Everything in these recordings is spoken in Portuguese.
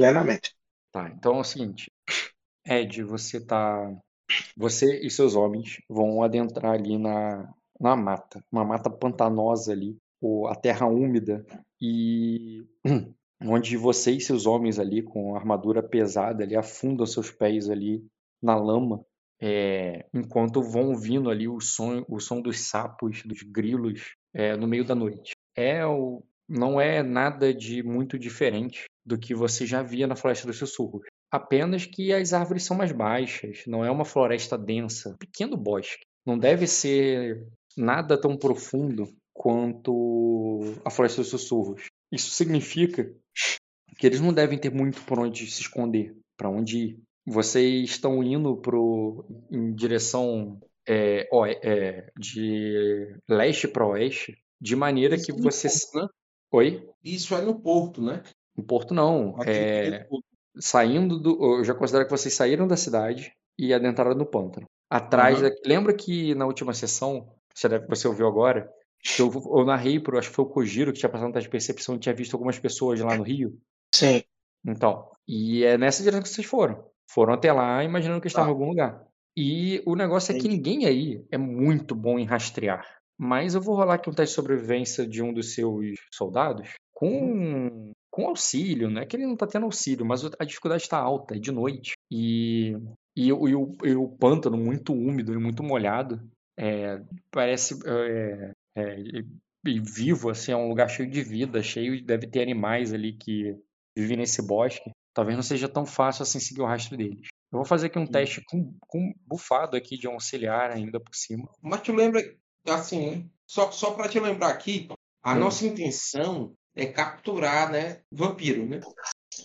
plenamente. Tá, então é o seguinte. Ed, você tá. Você e seus homens vão adentrar ali na, na mata. Uma mata pantanosa ali, ou a terra úmida. E onde você e seus homens ali, com armadura pesada ali, afundam seus pés ali na lama. É, enquanto vão ouvindo ali o som, o som dos sapos, dos grilos, é, no meio da noite. É o, não é nada de muito diferente do que você já via na Floresta dos Sussurros. Apenas que as árvores são mais baixas, não é uma floresta densa, pequeno bosque. Não deve ser nada tão profundo quanto a Floresta dos Sussurros. Isso significa que eles não devem ter muito por onde se esconder, para onde ir. Vocês estão indo pro, em direção é, é, de leste para oeste, de maneira que é você. Né? Oi? Isso é no porto, né? No porto não. É... Saindo do. Eu já considero que vocês saíram da cidade e adentraram no pântano. Atrás uhum. da... Lembra que na última sessão, você ouviu agora, que eu, eu narrei pro, acho que foi o Kojiro que tinha passado teste de percepção e tinha visto algumas pessoas lá no Rio? Sim. Então, e é nessa direção que vocês foram. Foram até lá imaginando que estavam ah. em algum lugar. E o negócio é que ninguém aí é muito bom em rastrear. Mas eu vou rolar aqui um teste de sobrevivência de um dos seus soldados com, uhum. com auxílio, não é que ele não tá tendo auxílio, mas a dificuldade está alta, é de noite. E, e, e, o, e o pântano muito úmido e muito molhado. É, parece é, é, vivo, assim, é um lugar cheio de vida, cheio, deve ter animais ali que vivem nesse bosque. Talvez não seja tão fácil assim seguir o rastro deles. Eu vou fazer aqui um teste com, com bufado aqui de auxiliar ainda por cima. Mas tu lembra, assim, só, só para te lembrar aqui, a hum. nossa intenção é capturar, né, vampiro, né?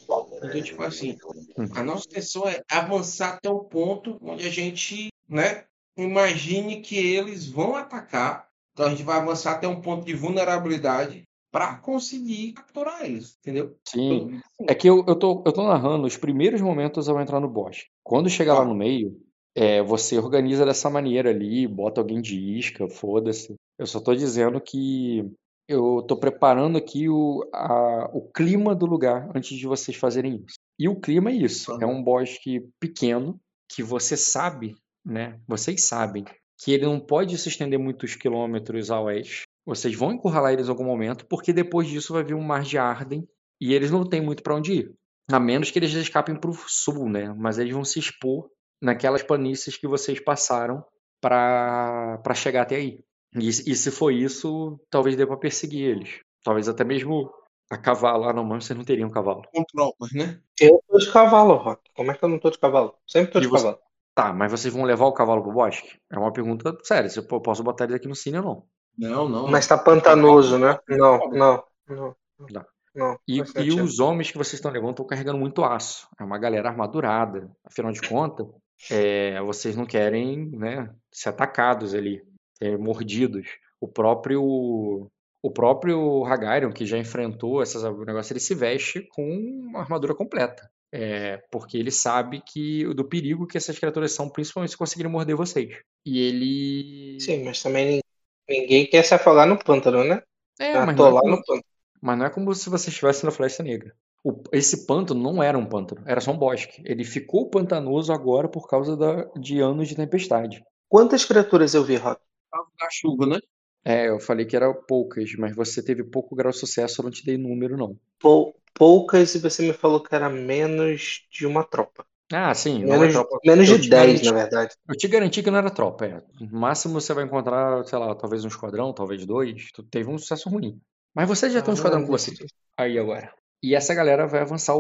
Então, tipo assim, hum. a nossa intenção é avançar até o ponto onde a gente, né, imagine que eles vão atacar. Então a gente vai avançar até um ponto de vulnerabilidade para conseguir capturar eles, entendeu? Sim. Então, assim, é que eu, eu, tô, eu tô narrando os primeiros momentos ao entrar no bosque. Quando chegar lá no meio, é, você organiza dessa maneira ali, bota alguém de isca, foda-se. Eu só tô dizendo que eu tô preparando aqui o, a, o clima do lugar antes de vocês fazerem isso. E o clima é isso, é um bosque pequeno que você sabe, né? Vocês sabem que ele não pode se estender muitos quilômetros a oeste, vocês vão encurralar eles em algum momento, porque depois disso vai vir um mar de Arden e eles não têm muito para onde ir. A menos que eles escapem para o sul, né? Mas eles vão se expor naquelas planícies que vocês passaram para chegar até aí. E, e, se for isso, talvez dê para perseguir eles. Talvez até mesmo a cavalo. Ah, não, mas vocês não teriam cavalo. Com tropas, né? Eu tô de cavalo, Rock. Como é que eu não tô de cavalo? Sempre tô de você... cavalo. Tá, mas vocês vão levar o cavalo pro bosque? É uma pergunta séria. Se eu posso botar eles aqui no cine ou não. Não, não. Mas tá pantanoso, né? Não, não, não. não. não e, e os homens que vocês estão levando estão carregando muito aço. É uma galera armadurada. Afinal de contas, é, vocês não querem né, ser atacados ali, é, mordidos. O próprio o próprio Hagarion, que já enfrentou esses negócios, ele se veste com uma armadura completa. É, porque ele sabe que do perigo que essas criaturas são, principalmente se conseguirem morder vocês. E ele. Sim, mas também Ninguém quer se afogar no pântano, né? É, mas não é, como, mas não é como se você estivesse na Floresta Negra. O, esse pântano não era um pântano, era só um bosque. Ele ficou pantanoso agora por causa da, de anos de tempestade. Quantas criaturas eu vi, Rock? Da chuva, né? É, eu falei que eram poucas, mas você teve pouco grau de sucesso, eu não te dei número, não. Pou, poucas e você me falou que era menos de uma tropa. Ah, sim. Menos, tropa. menos de 10, na verdade. Eu te garanti que não era tropa. É. No máximo você vai encontrar, sei lá, talvez um esquadrão, talvez dois. Tu teve um sucesso ruim. Mas você já ah, tem um ah, esquadrão com você. Aí agora. E essa galera vai avançar,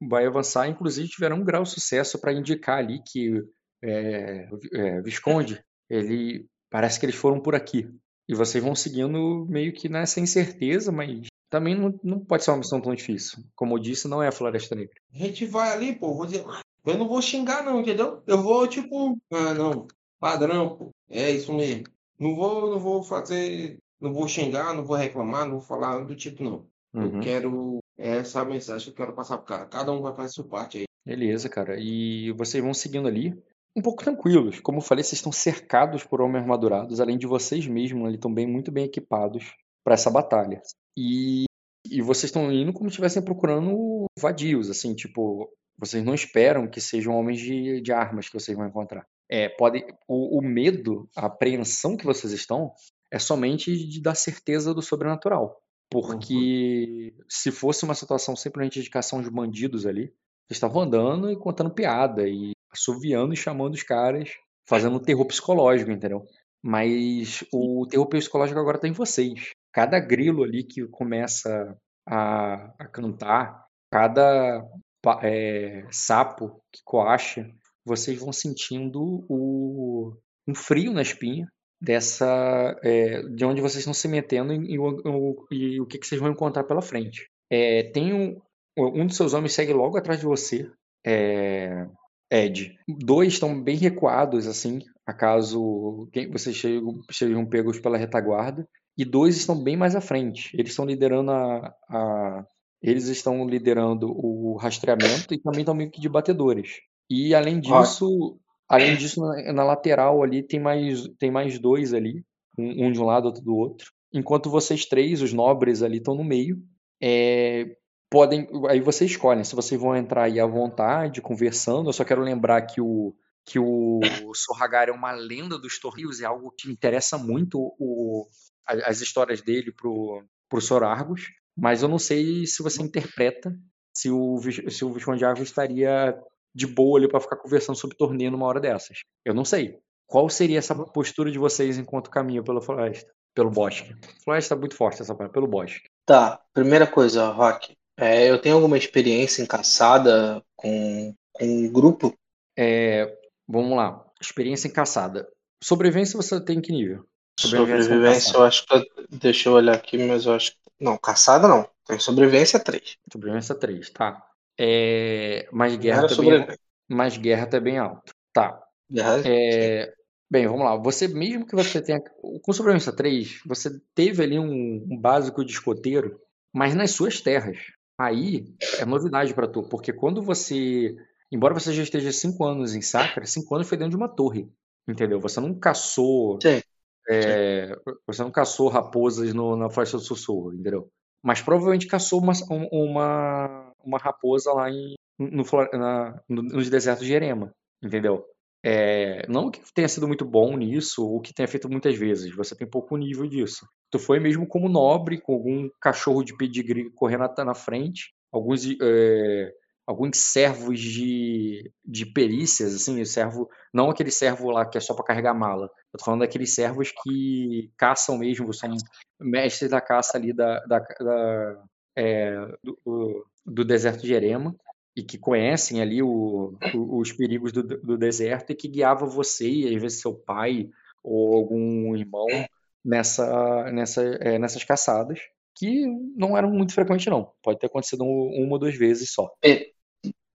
vai avançar, inclusive tiveram um grau de sucesso para indicar ali que é, é, Visconde, ele parece que eles foram por aqui. E vocês vão seguindo meio que nessa incerteza, mas também não, não pode ser uma missão tão difícil. Como eu disse, não é a Floresta Negra. A gente vai ali, pô, vou dizer, eu não vou xingar, não, entendeu? Eu vou, tipo, ah, não, padrão, pô, é isso mesmo. Não vou, não vou fazer, não vou xingar, não vou reclamar, não vou falar do tipo, não. Uhum. Eu quero, é essa mensagem que eu quero passar pro cara. Cada um vai fazer sua parte aí. Beleza, cara. E vocês vão seguindo ali, um pouco tranquilos. Como eu falei, vocês estão cercados por homens armadurados, além de vocês mesmos ali estão bem, muito bem equipados para essa batalha. E, e vocês estão indo como se estivessem procurando vadios, assim, tipo, vocês não esperam que sejam homens de, de armas que vocês vão encontrar. É, pode, o, o medo, a apreensão que vocês estão é somente de dar certeza do sobrenatural. Porque uhum. se fosse uma situação simplesmente de cação de bandidos ali, eles estavam andando e contando piada e assoviando e chamando os caras, fazendo um terror psicológico, entendeu? Mas o terror psicológico agora está em vocês. Cada grilo ali que começa a, a cantar, cada é, sapo que coacha, vocês vão sentindo o, um frio na espinha dessa é, de onde vocês estão se metendo e, e, e o que, que, vocês vão encontrar pela frente. É, tem um, um dos seus homens segue logo atrás de você, é, Ed. Dois estão bem recuados, assim, acaso vocês chegam, sejam pegos pela retaguarda, e dois estão bem mais à frente. Eles estão liderando a, a eles estão liderando o rastreamento e também estão meio que de batedores. E além disso, além disso na, na, lateral ali tem mais tem mais dois ali, um, um, de um lado outro do outro. Enquanto vocês três, os nobres ali estão no meio, é, podem aí vocês escolhem se vocês vão entrar aí à vontade conversando. Eu só quero lembrar que o que o Sorragar é uma lenda dos Torrios, é algo que interessa muito o, as histórias dele pro pro Sorargos mas eu não sei se você interpreta se o, se o Visconde Argo estaria de boa ali para ficar conversando sobre torneio numa hora dessas. Eu não sei. Qual seria essa postura de vocês enquanto caminham pela floresta? Pelo bosque. Floresta é muito forte essa palavra, pelo bosque. Tá, primeira coisa, Rock. É, eu tenho alguma experiência em caçada com, com um grupo? É, vamos lá. Experiência em caçada. Sobrevivência você tem que nível? Sobrevivência, Sobrevivência eu acho que. deixa eu olhar aqui, mas eu acho que não, caçada não. Tem sobrevivência 3. Sobrevivência 3, tá. É... Mais guerra também. É... Mais guerra também alto. Tá. Guerra... É... Bem, vamos lá. Você, mesmo que você tenha. Com sobrevivência 3, você teve ali um, um básico de escoteiro, mas nas suas terras. Aí é novidade para tu, porque quando você. Embora você já esteja 5 anos em Sacra, 5 anos foi dentro de uma torre. Entendeu? Você não caçou. Sim. É, você não caçou raposas no, na Floresta do Sussurro, entendeu? Mas provavelmente caçou uma, uma, uma raposa lá em, no, na, no, nos desertos de Erema, entendeu? É, não que tenha sido muito bom nisso, ou que tenha feito muitas vezes, você tem pouco nível disso. Tu foi mesmo como nobre, com algum cachorro de pedigree correndo na frente, alguns é, alguns servos de, de perícias, assim, servo, não aquele servo lá que é só para carregar mala. Eu tô falando daqueles servos que caçam mesmo, são mestres da caça ali da, da, da é, do, do, deserto de Erema e que conhecem ali o, o, os perigos do, do, deserto e que guiava você e às vezes seu pai ou algum irmão nessa, nessa, é, nessas caçadas que não eram muito frequentes não. Pode ter acontecido uma ou duas vezes só. É,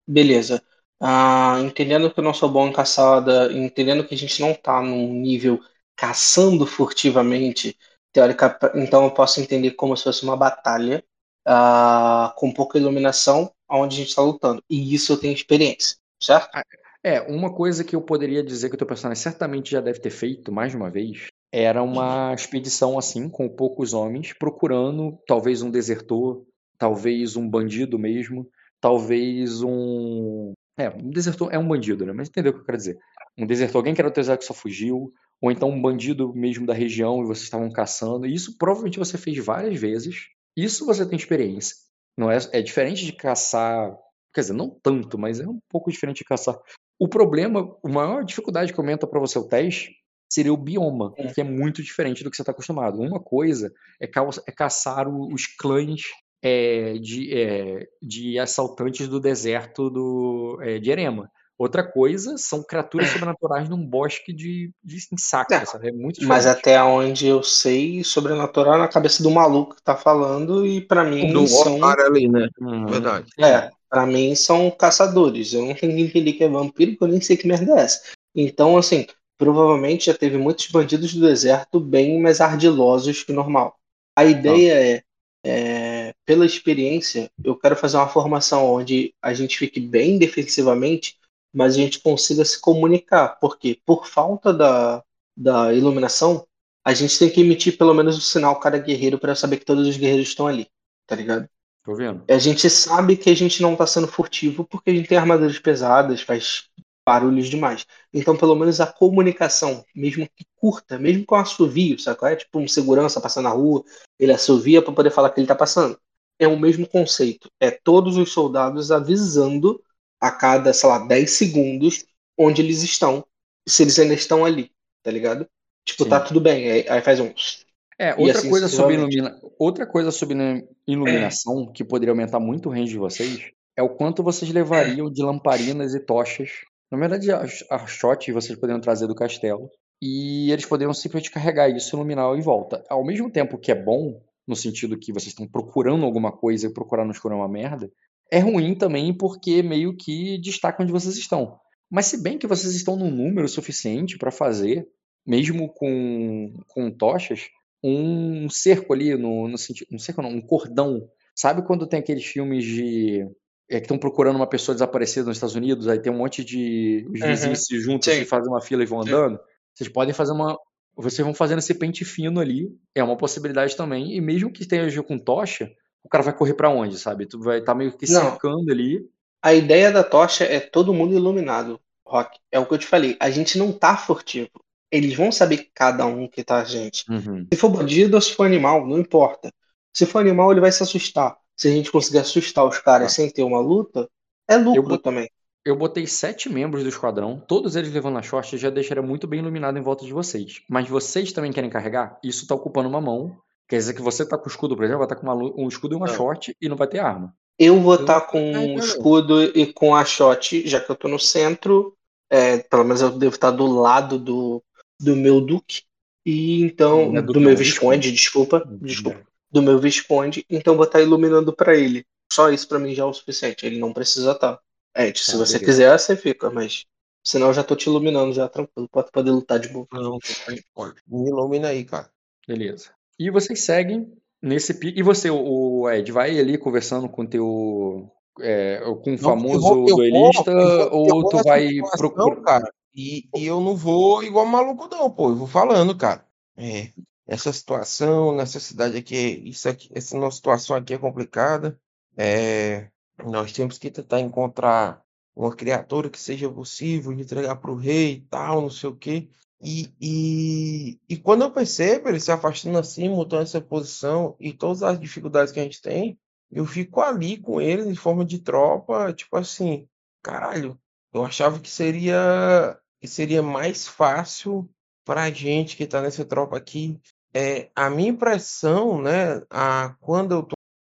Beleza. Ah, entendendo que eu não sou bom em caçada, entendendo que a gente não tá num nível caçando furtivamente, teórica, então eu posso entender como se fosse uma batalha ah, com pouca iluminação, onde a gente está lutando. E isso eu tenho experiência, certo? Ah, é, uma coisa que eu poderia dizer que o teu personagem certamente já deve ter feito mais de uma vez era uma expedição assim, com poucos homens, procurando talvez um desertor, talvez um bandido mesmo, talvez um. É, um desertor é um bandido, né? Mas entendeu o que eu quero dizer? Um desertor, alguém que era do teu exército que só fugiu, ou então um bandido mesmo da região e vocês estavam caçando. Isso provavelmente você fez várias vezes. Isso você tem experiência. Não é, é diferente de caçar. Quer dizer, não tanto, mas é um pouco diferente de caçar. O problema, a maior dificuldade que aumenta para você o teste seria o bioma, é. que é muito diferente do que você está acostumado. Uma coisa é, ca é caçar os clãs é, de, é, de assaltantes do deserto do, é, de Erema. Outra coisa são criaturas sobrenaturais num bosque de, de é, sabe? É muito diferente. Mas até onde eu sei, sobrenatural é na cabeça do maluco que tá falando, e para mim do são. ali, né? Hum, Verdade. É, pra mim são caçadores. Eu não tenho que entender que é vampiro, porque eu nem sei que merda é essa. Então, assim, provavelmente já teve muitos bandidos do deserto bem mais ardilosos que o normal. A ideia é é, pela experiência, eu quero fazer uma formação onde a gente fique bem defensivamente, mas a gente consiga se comunicar, porque por falta da, da iluminação, a gente tem que emitir pelo menos o sinal cada guerreiro para saber que todos os guerreiros estão ali, tá ligado? Tô vendo. A gente sabe que a gente não tá sendo furtivo porque a gente tem armaduras pesadas, faz barulhos demais. Então, pelo menos a comunicação, mesmo que curta, mesmo com assovio, sabe? qual É tipo um segurança passando na rua, ele assovia para poder falar que ele tá passando. É o mesmo conceito. É todos os soldados avisando a cada, sei lá, 10 segundos onde eles estão, se eles ainda estão ali, tá ligado? Tipo, Sim. tá tudo bem. Aí, aí faz um. É, E outra assim coisa sobre ilumina... outra coisa sobre iluminação que poderia aumentar muito o range de vocês é o quanto vocês levariam de lamparinas e tochas. Na verdade, shots vocês poderiam trazer do castelo e eles poderiam simplesmente carregar isso e iluminar em volta. Ao mesmo tempo que é bom, no sentido que vocês estão procurando alguma coisa e procurar no escuro é uma merda, é ruim também porque meio que destaca onde vocês estão. Mas se bem que vocês estão num número suficiente para fazer, mesmo com, com tochas, um cerco ali no, no sentido, um cerco não, um cordão. Sabe quando tem aqueles filmes de é, que estão procurando uma pessoa desaparecida nos Estados Unidos, aí tem um monte de os Uhum. vizinhos se juntam, Sim. se fazem uma fila e vão Sim. andando. Vocês podem fazer uma vocês vão fazendo esse pente fino ali, é uma possibilidade também, e mesmo que esteja com tocha, o cara vai correr pra onde, sabe? Tu vai estar meio que cercando ali. A ideia da tocha é todo mundo iluminado, Rock. É o que eu te falei. A gente não tá furtivo. Eles vão saber cada um que tá a gente. Uhum. Se for bandido ou se for animal, não importa. Se for animal, ele vai se assustar. Se a gente conseguir assustar os caras Tá. sem ter uma luta, é lucro bot- também. Eu botei sete membros do esquadrão, todos eles levando a short, já deixaria muito bem iluminado em volta de vocês. Mas vocês também querem carregar? Isso tá ocupando uma mão. Quer dizer que você tá com o escudo, por exemplo, vai estar com uma um escudo e uma Não. short e não vai ter arma. Eu vou estar vou com cara. escudo e com a shot, já que eu tô no centro. é, pelo menos eu devo estar do lado do, do meu duque. E então. Não é do não, meu é visconde, desculpa. Uhum. Desculpa. Do meu visconde. Então vou estar iluminando pra ele. Só isso pra mim já é o suficiente. Ele não precisa estar. É, se Tá, você beleza. quiser, você fica, mas. Senão eu já tô te iluminando, já tranquilo. Pode poder lutar de boa. Não, pode. Me ilumina aí, cara. Beleza. E vocês seguem nesse pique. E você, o Ed, vai ali conversando com o teu. é, com o famoso eu vou- eu vou- duelista? eu vou- eu ou tu vai procurar. cara, e, e eu não vou igual maluco, não, pô. Eu vou falando, cara. É, essa situação, nessa cidade aqui, isso aqui, essa nossa situação aqui é complicada. É, nós temos que tentar encontrar uma criatura que seja possível de entregar para o rei e tal, não sei o quê. E, e, e quando eu percebo ele se afastando assim, mudando essa posição e todas as dificuldades que a gente tem, eu fico ali com ele em forma de tropa, tipo assim, caralho, eu achava que seria que seria mais fácil pra gente que tá nessa tropa aqui. É, a minha impressão, né, a, quando eu tô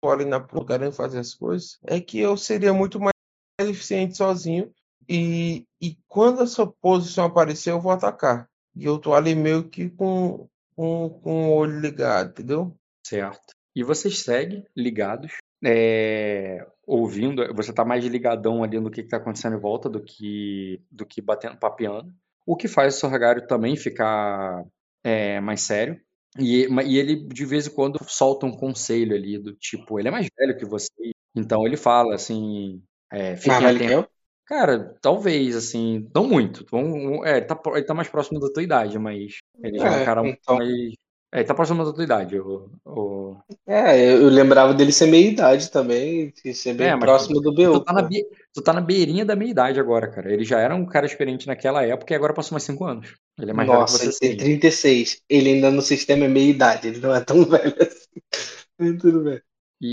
ali na querendo fazer as coisas, é que eu seria muito mais eficiente sozinho. E, e quando essa posição aparecer, eu vou atacar. E eu tô ali meio que com, com, com o olho ligado, entendeu? Certo. E vocês seguem ligados, é, ouvindo, você tá mais ligadão ali no que, que tá acontecendo em volta do que do que batendo, papeando. O que faz o Sorgário também ficar é, mais sério. E, e ele, de vez em quando, solta um conselho ali, do tipo, ele é mais velho que você, então ele fala assim, é, Mais fiquem velho que atentos. Cara, talvez, assim, não muito. Vamos- é, ele tá, ele tá mais próximo da tua idade, mas ele já é um É, cara então. mais. É, ele tá próximo da tua idade. O, o... É, eu lembrava dele ser meia idade também, ser bem É, próximo do tu BU, tá, na, tu tá na beirinha da meia idade agora, cara. Ele já era um cara experiente naquela época e agora passou mais 5 anos. Ele é mais velho que Nossa, você ele tem sim. 36. Ele ainda no sistema é meia idade, ele não é tão velho assim. Tudo bem.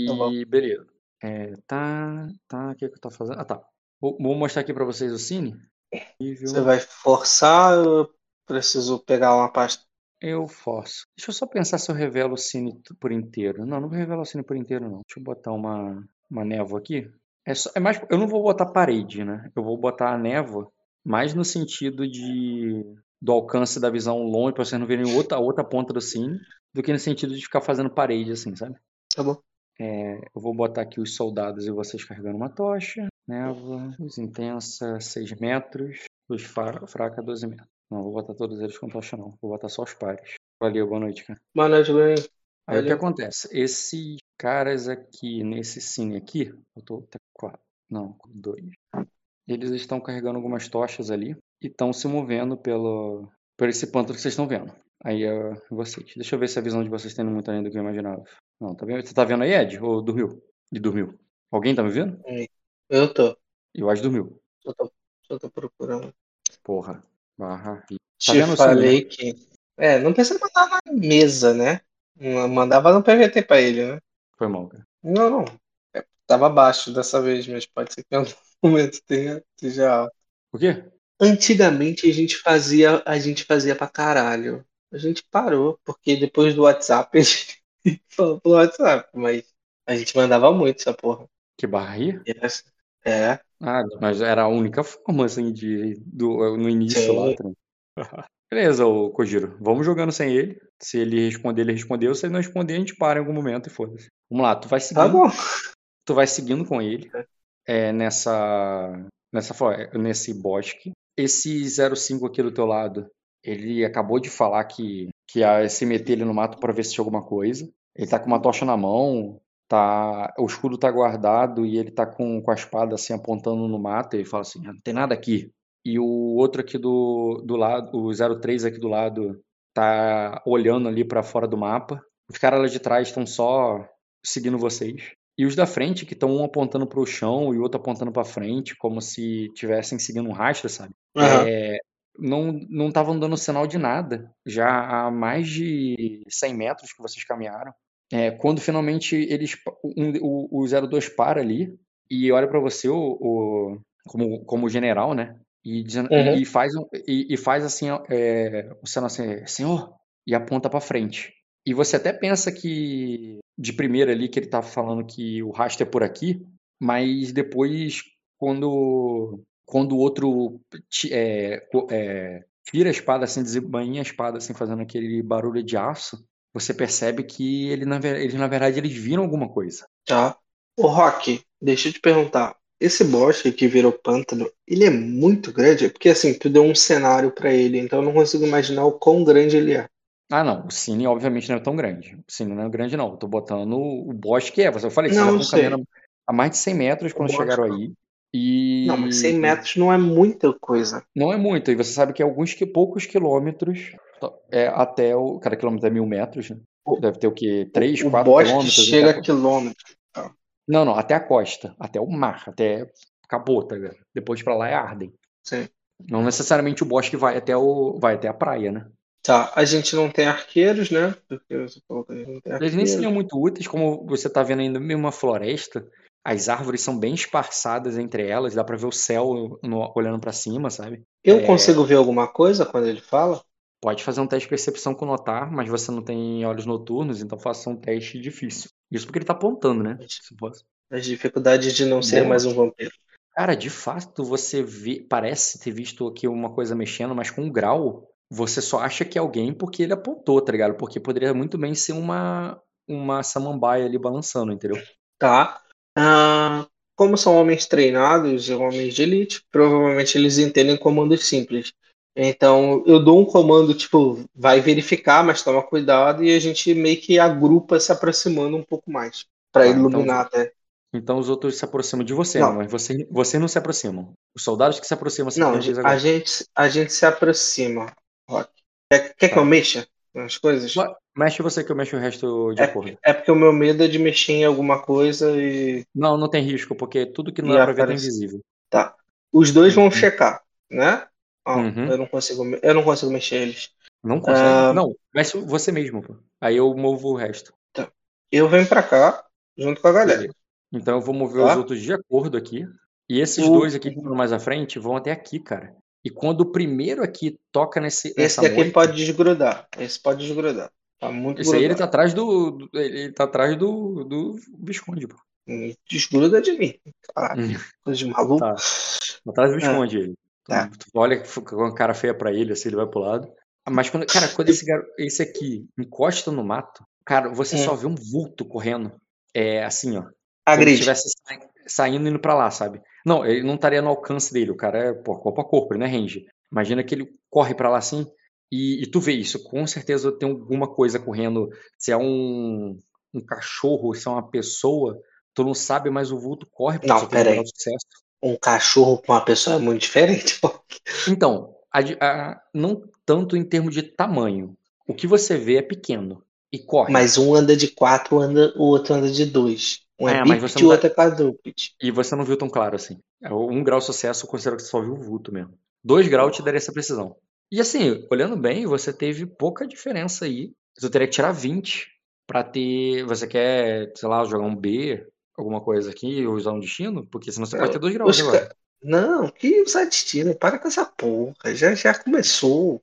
Tá. E beleza. É, tá, tá, o que que eu tô fazendo? Ah, tá. Vou, vou mostrar aqui pra vocês o Cine. Você Nível, vai forçar ou eu preciso pegar uma pasta? eu forço. Deixa eu só pensar se eu revelo o Cine por inteiro. Não, não vou revelar o Cine por inteiro, não. Deixa eu botar uma, uma névoa aqui. É, só, é mais, eu não vou botar parede, né? Eu vou botar a névoa mais no sentido de do alcance da visão longe pra vocês não verem outra, outra ponta do Cine do que no sentido de ficar fazendo parede assim, sabe? Tá bom. É, eu vou botar aqui os soldados e vocês carregando uma tocha. Névoa, luz intensa, 6 metros. Luz fra- fraca, 12 metros. Não, vou botar todos eles com tocha, não. Vou botar só os pares. Valeu, boa noite, cara. Boa noite, Gwen. Aí o que acontece? Esses caras aqui, nesse cine aqui, eu tô até quatro. Não, dois. Eles estão carregando algumas tochas ali e estão se movendo pelo, por esse pântano que vocês estão vendo. Aí é vocês. Deixa eu ver se a visão de vocês tem muito além do que eu imaginava. Não, tá vendo? Você tá vendo aí, Ed? Ou dormiu? E dormiu. Alguém tá me vendo? Eu tô. E o Age dormiu. Só tô, só tô procurando. Porra. Barra. Tá Te o falei que. É, não precisa mandar na mesa, né? Mandava no PVT pra ele, né? Foi mal, cara. Não, não. É, tava baixo dessa vez, mas pode ser que em algum momento tenha, alto. O quê? Antigamente a gente fazia, a gente fazia pra caralho. A gente parou, porque depois do WhatsApp a gente falou pelo WhatsApp, mas a gente mandava muito essa porra. Que barra aí? Essa- É, Ah, mas era a única forma, assim, de, do, no início Sim. lá. tá? Beleza, ô Kojiro. Vamos jogando sem ele. Se ele responder, ele respondeu. Se ele não responder, a gente para em algum momento e foda-se. Vamos lá, tu vai tá seguindo, bom. tu vai seguindo com ele é, nessa, nessa, flo- nesse bosque. Esse 05 aqui do teu lado, ele acabou de falar que, que ia se meter ali no mato pra ver se tinha alguma coisa. Ele tá com uma tocha na mão, tá, o escudo tá guardado e ele tá com, com a espada assim apontando no mato. E fala assim: "Ah, não tem nada aqui. E o outro aqui do, do lado, o 03 aqui do lado, tá olhando ali pra fora do mapa. Os caras lá de trás estão só seguindo vocês. E os da frente, que estão um apontando pro chão e o outro apontando pra frente, como se tivessem seguindo um rastro, sabe? Aham. É, não não estavam dando sinal de nada. Já há mais de 100 metros que vocês caminharam. É, quando finalmente eles um- o, o 02 para ali e olha pra você o, o- como como general, né? E, dizendo- Uhum. e faz um- e, e faz assim é, o sinal assim, senhor, e aponta pra frente. E você até pensa que de primeira ali que ele tá falando que o rastro é por aqui, mas depois quando quando o outro é, é, tira a espada assim, desembainha a espada assim, fazendo aquele barulho de aço, você percebe que ele na, eles na verdade eles viram alguma coisa. Tá. Ô, Rock, deixa eu te perguntar. Esse bosque que virou pântano, ele é muito grande? Porque assim, tu deu um cenário pra ele, então eu não consigo imaginar o quão grande ele é. Ah, não, o Cine obviamente não é tão grande. O Cine não é grande não. Eu tô botando o bosque é, você eu falei, Não, vocês já estão a mais de 100 metros quando chegaram não. aí. E Não, mas 100 metros não é muita coisa. Não é muito, e você sabe que é alguns que poucos quilômetros é, até o. Cada quilômetro é mil metros, né? Deve ter o quê? 3, o 4 bosque quilômetros? chega até a quilômetro. Não, não, até a costa, até o mar, até acabou, tá ligado? Depois pra lá é Arden. Sim. Não necessariamente o bosque vai até o vai até a praia, né? Tá, a gente não tem arqueiros, né? Porque você falou que a gente não tem Eles nem arqueiros. seriam muito úteis, como você tá vendo ainda mesmo uma floresta. As árvores são bem esparçadas entre elas, dá pra ver o céu no- olhando pra cima, sabe? Eu É. consigo ver alguma coisa quando ele fala? Pode fazer um teste de percepção com notar, mas você não tem olhos noturnos, então faça um teste difícil. Isso porque ele tá apontando, né? As dificuldades de não ser Boa. mais um vampiro. Cara, de fato, você vê, parece ter visto aqui uma coisa mexendo, mas com um grau, você só acha que é alguém porque ele apontou, tá ligado? Porque poderia muito bem ser uma, uma samambaia ali balançando, entendeu? Tá. Ah, como são homens treinados, homens de elite, provavelmente eles entendem comandos simples. Então, eu dou um comando, tipo, vai verificar, mas toma cuidado, e a gente meio que agrupa se aproximando um pouco mais, para Tá, então- iluminar até. Então os outros se aproximam de você, Não. mas você, você não se aproximam. Os soldados que se aproximam se Não, a gente, a gente, se aproxima, Rock. Quer, quer que Tá. eu mexa nas coisas? Mexe você que eu mexo o resto de É, acordo. é porque o meu medo é de mexer em alguma coisa e. Não, não tem risco, porque tudo que não E dá pra ver tá aparece- invisível. Tá. Os dois vão Uhum. checar, né? Ó, Uhum. eu não consigo, eu não consigo mexer eles. Não consegue? Ah. Não, mexe você mesmo, pô. Aí eu movo o resto. Eu venho pra cá, junto com a galera. Então eu vou mover Tá. os outros de acordo aqui. E esses O- dois aqui que estão mais à frente vão até aqui, cara. E quando o primeiro aqui toca nesse, Esse daqui moita, pode desgrudar. Esse pode desgrudar. Tá muito esse aí ele grudado. tá atrás do. do- Ele tá atrás do, do Visconde, pô. Desgruda de mim. Caralho, Hum, coisa de maluco. Tá. Atrás do Visconde ele. Tá. Tu, tu olha com uma cara feia pra ele, assim, ele vai pro lado. Mas quando, cara, quando esse, garo- esse aqui encosta no mato, cara, você Hum. só vê um vulto correndo. É assim, ó. Como se Agride. estivesse sa- saindo e indo pra lá, sabe? Não, ele não estaria no alcance dele. O cara é pô, corpo a corpo, ele não é range. Imagina que ele corre pra lá assim e, e tu vê isso. Com certeza tem alguma coisa correndo. Se é um, um cachorro, se é uma pessoa, tu não sabe, mas o vulto corre pra Não, tem um sucesso. Um cachorro com uma pessoa é muito diferente. Então, a a- não tanto em termos de tamanho. O que você vê é pequeno e corre. Mas um anda de quatro, anda, o outro anda de dois. Um é, É, bípede e o tá- outro é quadrúpede. E você não viu tão claro assim. É, Um grau de sucesso, eu considero que você só viu o vulto mesmo. Dois graus te daria essa precisão. E assim, olhando bem, você teve pouca diferença aí. Você teria que tirar 20 pra ter. Você quer, sei lá, jogar um B, alguma coisa aqui, ou usar um destino? Porque senão você pode ter dois graus agora. ca- Não, que usar destino, para com essa porra. Já, já começou.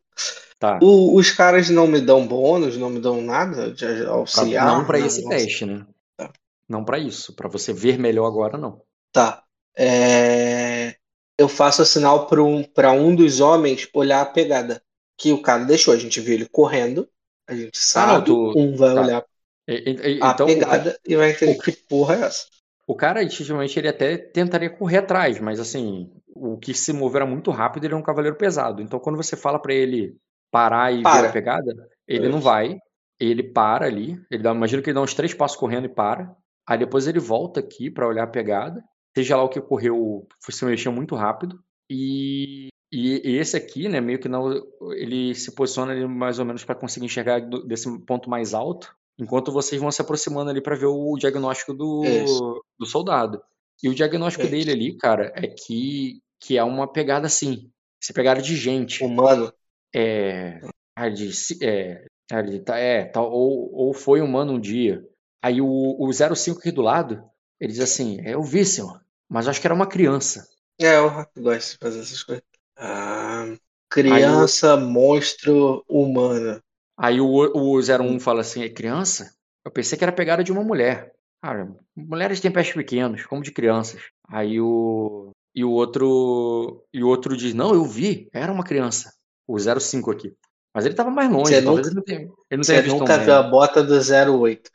Tá. O- os caras não me dão bônus, não me dão nada de auxiliar. não pra não- esse não- teste, né? Tá. Não pra isso. Pra você ver melhor agora, não. Tá. É, Eu faço o sinal para um, pra um dos homens olhar a pegada. Que o cara deixou. A gente viu ele correndo. A gente Ah, não, sabe. tu- Um vai tá. olhar E- e- e- a Então, o cara, pegada e vai entender que porra é essa. o cara, efetivamente, ele até tentaria correr atrás, mas assim, o que se mover era muito rápido, ele é um cavaleiro pesado. Então, quando você fala pra ele parar e ver Para. a pegada, ele Isso. não vai. Ele para ali. Ele dá, imagino que ele dá uns três passos correndo e para. Aí depois ele volta aqui pra olhar a pegada. Seja lá o que ocorreu, se mexeu muito rápido. E, e, e esse aqui, né, meio que não, ele se posiciona ali mais ou menos pra conseguir enxergar desse ponto mais alto, enquanto vocês vão se aproximando ali pra ver o diagnóstico do, do soldado. E o diagnóstico Isso. dele ali, cara, é que, que é uma pegada assim. Essa pegada de gente. Humano. É. ah, de si- é, ah, tá- é, tá, ou, ou foi humano um dia. Aí o, o 05 aqui do lado, ele diz assim: é, Eu vi, senhor, mas acho que era uma criança. É, o gosta de fazer essas coisas. Ah, criança, monstro, humana. Aí o, o 01 fala assim: É criança? Eu pensei que era pegada de uma mulher. Cara, mulheres têm pés pequenos, como de crianças. Aí o. E o outro. E o outro diz: Não, eu vi, era uma criança. O 05 aqui. Mas ele tava mais longe, Você talvez nunca- ele não tenha, ele não Você tenha visto nunca viu a bota do 08.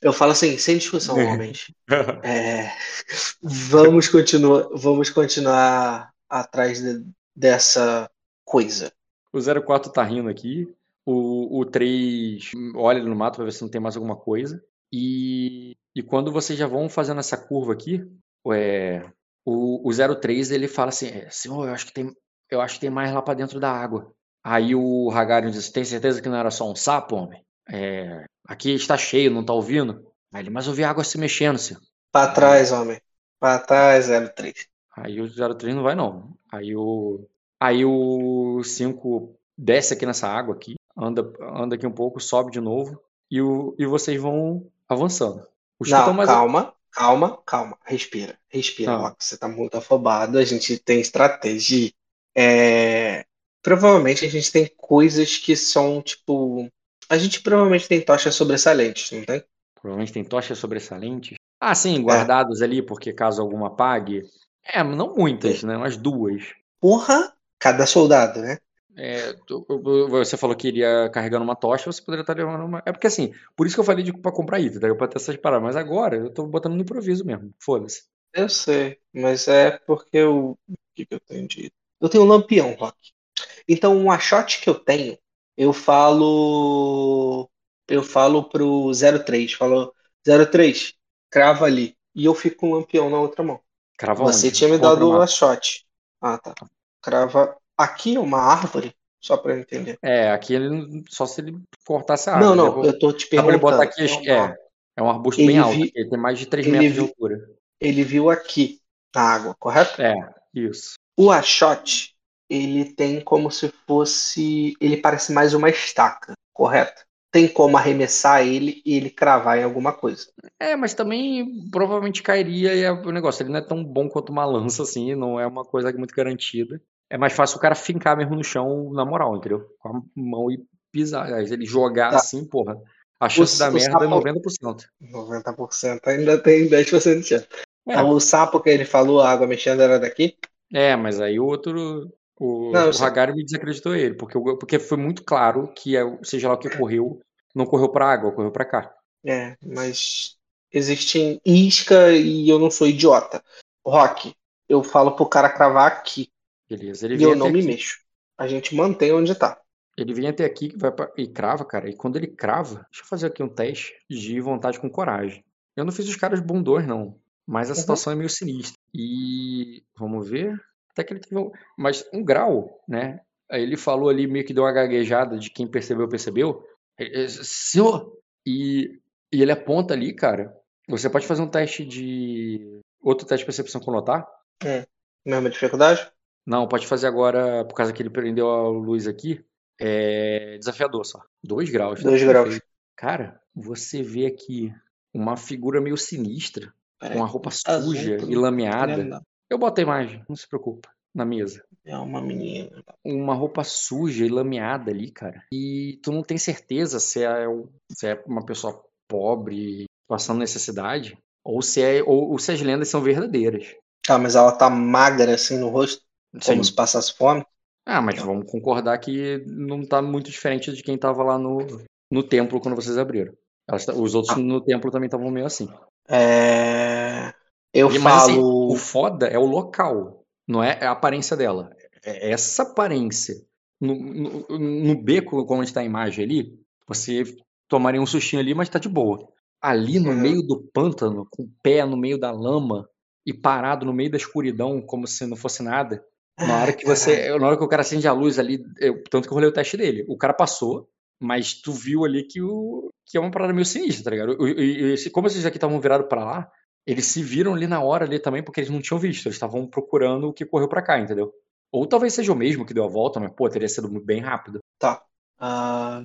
Eu falo assim, sem discussão, homens. É, vamos continuar, vamos continuar atrás de- dessa coisa. O 04 tá rindo aqui. O, o 3 olha no mato pra ver se não tem mais alguma coisa. E, e quando vocês já vão fazendo essa curva aqui, é, o, o 03 ele fala assim: "É, Senhor, eu acho que tem, eu acho que tem mais lá pra dentro da água. Aí o Hagarion diz: Tem certeza que não era só um sapo, homem? É, aqui está cheio, não tá ouvindo? Aí ele: Mas eu vi água se mexendo, senhor. Pra trás, homem. Pra trás, 03. Aí o 03 não vai, não. Aí o, aí o 5 desce aqui nessa água aqui, anda, anda aqui um pouco, sobe de novo, e, o, e vocês vão avançando. Os que Não, mais. calma, calma, calma. Respira, respira, Ah. Você tá muito afobado. A gente tem estratégia. É, Provavelmente a gente tem coisas que são, tipo. A gente provavelmente tem tochas sobressalentes, não tem? Provavelmente tem tochas sobressalentes. Ah, sim, guardados ali, porque caso alguma apague. É, não muitas, né? Umas duas. Porra! Cada soldado, né? É, tu- você falou que iria carregando uma tocha, você poderia estar levando uma. É porque assim, por isso que eu falei de pra comprar item, tá? pra ter essas paradas. Mas agora eu tô botando no improviso mesmo. Foda-se. Eu sei, mas é porque eu. O que que eu tenho de. Eu tenho um lampião, Rock. Então, um achote que eu tenho, eu falo. Eu falo pro 03. Falo, 03, crava ali. E eu fico com o lampião na outra mão. Crava Você onde? tinha me dado o uma- achote. Ah, tá. Crava aqui uma árvore, só pra eu entender. É, aqui ele só se ele cortasse a árvore. Não, não, Vou- eu tô te pra ele botar perguntando. aqui. É uma- É, é um arbusto Ele bem alto. vi- Ele tem mais de 3 ele metros de vi- altura. Ele viu aqui na água, correto? É, isso. O achote, ele tem como se fosse. Ele parece mais uma estaca, correto? Tem como arremessar ele e ele cravar em alguma coisa. É, mas também provavelmente cairia e é o negócio. Ele não é tão bom quanto uma lança, assim, não é uma coisa muito garantida. É mais fácil o cara fincar mesmo no chão, na moral, entendeu? Com a mão e pisar. Ele jogar Tá. assim, porra. A chance O- da merda é sapo- 90%. 90% ainda tem 10% de chance. É. O sapo que ele falou, a água mexendo, era daqui? É, mas aí o outro. O, Não, o. Hagari me desacreditou ele, porque, porque foi muito claro que, é- seja lá o que correu, não correu pra água, correu pra cá. É, mas existem isca e eu não sou idiota. Rock, eu falo pro cara cravar aqui Beleza. Ele e vem eu até não me aqui. mexo. A gente mantém onde tá. Ele vem até aqui vai pra- e crava, cara. E quando ele crava, deixa eu fazer aqui um teste de vontade com coragem. Eu não fiz os caras bundões, não. Mas a Uhum. situação é meio sinistra. E vamos ver. Até que ele teve um... Mas um grau, né? Aí ele falou ali, meio que deu uma gaguejada de quem percebeu, percebeu. Ele- Senhor! E, e ele aponta ali, cara. Você pode fazer um teste de. Outro teste de percepção com notar? Hum. Mesma dificuldade? Não, pode fazer agora, por causa que ele prendeu a luz aqui. É desafiador só. Dois graus. tá Dois graus. perfeito. Cara, você vê aqui uma figura meio sinistra, com a roupa suja e lameada. Eu boto a imagem, não se preocupa, na mesa. É uma menina. Uma roupa suja e lameada ali, cara. E tu não tem certeza se é, se é uma pessoa pobre, passando necessidade, ou se, é, ou, ou se as lendas são verdadeiras. Tá, mas ela tá magra assim no rosto, como Sim. se passasse fome. Ah, mas vamos concordar que não tá muito diferente de quem tava lá no, no templo quando vocês abriram. Tá- os outros no templo também estavam meio assim. É... Eu E- Mas assim, falo. o foda é o local, não é a aparência dela. É essa aparência. No, no, no beco, como está a imagem ali, você tomaria um sustinho ali, mas tá de boa. Ali no Uhum. meio do pântano, com o pé no meio da lama e parado no meio da escuridão, como se não fosse nada. Na hora que você. Na hora que o cara acende a luz ali, eu- tanto que eu rolei o teste dele. O cara passou, mas tu viu ali que, o, que é uma parada meio sinistra, tá ligado? E- e- como esses aqui estavam virados pra lá, eles se viram ali na hora ali também, porque eles não tinham visto. Eles estavam procurando o que correu pra cá, entendeu? Ou talvez seja o mesmo que deu a volta, mas, pô, teria sido bem rápido. Tá. Ah,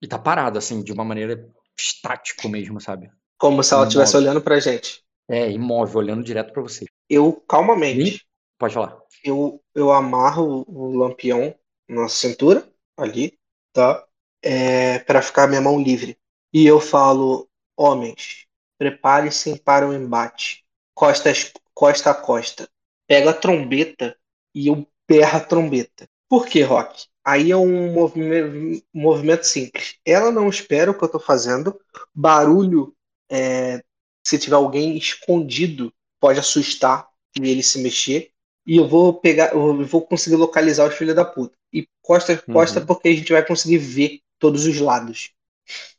E tá parado, assim, de uma maneira estático mesmo, sabe? como se ela estivesse olhando pra gente. É, imóvel, olhando direto pra você. Eu, calmamente, Pode falar. eu, eu amarro o, lampião na cintura, ali, tá? É, para ficar minha mão livre. E eu falo, homens, preparem-se para o embate. Costas, costa a costa. Pega a trombeta e eu berro a trombeta. Por que, Rock? Aí é um movimento, movimento simples. Ela não espera o que eu estou fazendo. Barulho, é, se tiver alguém escondido, pode assustar e ele se mexer e eu vou pegar, eu vou conseguir localizar os filhos da puta. E costa a costa Uhum. porque a gente vai conseguir ver todos os lados.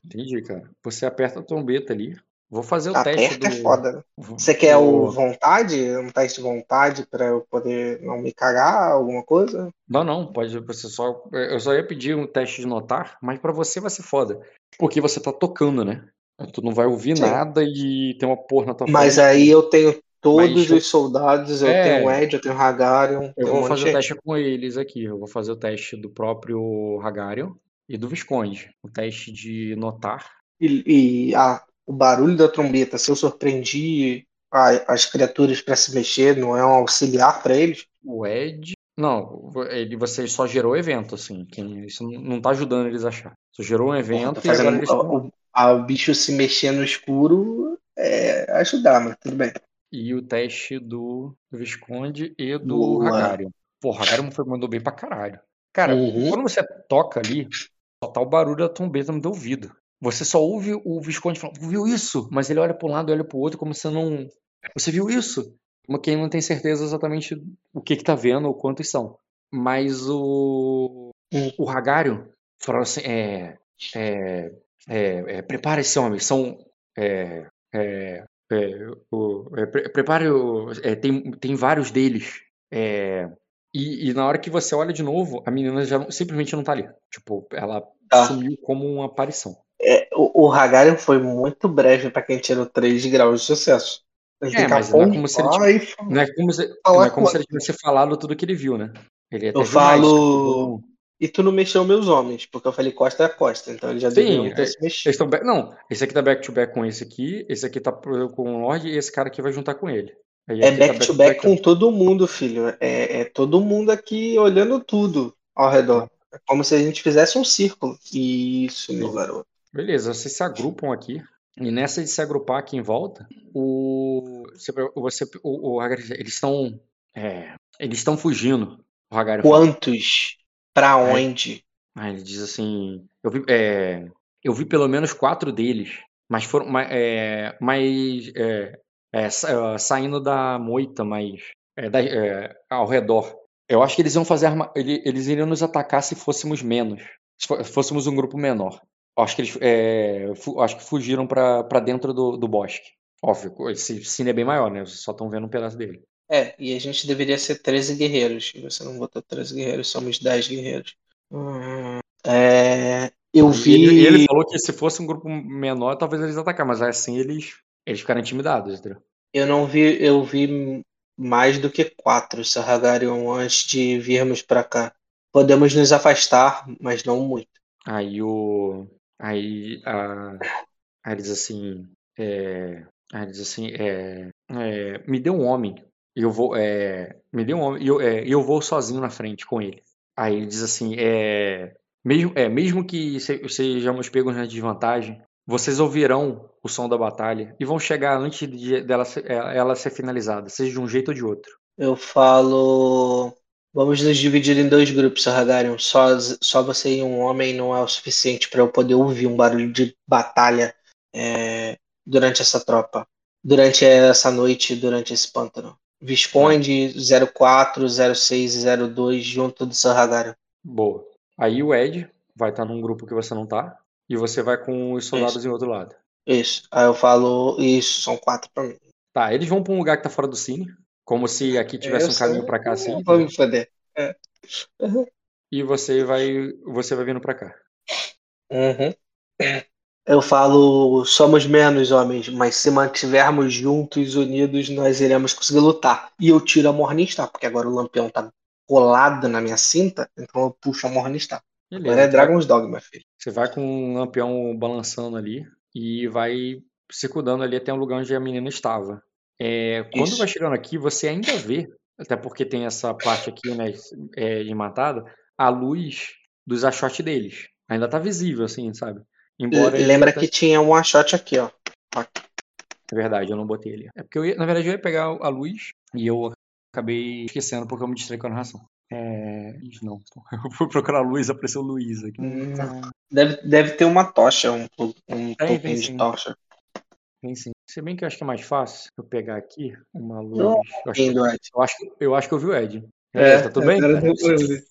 Entendi, cara. Você aperta a trombeta ali. Vou fazer o teste Aperta do. é foda. Você quer o vontade? Um teste de vontade pra eu poder não me cagar, alguma coisa? Não, não, pode. Você só. Eu só ia pedir um teste de notar, mas pra você vai ser foda. Porque você tá tocando, né? Tu não vai ouvir Sim. nada e tem uma porra na tua Mas frente. aí eu tenho todos Mas os soldados, eu É. tenho o Ed, eu tenho o Hagarion, Eu um vou monte fazer o teste com eles aqui. Eu vou fazer o teste do próprio Hagarion e do Visconde. O teste de notar. E, e a- o barulho da trombeta, se eu surpreendi a- as criaturas para se mexer, não é um auxiliar para eles? O Ed. Não, ele, você só gerou o evento, assim. Quem, isso não- tá ajudando eles a achar. Você gerou um evento e fazendo eles o, a- o bicho se mexer no escuro é ajudar, mas tudo bem. E o teste do Visconde e do Boa. Hagarion. Pô, o Hagarion foi, mandou bem pra caralho. Cara, Uhum. quando você toca ali, só tá o barulho da trombeta no teu ouvido. Você só ouve o Visconde falando, viu isso? Mas ele olha pra um lado e olha pro outro como se não. Você viu isso? Como quem não tem certeza exatamente o que que tá vendo ou quantos são. Mas o. O Hagarion falou assim: é. É. é, é prepare-se, homem. São. É, é, é, o- é, pre- prepare o. é, tem, tem vários deles. É, e, e na hora que você olha de novo, a menina já simplesmente não tá ali. Tipo, ela Tá. sumiu como uma aparição. É, o, o Hagarion foi muito breve para quem tirou 3 graus de sucesso. Ele É, mas não é como se ele e falar. Não é como se, não é como com- se ele tivesse falado tudo que ele viu, né? Ele até Eu viu mais, falo- tipo, E tu não mexeu meus homens, porque eu falei costa a costa, então eles já Sim, deveriam é- se mexido. Back... Não, esse aqui tá back to back com esse aqui, esse aqui tá com o Lorde e esse cara aqui vai juntar com ele. Aí É aqui tá back to back com todo mundo, filho. É, é todo mundo aqui olhando tudo ao redor. É como se a gente fizesse um círculo. Isso, meu Sim. garoto. Beleza, vocês se agrupam aqui. E nessa de se agrupar aqui em volta, o. Você, o, o eles estão. é, eles estão fugindo. O Hagari. Quantos? Pra onde? Ah, ele diz assim. Eu vi, é, eu vi pelo menos quatro deles, mas foram é, mais é, é, sa- saindo da moita, mas é, da- é, ao redor. Eu acho que eles iam fazer arma, ele- eles iriam nos atacar se fôssemos menos, se fô- fôssemos um grupo menor. Acho que eles é, acho que fugiram pra pra dentro do, do bosque. Óbvio, esse cine é bem maior, né? Vocês só estão vendo um pedaço dele. É, e a gente deveria ser 13 guerreiros. Você não botou 13 guerreiros, somos 10 guerreiros. Hum, é, eu E ele, vi. ele falou que se fosse um grupo menor, talvez eles atacar, mas assim eles eles ficaram intimidados, entendeu? Eu não vi, eu vi mais do que quatro Sarragarion antes de virmos pra cá. Podemos nos afastar, mas não muito. Aí o. Aí a. Aí diz assim. É, aí diz assim. É, é, me dê um homem. Eu vou. É, me dê um homem. Eu, é, eu vou sozinho na frente com ele. Aí ele diz assim. É, mesmo, é, mesmo que se- sejamos pegos na desvantagem, vocês ouvirão o som da batalha e vão chegar antes de, dela é, ela ser finalizada, seja de um jeito ou de outro. Eu falo. Vamos nos dividir em dois grupos, Sarragarion. Só, só você e um homem não é o suficiente para eu poder ouvir um barulho de batalha é, durante essa tropa. Durante essa noite, durante esse pântano. Visconde 04, 06 e 02 junto do Sarragarion. Boa. Aí o Ed vai estar num grupo que você não tá e você vai com os soldados em outro lado. Isso. Aí eu falo. Isso, são quatro pra mim. Tá, eles vão pra um lugar que tá fora do cine, como se aqui tivesse Eu um caminho pra cá assim, Vou me foder. É. e você vai você vai vindo pra cá. Uhum. Eu falo, somos menos homens, mas se mantivermos juntos, unidos, nós iremos conseguir lutar. E eu tiro a Morningstar, porque agora o lampião tá colado na minha cinta, então eu puxo a Morningstar. Beleza. Agora é Dragon's Dogma, filho. Você vai com um lampião balançando ali e vai circundando ali até o lugar onde a menina estava. É, quando Isso. vai chegando aqui, você ainda vê, até porque tem essa parte aqui, né, é, de matada, a luz dos achotes deles. Ainda tá visível, assim, sabe? Embora Lembra que tinha um shot aqui, ó. É verdade, eu não botei ele. É porque eu ia, na verdade eu ia pegar a luz e eu acabei esquecendo porque eu me distraí com a narração. É. Não, eu fui procurar a luz, apareceu o Luiz aqui. Hum, Deve, deve ter uma tocha, um, um pouquinho de sim. tocha. Tem sim. Se bem que eu acho que é mais fácil eu pegar aqui uma luz. Não, Eu acho, que, eu, acho, que- eu acho que eu vi o Ed. É, Beleza, tá tudo bem? pra ver.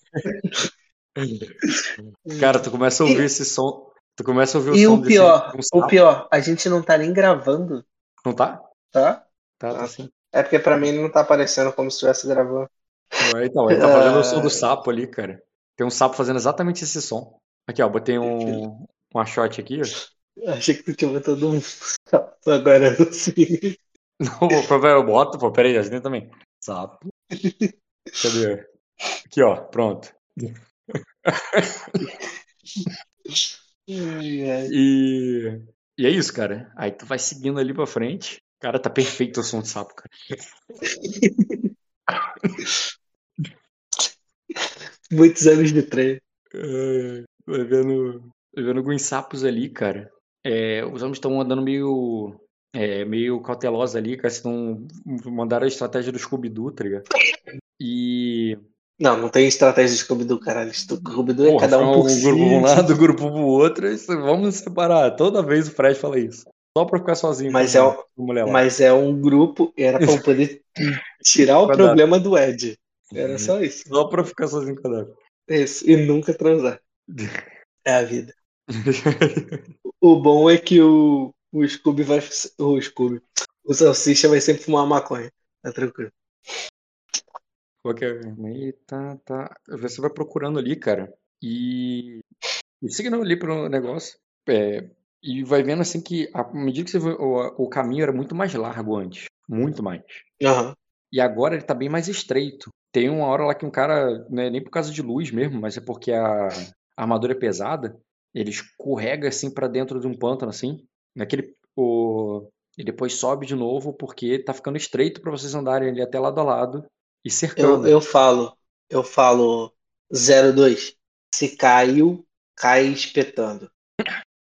Cara, tu começa a ouvir esse som. Tu começa a ouvir o E som o desse- pior, de um o pior, a gente não tá nem gravando, Não tá? tá? Tá, tá sim. É porque pra mim não tá aparecendo como se estivesse gravando. Ué, Então, ele tá fazendo o som do sapo ali, cara. Tem um sapo fazendo exatamente esse som. Aqui, ó, botei um, um achote aqui, ó. Achei que tu tinha botado um sapo agora no fim. Não, pô, eu boto, pô, peraí, assim também. Sapo. Cadê? Aqui, ó, pronto. E, e é isso, cara. Aí tu vai seguindo ali pra frente. Cara, tá perfeito o som de sapo, cara. Muitos anos de treino. É, vai vendo, vai vendo alguns sapos ali, cara. É, os homens estão andando meio, é, meio cautelosos ali, cara. Se não mandaram a estratégia do Scooby-Doo, tá ligado? E. Não, não tem estratégia de Scooby-Doo, caralho. Scooby-Doo é cada um por um si. grupo um lado, grupo pro outro. isso- Vamos nos separar. Toda vez o Fred fala isso. Só pra ficar sozinho. Mas é um-. Mas é um grupo, era pra eu poder tirar o problema do Ed. Era só isso. Só pra ficar sozinho com a. Isso. E nunca transar. É a vida. O bom é que o, o Scooby vai. O Scooby. O Salsicha vai sempre fumar maconha. Tá tranquilo. Qual que é? Tá, tá. Você vai procurando ali, cara, e, e seguindo ali pro negócio, é, e vai vendo assim que à medida que você o, o caminho era muito mais largo antes, muito mais. Aham. E agora ele tá bem mais estreito. Tem uma hora lá que um cara, não é nem por causa de luz mesmo, mas é porque a, a armadura é pesada, ele escorrega assim pra dentro de um pântano assim, naquele o e depois sobe de novo porque tá ficando estreito pra vocês andarem ali até lado a lado e Eu, cercando. eu falo. Eu falo 02. Se caiu, cai espetando.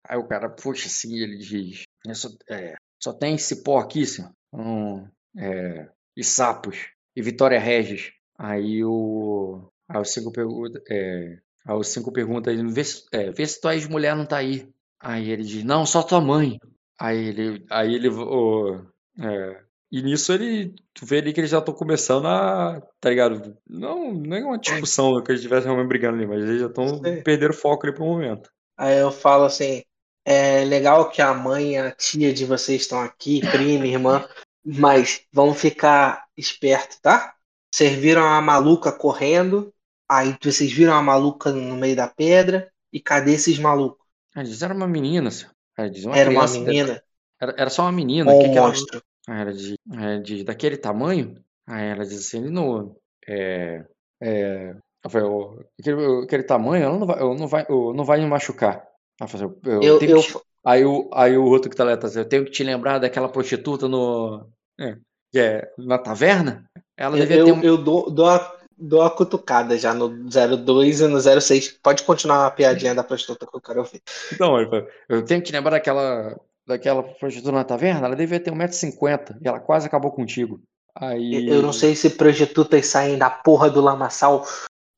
Aí o cara puxa assim, ele diz: "É só, é, só tem cipó aqui, senhor. Hum, é, e sapos. E Vitória Regis. Aí o. Aí o cinco pergunta. É, aí o cinco pergunta ele, vê, se- é, vê se tua ex-mulher não tá aí. Aí ele diz, não, só tua mãe. Aí ele. Aí ele. o- é, e nisso ele. Tu vê ali que eles já estão começando a. Tá ligado? Não, não é uma discussão que eles estivessem realmente brigando ali, mas eles já estão perdendo o foco ali pro momento. Aí eu falo assim: é legal que a mãe e a tia de vocês estão aqui, prima, irmã, mas vamos ficar esperto, tá? Vocês viram a maluca correndo, aí vocês viram a maluca no meio da pedra, e cadê esses malucos? Aí diz, era uma menina, senhor. Diz, uma Era uma de- menina. Era, era só uma menina. Um que que ela- monstro. Ah, era de, é, de daquele tamanho? Aí ela disse assim, ele não. É. É. Ela aquele, aquele tamanho, ela não vai, eu não vai, eu não vai me machucar. Ela falou, eu, Eu, eu, que Aí o, aí o outro que tá lá tá eu tenho que te lembrar daquela prostituta no. É, é, na taverna? Ela devia ter eu, um. eu dou, dou, a, dou a cutucada já no 02 e no 06. Pode continuar a piadinha da prostituta que eu quero ouvir. Então, falou, eu tenho que te lembrar daquela, daquela prostituta na taverna? Ela devia ter 1,50m e ela quase acabou contigo. Aí. Eu não sei se prostitutas saem da porra do lamaçal,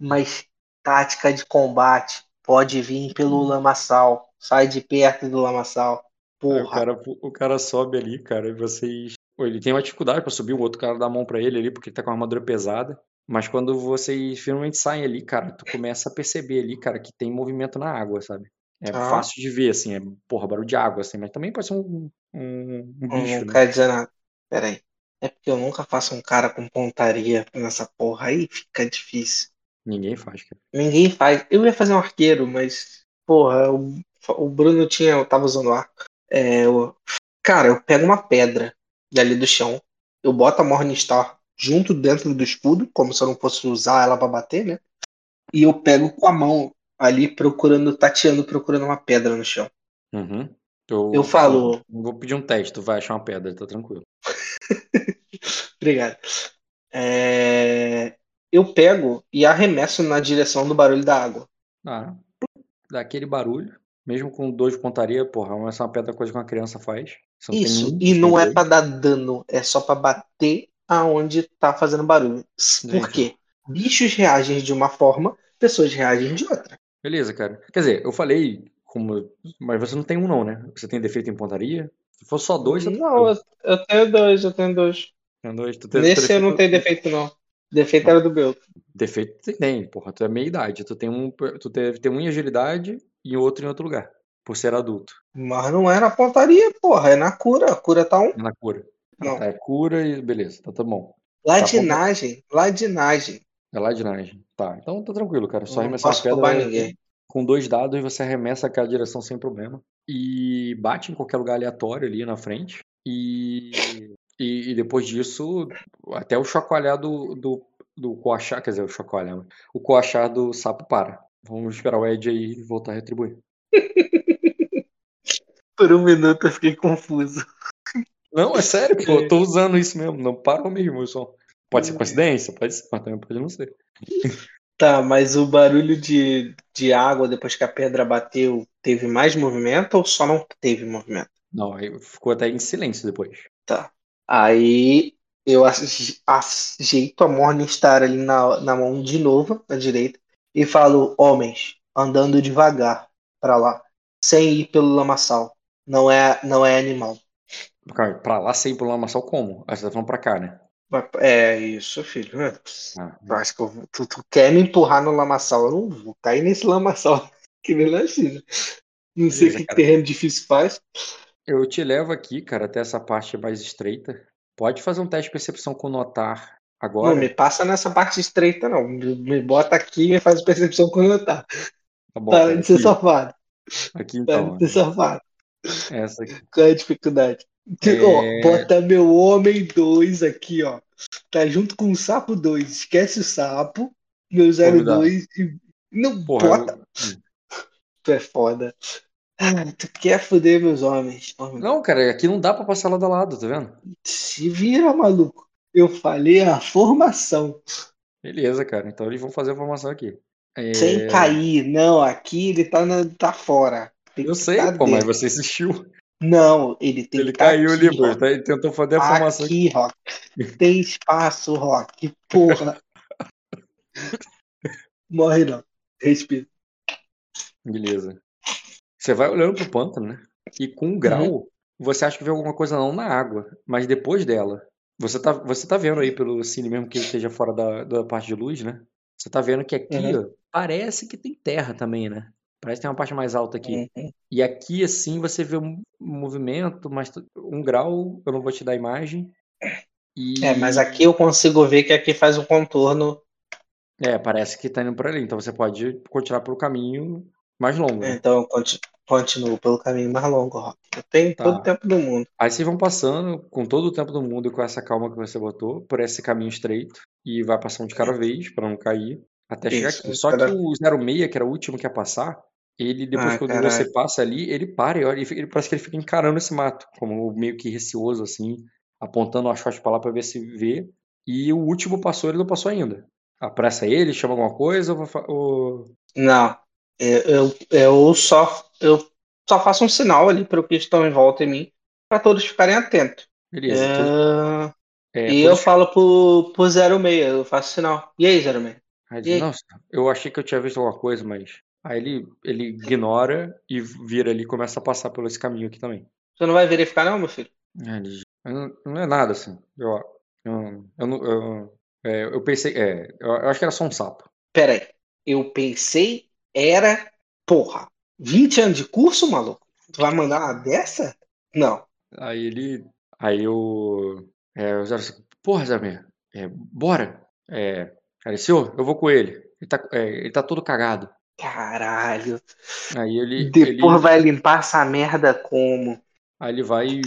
mas tática de combate pode vir pelo lamaçal. Sai de perto do lamaçal. Aí o Porra. cara, o cara sobe ali, cara, e vocês. Ele tem uma dificuldade pra subir, o outro cara dá a mão pra ele ali, porque ele tá com uma armadura pesada. Mas quando vocês finalmente saem ali, cara, tu começa a perceber ali, cara, que tem movimento na água, sabe? É Ah. fácil de ver, assim, é, porra, barulho de água, assim, mas também pode ser um, um, um bicho, Não né? quer dizer nada. Pera aí. É porque eu nunca faço um cara com pontaria nessa porra aí, fica difícil. Ninguém faz, cara. Ninguém faz. Eu ia fazer um arqueiro, mas, porra, o, o Bruno tinha, eu tava usando arco. É, eu- cara, eu pego uma pedra dali do chão, eu boto a Morningstar junto dentro do escudo, como se eu não fosse usar ela pra bater, né? E eu pego com a mão ali procurando, tateando, procurando uma pedra no chão. Uhum. Eu, Eu falo- eu Vou pedir um teste, tu vai achar uma pedra, tá tranquilo. Obrigado. É, eu pego e arremesso na direção do barulho da água. Ah, dá aquele barulho, mesmo com dois de pontaria, porra, essa é uma pedra coisa que uma criança faz. Isso, e não é pra dar dano, é só pra bater aonde tá fazendo barulho. Por Gente. quê? Bichos reagem de uma forma, pessoas reagem de outra. Beleza, cara. Quer dizer, eu falei como. Mas você não tem um, não, né? Você tem defeito em pontaria? Se for só dois, tá Não, eu, eu tenho dois, eu tenho dois. Tem dois. Tu tem, Nesse tu eu não tenho defeito, não. Defeito era do meu. Defeito tu tem, porra. Tu é meia idade. Tu tem um. Tu deve ter um em agilidade e outro em outro lugar. Por ser adulto. Mas não é na pontaria, porra, é na cura. A cura tá um. É na cura. Não. tá, é cura e beleza, tá, tá bom. Ladinagem, ladinagem. É ladinagem. Tá, então tá tranquilo, cara. Só arremessar a pedra ninguém. com dois dados você arremessa aquela direção sem problema. E bate em qualquer lugar aleatório ali na frente. E, e, e depois disso, até o chacoalhar do, do, do coachar, quer dizer, o chacoalhar, o coachar do sapo para. Vamos esperar o Ed aí voltar a retribuir. Por um minuto eu fiquei confuso. Não, é sério, pô, eu tô usando isso mesmo, não parou mesmo, eu só. Pode ser coincidência? Pode ser, mas também pode não ser. Tá, mas o barulho de, de água depois que a pedra bateu teve mais movimento ou só não teve movimento? Não, ficou até em silêncio depois. Tá. Aí eu aje- ajeito a Morningstar ali na, na mão de novo, na direita, e falo: homens, andando devagar pra lá, sem ir pelo lamaçal. Não é, não é animal. Cara, Pra lá sem ir pro lamaçal como? Ah, você tá falando pra cá, né? É isso, filho. Ah, Eu acho que eu tu, tu quer me empurrar no lamaçal? Eu não vou cair nesse lamaçal que nem na China. Não sei o que, cara. terreno difícil faz. Eu te levo aqui, cara, até essa parte mais estreita. Pode fazer um teste de percepção com notar Não agora. me passa nessa parte estreita, não. Me, me bota aqui e me faz percepção quando eu tá. Tá bom, Para cara, de ser safado. aqui Para então. de ser safado. Essa aqui. Qual é a dificuldade? É. Ó, bota meu homem 2 aqui, ó. Tá junto com o sapo 2. Esquece o sapo. Meu 02 e. Não, Porra, bota. eu-. Tu é foda. Ah, tu quer foder meus homens. Homem, Não, cara, aqui não dá pra passar lado a lado, tá vendo? Se vira, maluco. Eu falei a formação. Beleza, cara. Então eles vão fazer a formação aqui. É, Sem cair. Não, aqui ele tá, na, tá fora. Tem Eu sei, tá pô, mas você assistiu. Não, ele tem Ele que tá caiu aqui, pô. Rock. tá- Ele tentou fazer a formação aqui. Rock. Tem espaço, Rock. Porra. Morre não. Respira. Beleza. Você vai olhando pro pântano, né? E com um grau, você acha que vê alguma coisa não na água, mas depois dela. Você tá, você tá vendo aí pelo cine mesmo que ele esteja fora da, da parte de luz, né? Você tá vendo que aqui, Uhum. ó, parece que tem terra também, né? Parece que tem uma parte mais alta aqui. Uhum. E aqui, assim, você vê um movimento, mas um grau, eu não vou te dar a imagem. E... É, mas aqui eu consigo ver que aqui faz um contorno. É, parece que tá indo por ali. Então você pode continuar pelo caminho mais longo. Né? Então eu conti- continuo pelo caminho mais longo, Rock. Eu tenho Tá. todo o tempo do mundo. Aí vocês vão passando com todo o tempo do mundo e com essa calma que você botou por esse caminho estreito e vai passando de cada vez pra não cair até chegar Isso, aqui. Só cada- que o 06, que era o último que ia passar, ele depois Ah, quando caralho. você passa ali, ele para e olha, ele, ele parece que ele fica encarando esse mato, como meio que receoso assim, apontando as costas pra lá pra ver se vê. E o último passou, ele não passou ainda. Apressa ele, chama alguma coisa ou, Não, eu, eu, eu só eu só faço um sinal ali para o que estão em volta de mim, para todos ficarem atentos. Beleza. tudo- É, é, e eu todos- falo pro, pro 06, eu faço sinal. E aí, 06? Aí ele E diz, aí? Nossa, eu achei que eu tinha visto alguma coisa, mas. Aí ele, ele ignora e vira ali e começa a passar por esse caminho aqui também. Você não vai verificar, não, meu filho? Diz, não, não é nada assim. Eu, eu, eu, eu, é, eu pensei. É, eu, eu acho que era só um sapo. Pera aí. Eu pensei, era. Porra, 20 anos de curso, maluco? Tu vai mandar uma dessa? Não. Aí ele. Aí eu. É, o Zero Cinco, porra, Zé é, bora. É, cara, senhor, eu vou com ele. Ele tá, é, ele tá todo cagado. Caralho. Aí ele. Depois ele, vai limpar essa merda como? Aí ele vai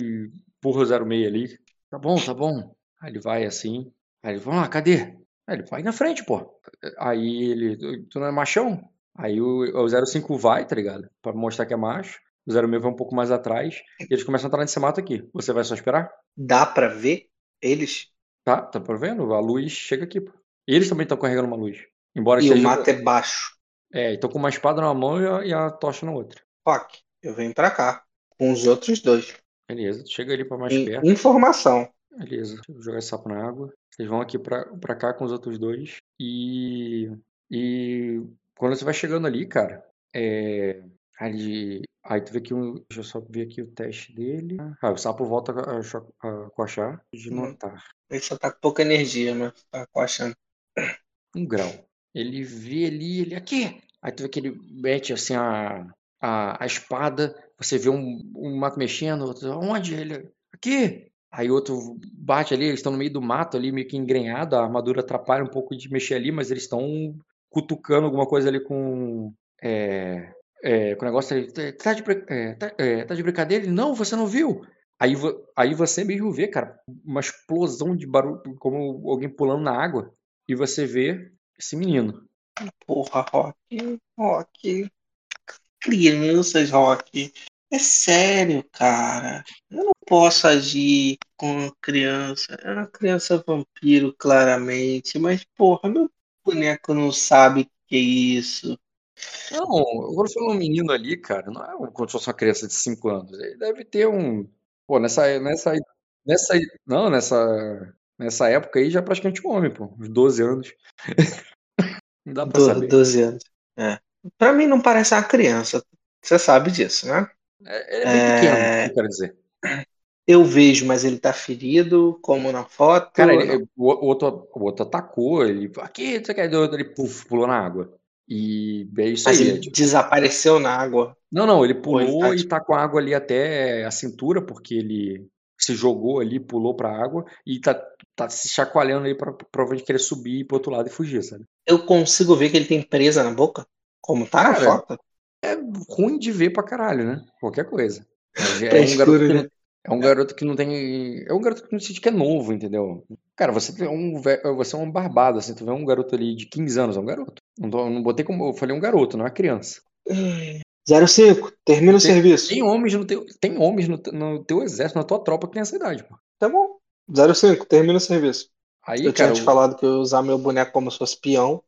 o 06 ali. Tá bom, tá bom. Aí ele vai assim. Aí ele, vamos lá, cadê? Aí ele vai na frente, pô. Aí ele, tu não é machão? Aí o, o 05 vai, tá ligado? Pra mostrar que é macho. O 06 vai um pouco mais atrás. E eles começam a entrar nesse mato aqui. Você vai só esperar? Dá pra ver eles? Tá, tá vendo? A luz chega aqui, pô. E eles também estão carregando uma luz. Embora E seja. o mato é baixo. É, estão com uma espada numa mão e a, e a tocha na outra. Rock, eu venho pra cá. Com os outros dois. Beleza, chega ali pra mais perto. Informação. Beleza, deixa eu jogar esse sapo na água. Vocês vão aqui pra, pra cá com os outros dois. E. E. Quando você vai chegando ali, cara. É. Ali. Aí tu vê que um. Deixa eu só ver aqui o teste dele. Ah, o sapo volta a, cho- a coachar de Hum. notar. Ele só tá com pouca energia, né? Tá coachando. Um grau. Ele vê ali, ele aqui. Aí tu vê que ele mete assim a, a, a espada. Você vê um, um mato mexendo. Outro, onde? Ele. Aqui! Aí outro bate ali, eles estão no meio do mato ali, meio que engrenhado, a armadura atrapalha um pouco de mexer ali, mas eles estão cutucando alguma coisa ali com. É, é, com o negócio ali. Tá de, brin- é, tá, é, tá de brincadeira? Ele, não, você não viu? Aí, aí você mesmo vê, cara, uma explosão de barulho, como alguém pulando na água, e você vê esse menino. Porra, Rock. Rock. Crianças, Rock. É sério, cara. Eu não posso agir com criança. É uma criança vampiro, claramente. Mas, porra, meu boneco não sabe o que é isso. Não, quando eu falo um menino ali, cara, não é como se fosse uma criança de 5 anos. Ele deve ter um. Pô, nessa, nessa, nessa, não, nessa, nessa época aí já é praticamente um homem, pô, uns 12 anos. Não dá pra saber. 12 anos. É. Pra mim não parece uma criança. Você sabe disso, né? É, ele é bem pequeno, É. eu quero dizer. Eu vejo, mas ele tá ferido, como na foto. Cara, ele- o, outro, o outro atacou, ele. Aqui, você quer? Ele puf, pulou na água. E é isso Mas aí. ele é tipo- desapareceu na água. Não, não, ele ele pulou tá, e tipo- tá com a água ali até a cintura, porque ele se jogou ali, pulou pra água e tá, tá se chacoalhando aí pra provavelmente querer subir pro outro lado e fugir, sabe? Eu consigo ver que ele tem presa na boca? Como tá na Cara, foto? É ruim de ver pra caralho, né? Qualquer coisa. É Tá um escuro, garoto que né? não, é um garoto que não tem. É um garoto que não sente que é novo, entendeu? Cara, você tem um você é um barbado, assim, tu vê um garoto ali de 15 anos, é um garoto. Não, tô- não botei como. Eu falei um garoto, não é uma criança. 05, termina o Tem, serviço. tem homens no teu, tem homens no, no teu exército, na tua tropa que tem essa idade, pô. Tá bom. 05, termina o serviço. Aí, Eu cara, tinha te o- falado que eu ia usar meu boneco como se fosse peão.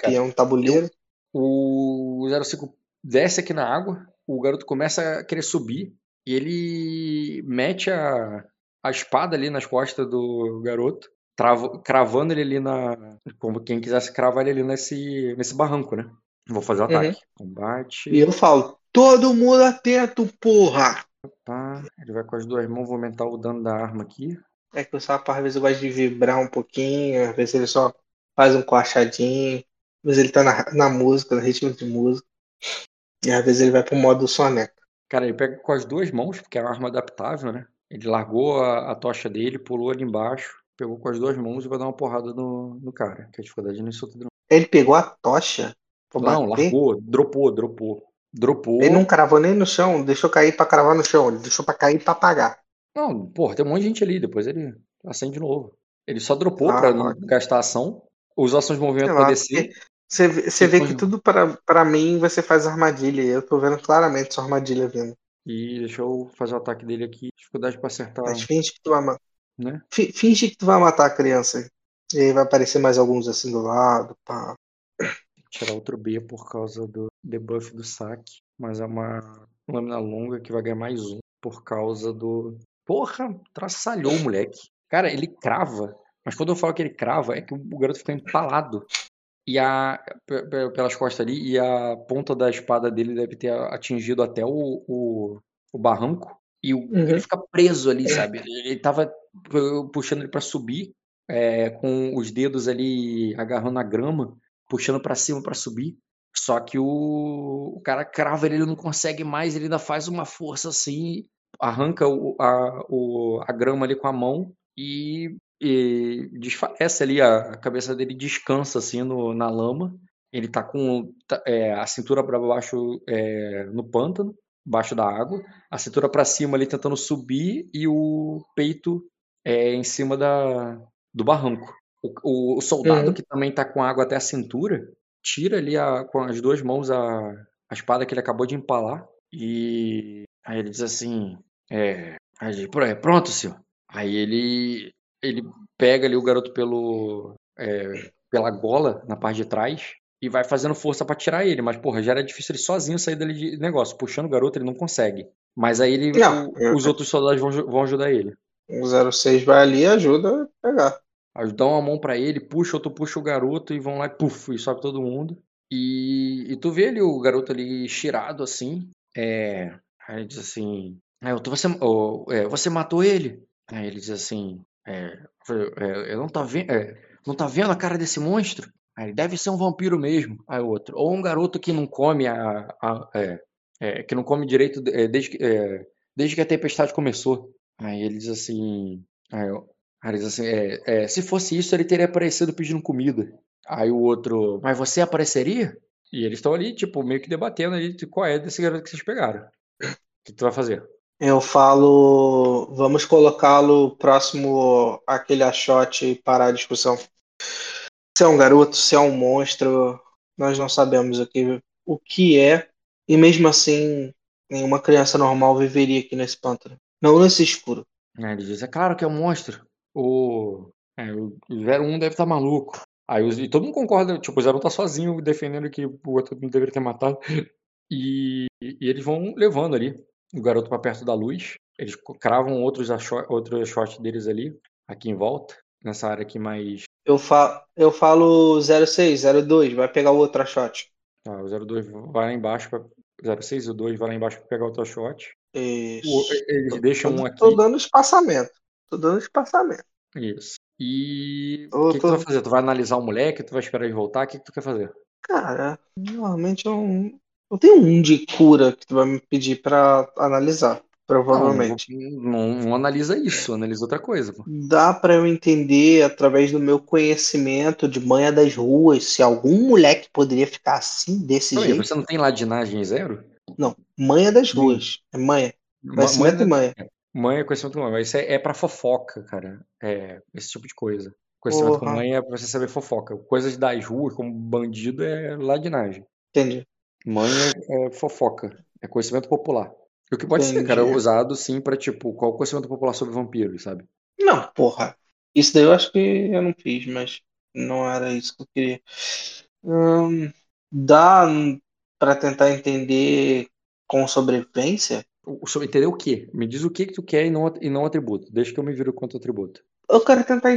Cara. peão, tabuleiro. O 05 desce aqui na água, o garoto começa a querer subir e ele mete a, a espada ali nas costas do garoto, trava- cravando ele ali na. Como quem quisesse cravar ele ali nesse, nesse barranco, né? Vou fazer o Uhum. ataque. Combate. E eu falo, todo mundo atento, porra! Pá. Ele vai com as duas mãos, vou aumentar o dano da arma aqui. É que o sapo às vezes gosta de vibrar um pouquinho, às vezes ele só faz um coachadinho, às vezes ele tá na, na música, no ritmo de música. E às vezes ele vai pro modo soneca. Cara, ele pega com as duas mãos, porque é uma arma adaptável, né? Ele largou a, a tocha dele, pulou ali embaixo, pegou com as duas mãos e vai dar uma porrada no, no cara. Que a dificuldade não é solta de. Ele pegou a tocha. Não, bater. largou, dropou, dropou. Dropou. Ele não cravou nem no chão, deixou cair pra cravar no chão, ele deixou pra cair pra apagar. Não, porra, tem um monte de gente ali, depois ele acende de novo. Ele só dropou Ah, pra não gastar ação, usou ações de movimento pra lá, descer. Você, vê- você vê que não. tudo pra, pra mim você faz armadilha. e Eu tô vendo claramente sua armadilha vindo. E deixa eu fazer o ataque dele aqui. Dificuldade pra acertar, Mas finge que tu vai matar. né? Finge que tu vai matar a criança. E aí vai aparecer mais alguns assim do lado. Pá. Tirar outro B por causa do debuff do saque. Mas é uma lâmina longa que vai ganhar mais um por causa do. Porra, traçalhou o moleque. Cara, ele crava. Mas quando eu falo que ele crava, é que o garoto fica empalado. E a. pe- pe- pelas costas ali, e a ponta da espada dele deve ter atingido até o, o, o barranco. E o- Uhum. ele fica preso ali, sabe? Ele tava pu- puxando ele pra subir, é, com os dedos ali agarrando a grama, puxando pra cima pra subir. Só que o, o cara crava ele, ele não consegue mais, ele ainda faz uma força assim, arranca o- a, o- a grama ali com a mão e, e desfalece ali, a, a cabeça dele descansa assim no- na lama. Ele tá com tá- é, a cintura para baixo é, no pântano, baixo da água, a cintura para cima ali tentando subir e o peito é, em cima da, do barranco. O, o- soldado Uhum. que também tá com água até a cintura, tira ali a- com as duas mãos a, a espada que ele acabou de empalar e aí ele diz assim, é, aí ele, "Pô, é, pronto, senhor. Aí ele ele pega ali o garoto pelo é, pela gola na parte de trás e vai fazendo força pra tirar ele, mas porra, já era difícil ele sozinho sair dali de negócio, puxando o garoto ele não consegue. Mas aí ele, Não, o- eu- os outros soldados vão, vão ajudar ele. O 06 vai ali e ajuda a pegar. Dá uma mão pra ele, puxa, outro puxa o garoto e vão lá puf, e sobe todo mundo. E, e tu vê ali o garoto ali estirado assim. É, aí ele diz assim: "Ah, tô- você, ô, é, você matou ele? Aí ele diz assim: é, é, eu não tá vendo, não tá vendo a cara desse monstro? Aí deve ser um vampiro mesmo. Aí outro, ou um garoto que não come a, a- é, é, que não come direito é, desde é, desde que a tempestade começou. Aí ele diz assim, aí, diz assim, é, é, se fosse isso, ele teria aparecido pedindo comida. Aí o outro, mas você apareceria? E eles estão ali, tipo, meio que debatendo ali qual é desse garoto que vocês pegaram. O que tu vai fazer? Eu falo, vamos colocá-lo próximo àquele achote e parar a discussão. Se é um garoto, se é um monstro, nós não sabemos o que, o que é, e mesmo assim, nenhuma criança normal viveria aqui nesse pântano. Não nesse escuro. Ele diz, é claro que é um monstro. O, é, o 01 deve estar maluco. Aí os- e todo mundo concorda, tipo, o 01 tá sozinho defendendo que o outro não deveria ter matado. E, e eles vão levando ali o garoto pra perto da luz. Eles cravam outros outros shots deles ali, aqui em volta, nessa área aqui mais Eu, fa eu falo 06, 02, vai pegar o outro achote. Tá, o 02 vai lá embaixo para 06 e o 2 vai lá embaixo para pegar outro shot. O- Isso. Eles deixam um aqui. tô dando espaçamento. Tô dando espaçamento. Isso. E o que, que tu tô- vai fazer? Tu vai analisar o moleque? Tu vai esperar ele voltar? O que, que tu quer fazer? Cara, normalmente eu não, eu tenho um de cura que tu vai me pedir pra analisar, provavelmente. Não, não, não analisa isso, analisa outra coisa. Pô. Dá pra eu entender através do meu conhecimento de manha das ruas se algum moleque poderia ficar assim, desse aí, jeito. você não tem ladinagem zero? Não, manha das ruas. É manha. Ma- Conhecimento e Mãe, manha. Mãe é conhecimento com mãe, mas isso é, é pra fofoca, cara. É esse tipo de coisa. Conhecimento com Porra. mãe é pra você saber fofoca. Coisas das ruas, como bandido, é ladinagem. Entendi. Mãe é, é fofoca, é conhecimento popular. O que pode ser, cara, Entendi. usado sim pra, tipo, qual o conhecimento popular sobre vampiros, sabe? Não, porra. Isso daí eu acho que eu não fiz, mas não era isso que eu queria. Hum, dá pra tentar entender com sobrevivência? Entender o quê? Me diz o que que tu quer e não, e não atributo. Deixa que eu me viro quanto atributo. Eu quero tentar,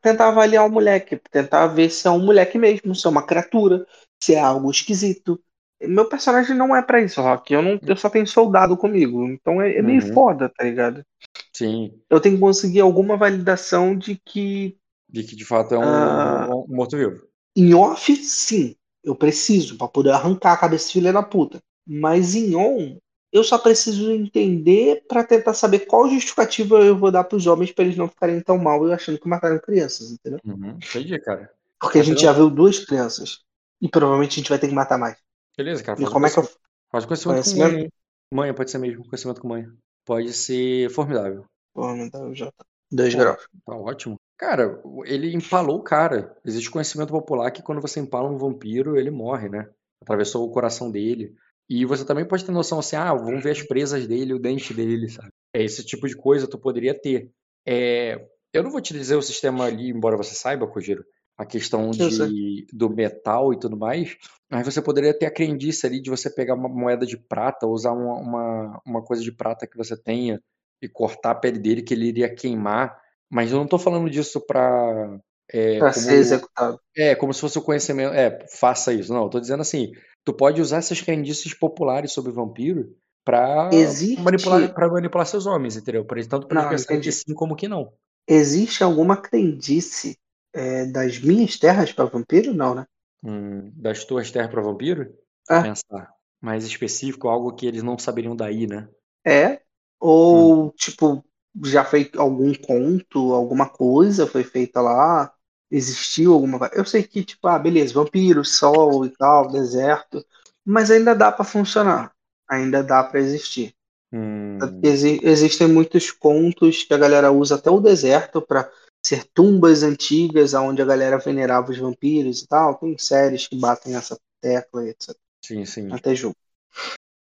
tentar avaliar o moleque, tentar ver se é um moleque mesmo, se é uma criatura, se é algo esquisito. Meu personagem não é pra isso, Rock. Eu, não, eu só tenho soldado comigo, então é, é meio Uhum. foda, tá ligado? Sim, Eu tenho que conseguir alguma validação de que de que de fato é um, Ah. um- um morto-vivo. Em off, sim, eu preciso pra poder arrancar a cabeça desse filho da puta. Mas em on, eu só preciso entender pra tentar saber qual justificativa eu vou dar pros homens pra eles não ficarem tão mal eu achando que mataram crianças, entendeu? Uhum. Entendi, cara. Porque a gente já viu duas crianças. E provavelmente a gente vai ter que matar mais. Beleza, cara. E como é que eu. Faz conhecimento, Conhecimento? com manha. Manha pode ser mesmo, conhecimento com manha. Pode ser formidável. Dá, já tá. Dois Pô. graus. Tá ótimo. Cara, ele empalou o cara. Existe conhecimento popular que quando você empala um vampiro, ele morre, né? Atravessou o coração dele. E você também pode ter noção assim, ah, vamos ver as presas dele, o dente dele, sabe? É esse tipo de coisa tu poderia ter. É, eu não vou te dizer o sistema ali, embora você saiba, Kojiro, a questão de, do metal e tudo mais, mas você poderia ter a crendice ali de você pegar uma moeda de prata, usar uma, uma, uma coisa de prata que você tenha e cortar a pele dele que ele iria queimar. Mas eu não tô falando disso pra. É, Pra como, ser executado. é, como se fosse o conhecimento. É, faça isso. Não, eu tô dizendo assim, tu pode usar essas crendices populares sobre vampiro pra Existe- manipular, pra manipular seus homens, entendeu? Pra, tanto Não, eles pensarem que sim como que não. Existe alguma crendice é, das minhas terras pra vampiro? Não, né? Hum, das tuas terras pra vampiro? É. Pensar. Mais específico, algo que eles não saberiam daí, né? É? Ou, tipo, já foi algum conto, alguma coisa foi feita lá? Existiu alguma coisa? Eu sei que, tipo, ah, beleza, vampiro, sol e tal, deserto, mas ainda dá pra funcionar. Ainda dá pra existir. Hum, Exi- existem muitos contos que a galera usa até o deserto pra ser tumbas antigas onde a galera venerava os vampiros e tal. Tem séries que batem essa tecla e etc. sim, sim. Até jogo.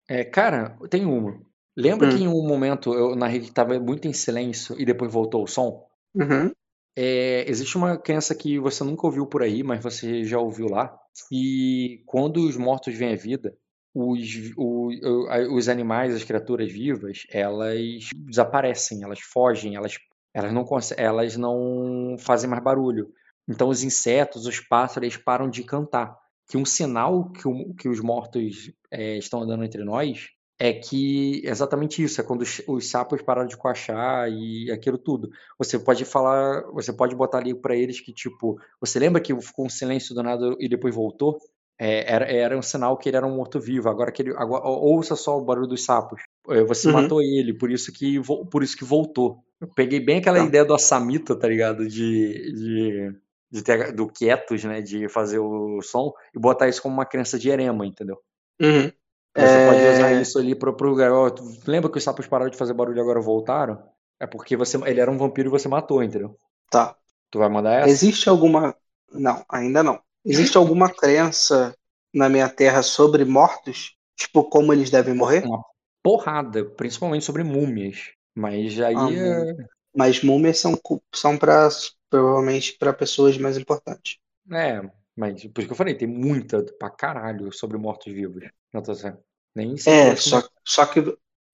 É, cara, tem uma. Lembra Hum. que em um momento eu narrei que tava muito em silêncio e depois voltou o som? Uhum. É, existe uma crença que você nunca ouviu por aí, mas você já ouviu lá, que quando os mortos vêm à vida, os, o- os animais, as criaturas vivas, elas desaparecem, elas fogem, elas, elas, não, elas não fazem mais barulho. Então os insetos, os pássaros, param de cantar. Que um sinal que, o- que os mortos é, estão andando entre nós é que exatamente isso, é quando os, os sapos pararam de coachar e aquilo tudo. Você pode falar, você pode botar ali pra eles que, tipo, você lembra que ficou um silêncio do nada e depois voltou? É, era, era um sinal que ele era um morto-vivo. Agora que ele, agora, ouça só o barulho dos sapos. É, Você Uhum. matou ele, por isso que por isso que voltou. Eu peguei bem aquela Tá. ideia do Assamita, tá ligado? De, de, de ter, do quietos, né? De fazer o som e botar isso como uma crença de erema, entendeu? Uhum. Você pode usar É, isso ali pro, pro garoto. Lembra que os sapos pararam de fazer barulho e agora voltaram? É porque você, ele era um vampiro e você matou, entendeu? Tá. Tu vai mandar essa? Existe alguma. Não, ainda não. Existe alguma crença na minha terra sobre mortos? Tipo, como eles devem morrer? Uma porrada, principalmente sobre múmias. Mas aí Ah, é, Mas múmias são, são para provavelmente para pessoas mais importantes. é, mas por isso que eu falei, tem muita pra caralho sobre mortos-vivos. Não tô dizendo. Nem sei É, só, só que.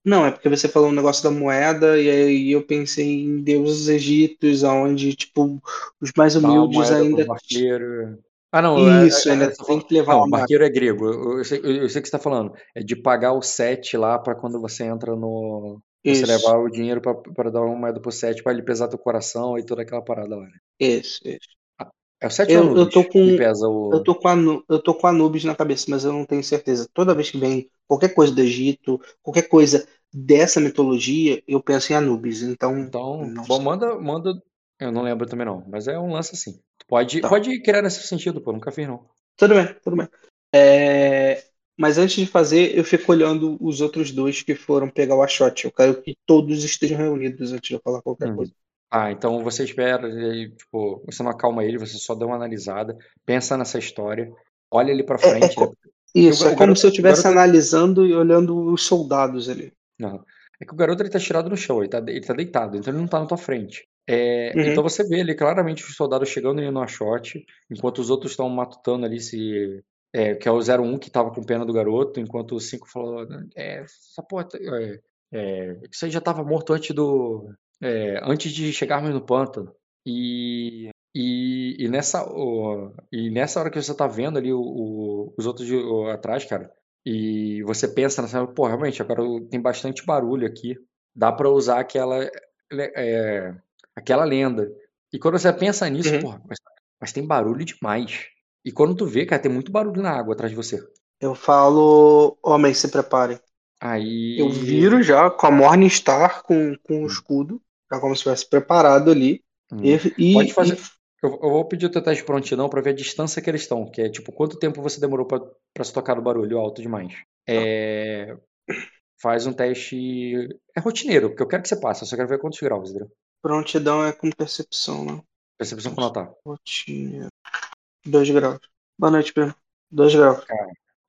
Não, é porque você falou um negócio da moeda, e aí eu pensei em deuses egípcios, onde, tipo, os mais humildes ainda. barqueiro. Ah, não, é- Isso, é- ainda é- você tem que levar Não, moeda. barqueiro é grego. Eu, eu sei, eu, sei o que você tá falando. É de pagar o set lá pra quando você entra no. Você Isso, levar o dinheiro pra, pra dar uma moeda pro set pra ele pesar teu coração e toda aquela parada lá. né? isso, isso. É o set ou Eu, eu tô com. pesa o. Eu tô com Anu, eu tô com Anubis na cabeça, mas eu não tenho certeza. Toda vez que vem qualquer coisa do Egito, qualquer coisa dessa mitologia, eu penso em Anubis. Então, Então, bom, sei. manda, manda. Eu não lembro também não, mas é um lance assim. Tu Pode, Tá. pode criar nesse sentido, pô, nunca fiz não. Tudo bem, tudo bem. É, Mas antes de fazer, eu fico olhando os outros dois que foram pegar o Ashot. Eu quero que todos estejam reunidos antes de eu falar qualquer Uhum. coisa. Ah, então você espera, e tipo, você não acalma ele, você só dá uma analisada, pensa nessa história, olha ali pra É, é frente, co- né? Isso, o é como garoto- se eu estivesse garoto- analisando e olhando os soldados ali. Não. É que o garoto ele tá tirado no chão, ele tá, ele tá deitado, então ele não tá na tua frente. É, Uhum. Então você vê ali claramente os soldados chegando ali no shot, enquanto os outros estão matutando ali se. é, que é o 01 que tava com pena do garoto, enquanto o 5 falou: é, essa porra. É, é, isso aí já tava morto antes do. É, antes de chegarmos no pântano. E. E, e nessa, e nessa hora que você tá vendo ali o- o- os outros de- atrás, cara, e você pensa nessa, pô, realmente, agora tem bastante barulho aqui. Dá pra usar aquela, é, aquela lenda. E quando você pensa nisso, Uhum. pô, mas, mas tem barulho demais. E quando tu vê, cara, tem muito barulho na água atrás de você. Eu falo, homens, se preparem. Aí. Eu viro já com a Morningstar com, com o escudo, como se estivesse preparado ali. Hum. E, e- Pode fazer- e- Eu, vou pedir o teu teste de prontidão pra ver a distância que eles estão, que é tipo, quanto tempo você demorou pra, pra se tocar no barulho alto demais. É. Faz um teste. É rotineiro, porque eu quero que você passe, eu só quero ver quantos graus, entendeu? Prontidão é com percepção, né? Percepção com notar. Rotina. 2 graus. Boa noite, Pedro. 2 graus.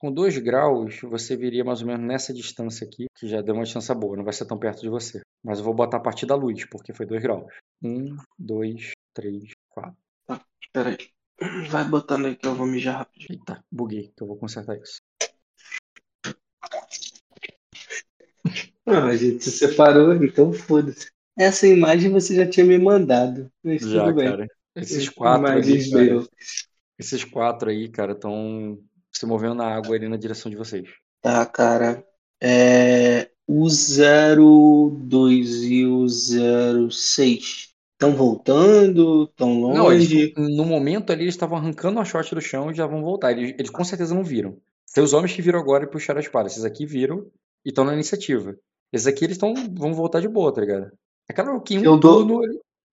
Com 2 graus, você viria mais ou menos nessa distância aqui, que já deu uma distância boa, não vai ser tão perto de você. Mas eu vou botar a partir da luz, porque foi 2 graus. 1, 2, 3, 4. Pera aí. Vai botando aí que eu vou mijar rapidinho. Eita, buguei, que eu vou consertar isso. Ah, a gente se separou, então foda-se. Essa imagem você já tinha me mandado. Mas Já, tudo bem. cara. Esses quatro aí, cara, esses quatro aí, cara, estão se movendo na água ali na direção de vocês. Tá, cara. É, o 02 e o 06 estão voltando? Estão Não, eles, longe? no momento ali, eles estavam arrancando a shot do chão e já vão voltar. Eles, eles com certeza não viram. Tem os homens que viram agora e puxaram a espada. Esses aqui viram e estão na iniciativa. Esses aqui, eles tão, vão voltar de boa, tá ligado? É claro que um Eu dou- turno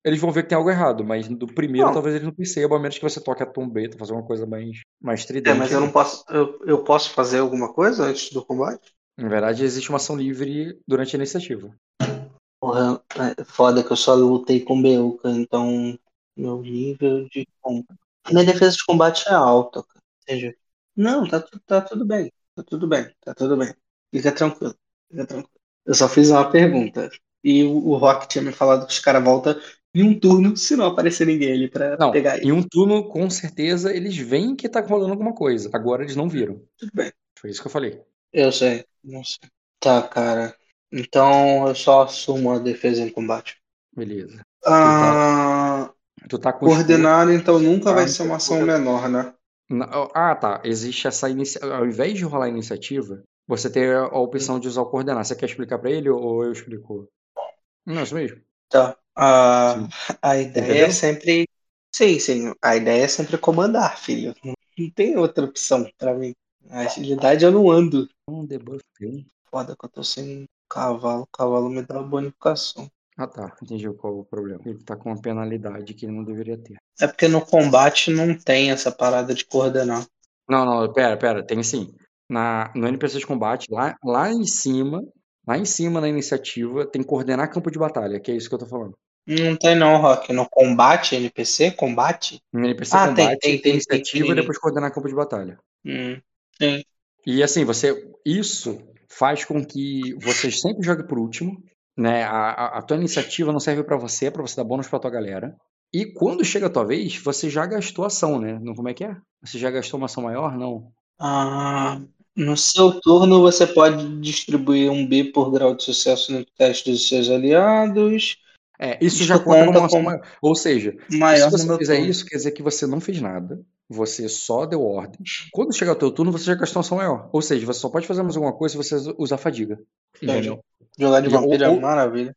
eles vão ver que tem algo errado, mas do primeiro Não. talvez eles não percebam, a menos que você toque a trombeta, fazer uma coisa mais, mais É, tridente. mas eu não posso. Eu, eu posso fazer alguma coisa antes do combate? Na verdade, existe uma ação livre durante a iniciativa. Porra, é foda que eu só lutei com Beuca, então meu nível de. Minha defesa de combate é alta, cara. Entende? Não, tá, tá tudo bem. Tá tudo bem, tá tudo bem. Fica tranquilo, fica tranquilo. Eu só fiz uma pergunta. E o, o Rock tinha me falado que os caras voltam em um turno se não aparecer ninguém ali pra Não, pegar ele. em um turno, com certeza, eles veem que tá rolando alguma coisa. Agora eles não viram. Tudo bem. Foi isso que eu falei. Eu sei, não sei. Tá, cara. Então eu só assumo a defesa em combate. Beleza. Ah, Tu tá com coordenado, então nunca vai Ah, ser uma ação menor, né? Ah, tá. Existe essa iniciativa. Ao invés de rolar a iniciativa, você tem a opção de usar o coordenar. Você quer explicar pra ele ou eu explico? Não, isso mesmo. Tá. A, Sim. a ideia Entendeu? é sempre. Sim, sim. A ideia é sempre comandar, filho. Não tem outra opção pra mim. A agilidade eu não ando. Um debuff. tem. Foda que eu tô sem cavalo. O cavalo me dá uma bonificação. Ah, tá. Entendi qual é o problema. Ele tá com uma penalidade que ele não deveria ter. É porque no combate não tem essa parada de coordenar. Não, não, pera, pera. Tem sim. Na, no NPC de combate, lá, lá em cima, lá em cima na iniciativa, tem coordenar campo de batalha, que é isso que eu tô falando. Não tem não, Rock. No combate, NPC, combate? No NPC Ah, tem, combate, tem, tem, iniciativa tem. e depois coordenar campo de batalha. Hum, sim. E assim, você isso faz com que você sempre jogue por último, né? A, a, a tua iniciativa não serve pra você, é pra você dar bônus pra tua galera. E quando chega a tua vez, você já gastou ação, né? Não, como é que é? Você já gastou uma ação maior? Não. Ah, no seu turno, você pode distribuir um B por grau de sucesso no teste dos seus aliados. É, isso Isso já conta conta como uma. Ou seja, Maior se você fizer turno. isso, quer dizer que você não fez nada. Você só deu ordem. Quando chegar o teu turno, você já gastou uma ação maior. Ou seja, você só pode fazer mais alguma coisa se você usar fadiga. Entendeu? Jogar de vampiro é ou- maravilha.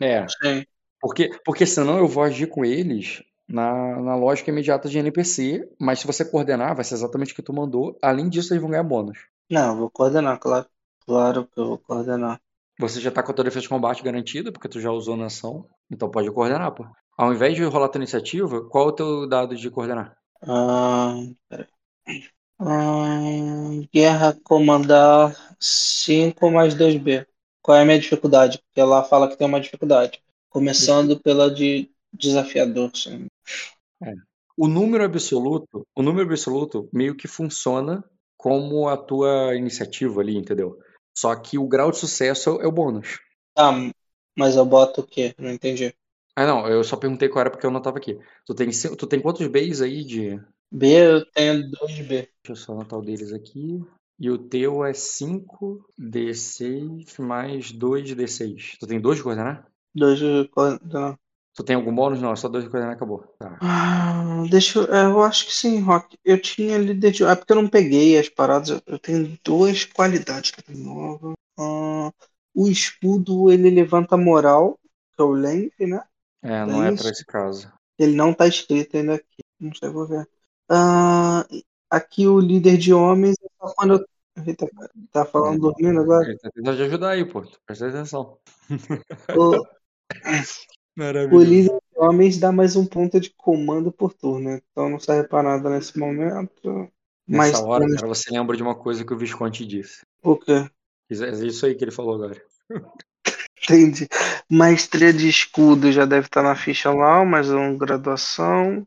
É, sim. porque, porque senão eu vou agir com eles na, na lógica imediata de NPC, mas se você coordenar, vai ser exatamente o que tu mandou. Além disso, eles vão ganhar bônus. Não, eu vou coordenar, claro. Claro que eu vou coordenar. Você já tá com a tua defesa de combate garantida, porque tu já usou na ação. Então pode coordenar, pô. Ao invés de rolar tua iniciativa, qual é o teu dado de coordenar? Ah. Ah, guerra comandar 5 mais 2B. Qual é a minha dificuldade? Porque ela fala que tem uma dificuldade. Começando pela de desafiador. sim. O número absoluto, o número absoluto meio que funciona como a tua iniciativa ali, entendeu? Só que o grau de sucesso é o bônus. Tá, mas eu boto o quê? Não entendi. Ah, não, eu só perguntei qual era porque eu não tava aqui. Tu tem, tu tem quantos Bs aí de. B eu tenho 2B. Deixa eu só anotar o deles aqui. E o teu é 5d6 mais 2d6. Tu tem dois coordenar? 2 de coordenar. Tu tem algum bônus? Não, é só dois de coordenar acabou. Tá. Ah, deixa eu, é, eu acho que sim, Rock. Eu tinha líder de. É porque eu não peguei as paradas. Eu- Eu tenho duas qualidades. Cadê? Nova. Ah, o escudo ele levanta moral, que é o length, né? É, não é isso. pra esse caso. Ele não tá escrito ainda aqui. Não sei, vou ver. Ah, aqui o líder de homens é só quando eu. Eita, tá falando dormindo agora? Ele tá tentando te ajudar aí, pô. Presta atenção. O- O Maravilhoso. líder de homens dá mais um ponto de comando por turno, né? então não serve pra nada nesse momento. Mas Nessa hora, temos- cara, você lembra de uma coisa que o Visconti disse. o quê? É isso aí que ele falou agora. Entendi. Maestria de escudo já deve estar na ficha lá, mais uma graduação.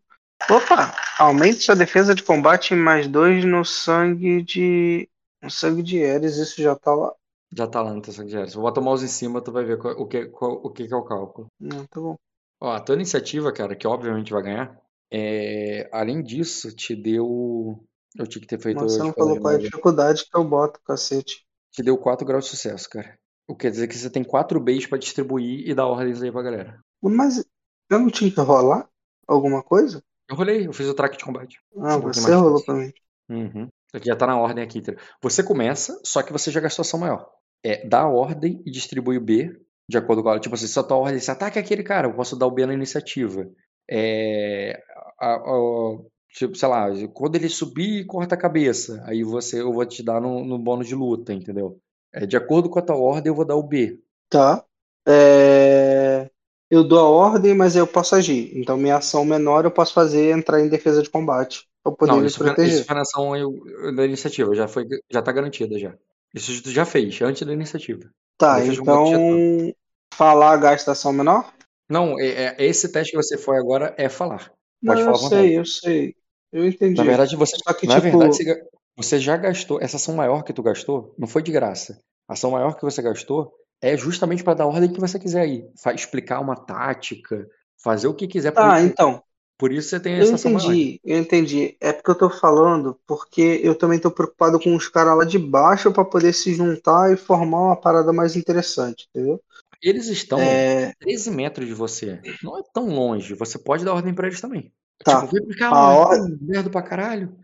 Opa! Aumente sua defesa de combate em mais dois no sangue de. No sangue de Ares, isso já tá lá. Já tá lá no teu sangue de Ares. Vou botar o mouse em cima, tu vai ver qual- o, que, qual- o que que é o cálculo. Não, tá bom. Ó, a tua iniciativa, cara, que obviamente vai ganhar, é... além disso, te deu. Eu tinha que ter feito. Mas você não falou qual é a dificuldade que eu boto, cacete. Te deu 4 graus de sucesso, cara. O que quer dizer que você tem 4 Bs pra distribuir e dar ordens aí pra galera. Mas eu não tinha que rolar alguma coisa? Eu rolei, eu fiz o track de combate. Ah, Um você rolou mim. Uhum. Já tá na ordem aqui. Você começa, só que você já gastou ação maior. É, dá a ordem e distribui o B de acordo com a. Tipo assim, se a tua ordem se ataca aquele cara, eu posso dar o B na iniciativa. É, a- a- tipo, sei lá, quando ele subir, corta a cabeça. Aí você, eu vou te dar no, no bônus de luta, entendeu? É, de acordo com a tua ordem, eu vou dar o B. Tá. É, Eu dou a ordem, mas eu posso agir. Então, minha ação menor eu posso fazer entrar em defesa de combate. Pra poder Não, isso foi, proteger. isso ação eu- da iniciativa, já foi, já tá garantida já. Isso tu já fez, antes da iniciativa. Tá, já então. Falar gasta ação menor? Não, é, é- esse teste que você foi agora é falar. Não, Pode eu falar vontade. sei, eu sei. Eu entendi. Na verdade, você, Só que, na tipo, verdade, você, você já gastou. Essa ação maior que tu gastou não foi de graça. A ação maior que você gastou é justamente para dar ordem que você quiser aí. Explicar uma tática, fazer o que quiser. Tá, então. Por isso você tem Eu essa maior. entendi, eu entendi. É porque eu tô falando porque eu também tô preocupado com os caras lá de baixo pra poder se juntar e formar uma parada mais interessante, entendeu? Eles estão É, 13 metros de você. Não é tão longe. Você pode dar ordem para eles também. Tá. Tipo, vem pra cá, A ó, or- merda pra caralho.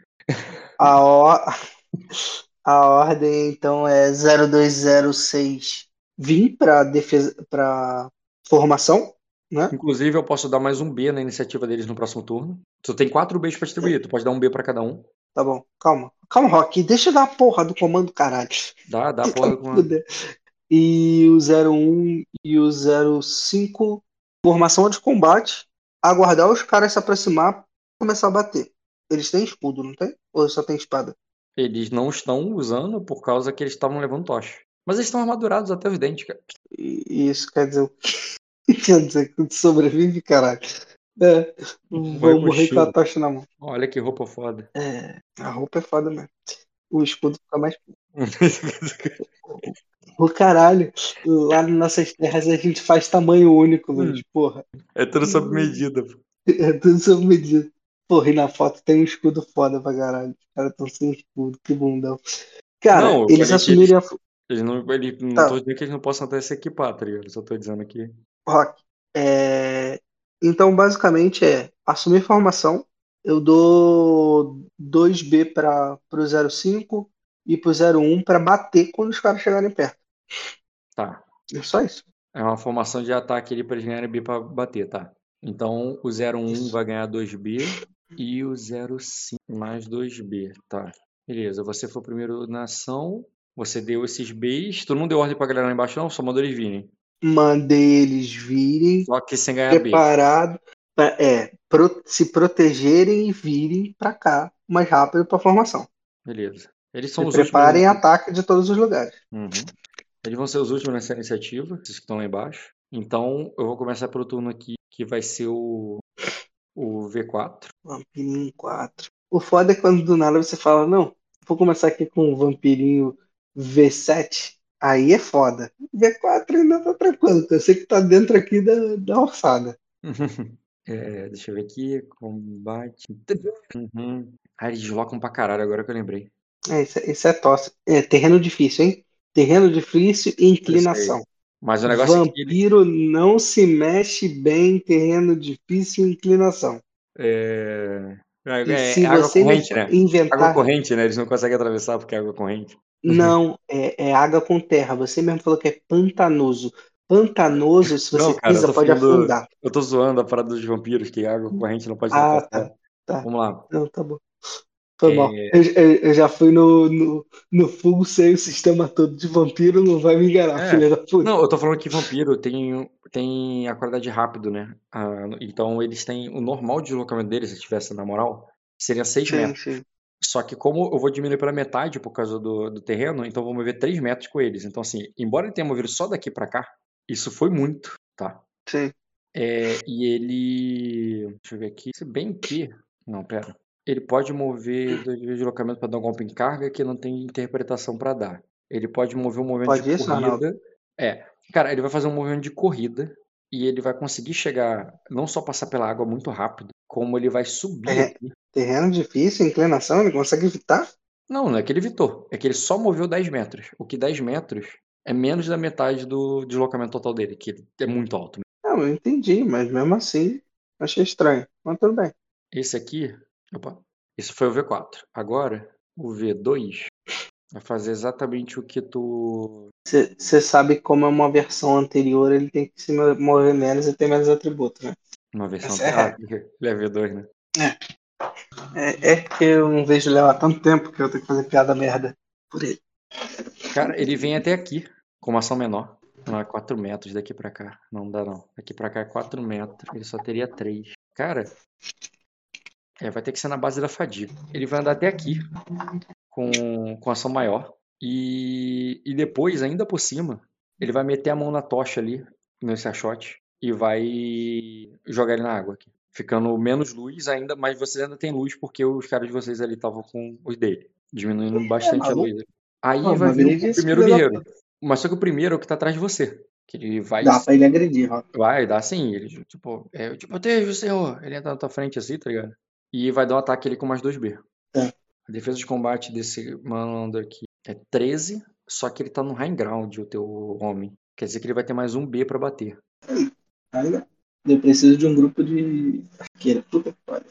a, or... a ordem então é 0206 vir pra defesa para formação, né? Inclusive, eu posso dar mais um B na iniciativa deles no próximo turno. Tu tem 4 Bs pra distribuir. Tu pode dar um B pra cada um. Tá bom, calma. Calma, Rock, deixa eu dar a porra do comando, caralho. Dá, dá porra com a... Fuder. E o 01 e o 05, formação de combate, aguardar os caras se aproximar começar a bater. Eles têm escudo, não tem? Ou só tem espada? Eles não estão usando por causa que eles estavam levando tocha. Mas eles estão armadurados até os dentes, cara. E isso quer dizer o quê? Quer dizer que tu sobrevive, caralho. É, vou morrer com a tocha na mão. Olha que roupa foda. É, a roupa é foda mesmo. O escudo fica mais. O caralho, lá nas nossas terras a gente faz tamanho único, Luiz. Porra. é tudo sob medida. pô. É tudo sob medida. Porra, e na foto tem um escudo foda pra caralho. Os caras estão sem escudo, que bundão. Cara, Não, eles que assumirem a. Eles não, ele, não Tá. tô dizendo que eles não possam até se equipar, tá ligado? Só tô dizendo aqui. Rock. É, Então, basicamente é assumir formação. Eu dou 2B para o 05 e pro 01 para bater quando os caras chegarem perto. Tá. É só isso. É uma formação de ataque ali pra eles ganharem B pra bater, tá? Então o 01 Isso. vai ganhar 2B e o 05 mais 2B, tá? Beleza, você foi o primeiro na ação, você deu esses Bs, tu não deu ordem pra galera lá embaixo não, só mandou eles virem. Mandei eles virem Só que sem ganhar preparado pra, é, pro- se protegerem e virem pra cá mais rápido pra formação. Beleza. Eles são Se os últimos. preparem ataque de todos os lugares. Uhum. Eles vão ser os últimos nessa iniciativa, esses que estão lá embaixo. Então eu vou começar pelo turno aqui, que vai ser o, o V4. Vampirinho 4. O foda é quando do nada você fala, não, vou começar aqui com o vampirinho V7. Aí é foda. V4 ainda tá tranquilo, eu sei que tá dentro aqui da, da orçada. É, deixa eu ver aqui. Combate. Uhum. Ah, eles deslocam pra caralho, agora que eu lembrei. É, isso, é- isso é tosse. É terreno difícil, hein? Terreno difícil e inclinação. Mas o negócio é que ele, Vampiro não se mexe bem em terreno difícil e inclinação. é, é, é se água você corrente, né? inventar. Água corrente, né? Eles não conseguem atravessar porque é água corrente. Não, é, é água com terra. Você mesmo falou que é pantanoso. Pantanoso, se você Não, cara, pisa, pode falando- afundar. Eu tô zoando a parada dos vampiros, que água corrente não pode Ah, tá, tá. Vamos lá. Não, tá bom. Foi mal. É, Eu, eu- eu já fui no, no, no full, sei o sistema todo de vampiro, não vai me enganar, É. filha da puta. Não, eu tô falando que vampiro tem, tem a qualidade rápido, né? Ah, então eles têm. O normal de deslocamento deles, se tivesse na moral, seria 6 Sim, metros. sim. Só que como eu vou diminuir pela metade por causa do, do terreno, então eu vou mover 3 metros com eles. Então, assim, embora ele tenha movido só daqui pra cá, isso foi muito, tá? Sim. É, e ele. Deixa eu ver aqui. Se bem que. Não, pera. Ele pode mover dois vezes deslocamento para dar um golpe em carga que não tem interpretação para dar. Ele pode mover um movimento Pode de isso, Arnaldo? corrida. É. Cara, ele vai fazer um movimento de corrida e ele vai conseguir chegar, não só passar pela água muito rápido, como ele vai subir É. Terreno difícil, inclinação, ele consegue evitar? Não, não é que ele evitou. É que ele só moveu 10 metros. O que 10 metros é menos da metade do deslocamento total dele, que é muito alto. Não, eu entendi, mas mesmo assim, achei estranho. Mas tudo bem. Esse aqui, opa, esse foi o V4. Agora, o V2 vai fazer exatamente o que tu. Você sabe como é uma versão anterior, ele tem que se mover menos e ter menos atributos, né? Uma versão. É ele é V2, né? É, é que eu não vejo o Léo há tanto tempo que eu tenho que fazer piada merda por ele. Cara, ele vem até aqui, com uma ação menor. Não, é 4 metros daqui pra cá. Não dá, não. Daqui pra cá é 4 metros. Ele só teria 3. Cara, é, vai ter que ser na base da fadiga. Ele vai andar até aqui, com, com ação maior. E, e depois, ainda por cima, ele vai meter a mão na tocha ali, nesse achote, e vai jogar ele na água aqui. Ficando menos luz ainda, mas vocês ainda têm luz porque os caras de vocês ali estavam com os dele. Diminuindo bastante a maluco. luz. Aí Não, vai vir o disse primeiro guerreiro. Mas só que o primeiro é o que tá atrás de você. Que ele vai. Dá pra ele agredir, ó. Vai, dá sim. Ele, tipo, é, eu te protejo, senhor. Ele entra na tua frente assim, tá ligado? E vai dar um ataque ali com mais 2B. É. A defesa de combate desse malandro aqui é 13, só que ele tá no high ground, o teu homem. Quer dizer que ele vai ter mais um B pra bater. Ainda. Eu preciso de um grupo de arqueira. Puta que pariu.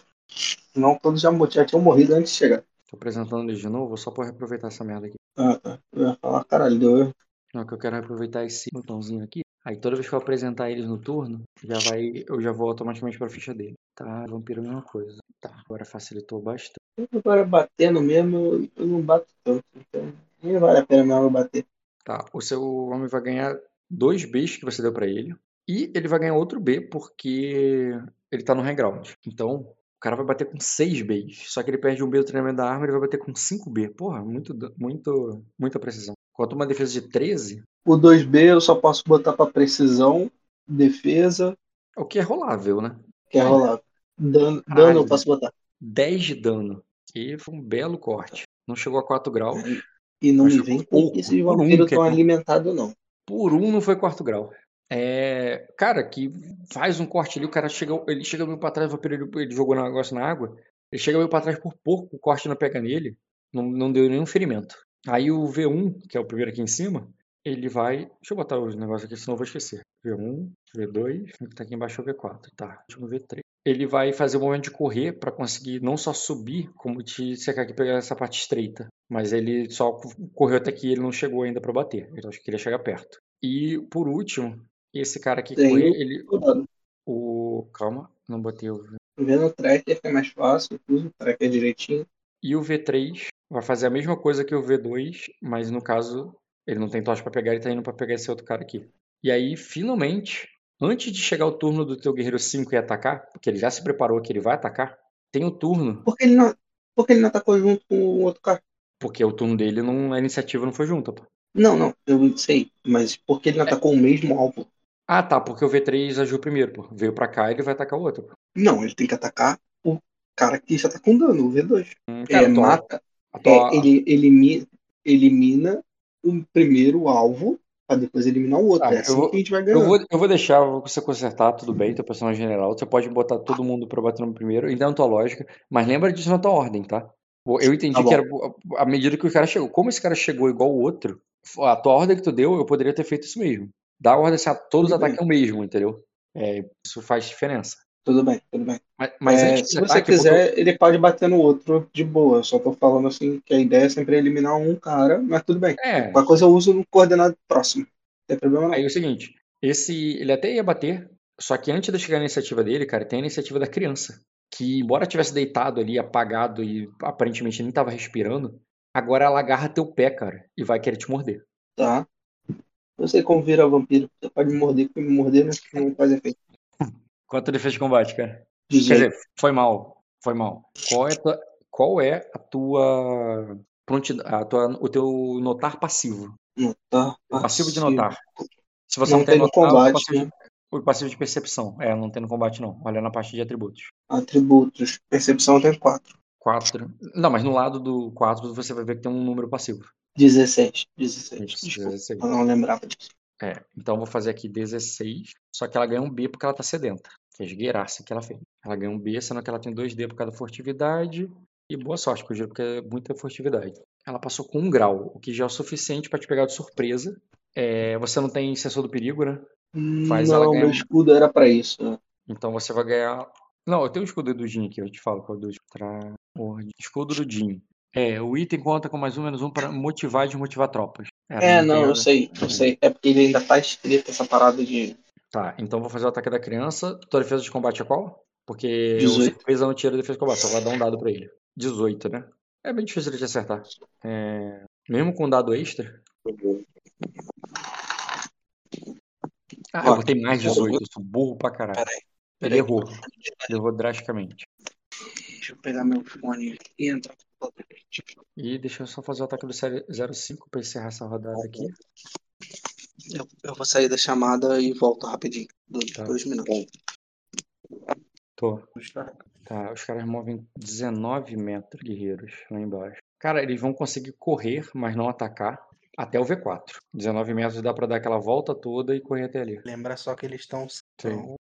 Senão todos já, já tinham morrido antes de chegar. Tô apresentando eles de novo, só pra reaproveitar essa merda aqui. Ah, tá. Eu ia falar, caralho, deu erro. Não, que eu quero reaproveitar esse botãozinho aqui. Aí toda vez que eu apresentar eles no turno, já vai, eu já vou automaticamente pra ficha dele. Tá, vampiro é a mesma coisa. Tá, agora facilitou bastante. Agora batendo mesmo, eu- não bato tanto. Então, nem vale a pena mesmo eu bater. Tá, o seu homem vai ganhar dois Bs que você deu pra ele. E ele vai ganhar outro B porque ele tá no high ground. Então, o cara vai bater com 6 Bs. Só que ele perde um B do treinamento da arma, ele vai bater com 5 B. Porra, muito, muito, muita precisão. Quanto uma defesa de 13, O 2B eu só posso botar pra precisão, defesa, o que é rolável, né? que é rolar. Dano, dano eu posso botar. 10 de dano. Que foi um belo corte. Não chegou a 4 graus. E não me vem com pouco, que esses vampiros é estão pouco. alimentados, não. Por um não foi quarto grau. É, cara, que faz um corte ali, o cara chega, ele chega meio pra trás, ele, ele jogou um negócio na água, ele chega meio pra trás por pouco, o corte não pega nele, não, não deu nenhum ferimento. Aí o V1, que é o primeiro aqui em cima, ele vai. Deixa eu botar os negócios aqui, senão eu vou esquecer. V1, V2, o que tá aqui embaixo é o V4, tá? Último V3. Ele vai fazer o momento de correr pra conseguir não só subir, como te secar aqui pegar essa parte estreita. Mas ele só correu até aqui ele não chegou ainda pra bater. Ele acho que queria chegar perto. E por último, esse cara aqui com ele. O. Calma, não botei o. Vendo o tracker é mais fácil, uso o tracker direitinho. E o V3 vai fazer a mesma coisa que o V2, mas no caso, ele não tem tocha pra pegar, ele tá indo pra pegar esse outro cara aqui. E aí, finalmente, antes de chegar o turno do teu guerreiro 5 e atacar, porque ele já se preparou que ele vai atacar, tem o turno, Por que ele não, por que ele não atacou junto com o outro cara? porque o turno dele não, a iniciativa não foi junta, pô. Não, não, eu sei, mas por que ele não atacou o mesmo alvo? Ah, tá, porque o V3 agiu primeiro, pô. Veio pra cá e ele vai atacar o outro. Não, ele tem que atacar o cara que já tá com dano, o V2. Hum, É, cara, tua- mata, a tua- é, ele elimina, elimina o primeiro alvo pra depois eliminar o outro. Ah, é assim eu vou- que a gente vai Eu ganhando. vou, eu vou deixar você consertar, tudo bem, teu personagem general. Você pode botar todo mundo pra bater no primeiro, entendo a tua lógica, mas lembra disso na tua ordem, tá? Eu entendi Tá que era a medida que o cara chegou. Como esse cara chegou igual o outro, a tua ordem que tu deu, eu poderia ter feito isso mesmo. Dá a ordem assim, ah, todos Tudo bem. ataquem o mesmo, entendeu? É, isso faz diferença. Tudo bem, tudo bem. Mas, mas É, se você quiser, ele pode bater no outro de boa. Eu só tô falando assim que a ideia é sempre eliminar um cara, mas tudo bem. É, Qualquer coisa eu uso no coordenado próximo. Não tem problema não. Aí é o seguinte, esse ele até ia bater, só que antes de chegar na iniciativa dele, cara, tem a iniciativa da criança. que, embora tivesse deitado ali, apagado e aparentemente nem estava respirando, agora ela agarra teu pé, cara, e vai querer te morder. Tá. Eu sei como vira vampiro. Você pode me morder, porque me morder né? não faz efeito. Quanto defesa de combate, cara? 18. Quer dizer, foi mal. Foi mal. Qual é a tua, qual é a tua prontidão, a tua, o teu notar passivo? Notar Passivo de passivo. notar. Se você Não não, tem tem no notar, o combate, passivo, né? de, o passivo de percepção. É, não tem no combate não. Olha na parte de atributos. Atributos. Percepção tem 4. 4. Não, mas no lado do 4 você vai ver que tem um número passivo. 16. 16. Isso, Desculpa, 16. eu não lembrava disso. É, então eu vou fazer aqui 16. Só que ela ganha um B porque ela tá sedenta. Que é esgueiraça que ela fez. Ela ganha um B, sendo que ela tem 2D por cada furtividade. E boa sorte, que eu juro, porque é muita furtividade. Ela passou com um grau, o que já é o suficiente pra te pegar de surpresa. É, você não tem sensor do perigo, né? Faz não, ela ganhar meu escudo era pra isso. né? Então você vai ganhar. Não, eu tenho o escudo do Jin aqui, eu te falo qual é o do Tra... Escudo do Jin. É, o item conta com mais um menos um para motivar e desmotivar tropas. É, tem não, eu sei, eu sei. É porque ele ainda tá escrito essa parada de. Tá, então vou fazer o ataque da criança. Tua defesa de combate é qual? Porque 18. o certeza não tira a defesa de combate, só vai dar um dado pra ele. 18, né? É bem difícil de te acertar. É, Mesmo com um dado extra. Ah, eu botei mais 18, eu sou burro pra caralho. Ele errou. Ele errou drasticamente. Deixa eu pegar meu fone e entrar. E deixa eu só fazer o ataque do série 05 pra encerrar essa rodada aqui. Eu, eu vou sair da chamada e volto rapidinho. Dois, Tá. dois minutos. Tô. Tá, os caras movem 19 metros, guerreiros, lá embaixo. Cara, eles vão conseguir correr, mas não atacar, até o V4. 19 metros dá pra dar aquela volta toda e correr até ali. Lembra só que eles estão.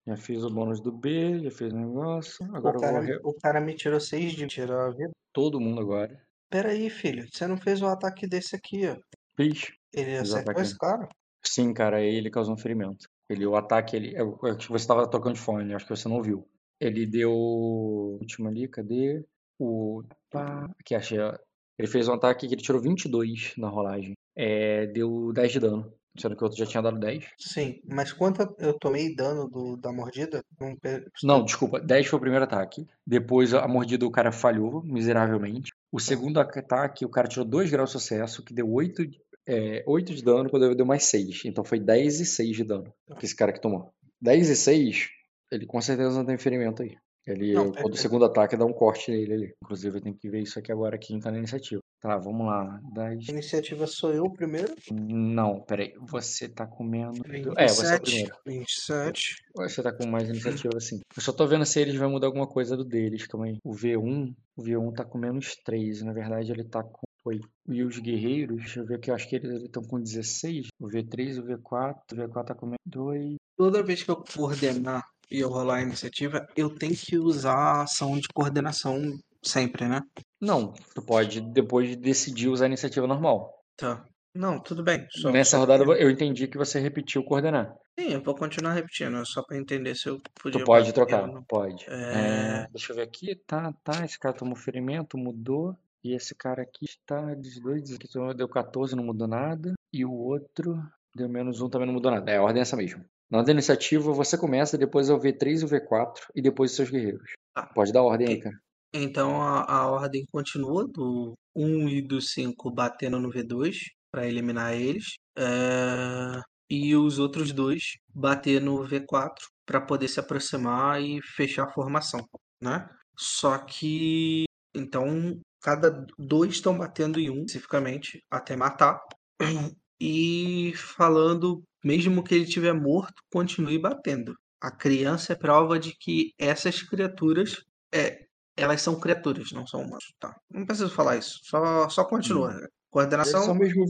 Já fiz o bônus do B, já fiz o negócio. Agora O eu vou cara, re... o cara me tirou 6 de tirou a vida. todo mundo agora. Pera aí, filho. Você não fez o ataque desse aqui, ó. Fiz. Ele Fiz acertou esse cara? Sim, cara, ele causou um ferimento. Ele, o ataque, ele. Eu, eu acho que você estava tocando de fone, acho que você não viu. Ele deu. Último ali, cadê? O. Pá, aqui, achei. ó. Ele fez um ataque que ele tirou 22 na rolagem. É, deu 10 de dano. Sendo que o outro já tinha dado 10. Sim, mas quanto eu tomei dano do, da mordida? Não, Não, desculpa, 10 foi o primeiro ataque. Depois a mordida o cara falhou miseravelmente. O segundo ataque, o cara tirou 2 graus de sucesso, que deu 8, é, 8 de dano, quando deu mais 6. Então foi 10 e 6 de dano que esse cara que tomou. 10 e 6, ele com certeza não tem ferimento aí. Ele, Não, quando o perfeito. segundo ataque dá um corte nele ali. Inclusive eu tenho que ver isso aqui agora, quem tá na iniciativa. Tá, vamos lá. 10. A iniciativa sou eu primeiro. Não, peraí. Você tá comendo. É, você é o 27. primeiro. 27. Você tá com mais iniciativa assim. Eu só tô vendo se eles vão mudar alguma coisa do deles. Calma aí. O V1, o V1 tá com menos 3. Na verdade, ele tá com 8. E os guerreiros, deixa eu ver aqui, eu acho que eles estão com 16. O V3 e o V4. O V4 tá com menos 2. Toda vez que eu coordenar e eu rolar a iniciativa, eu tenho que usar a ação de coordenação sempre, né? Não, tu pode depois decidir usar a iniciativa normal. Tá. Não, tudo bem. Só, Nessa só- rodada eu entendi que você repetiu coordenar. Sim, eu vou continuar repetindo, só pra entender se eu podia. Tu pode trocar, não. pode. É. É, deixa eu ver aqui, tá, tá, esse cara tomou ferimento, mudou. E esse cara aqui está 18, que tomou- deu 14, não mudou nada. E o outro deu menos 1, também não mudou nada. É, a ordem é essa mesmo. Na ordem da iniciativa, você começa, depois é o V3 e o V4, e depois os seus guerreiros. Tá. Pode dar ordem aí, cara. Então a, a ordem continua do 1 e do 5 batendo no V2 para eliminar eles. É, E os outros dois bater no V4 para poder se aproximar e fechar a formação, né? Só que então cada dois estão batendo em um especificamente até matar. E falando, mesmo que ele estiver morto, continue batendo. A criança é prova de que essas criaturas é, elas são criaturas, não são humanos. Tá. Não preciso falar isso. Só, só continua. Hum. Eles Coordenação. são mesmo,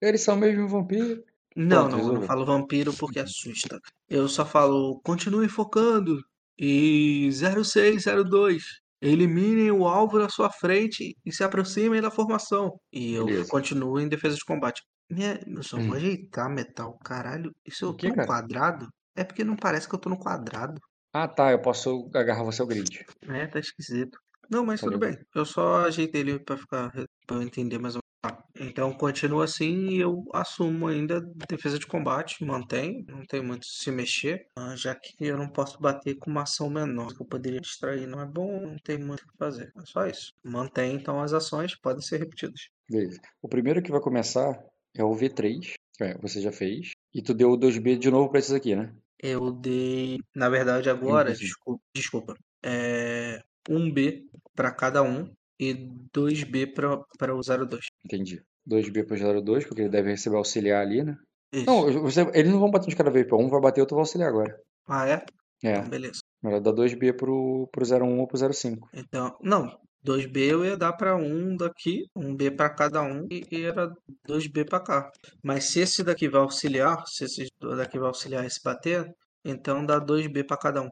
eles são mesmo vampiro. Não, Pronto, não, eu não falo vampiro porque assusta. Eu só falo, continue focando. E 0602, eliminem o alvo na sua frente e se aproximem da formação. E eu Beleza. continuo em defesa de combate. Minha, eu só vou Hum. ajeitar metal, caralho. Se eu O tô que, no cara? quadrado? É porque não parece que eu tô no quadrado. Ah, tá, eu posso agarrar você ao grid. É, tá esquisito. Não, mas tudo bem. Eu só ajeitei ele pra ficar, pra eu entender mais ou Tá. Então continua assim e eu assumo ainda defesa de combate, mantém, não tem muito se mexer, ah, já que eu não posso bater com uma ação menor. que eu poderia distrair não é bom, não tem muito o que fazer. É só isso. Mantém então as ações, podem ser repetidas. Beleza. O primeiro que vai começar é o V3, que é, você já fez, e tu deu o 2B de novo pra esses aqui, né? Eu dei, na verdade agora, desculpa, desculpa é 1B para cada um e 2B para o 02. Entendi. 2B pro 02, porque ele deve receber auxiliar ali, né? Isso. Não, você- eles não vão bater de cada vez, pô. Um vai bater, outro vai auxiliar agora. Ah, é? É, Então, beleza. melhor dar 2B pro, pro 01 ou pro 05. Então, não, 2B eu ia dar para um daqui, um B para cada um e, e era 2B para cá. Mas se esse daqui vai auxiliar, se esse daqui vai auxiliar esse bater, então dá 2B para cada um.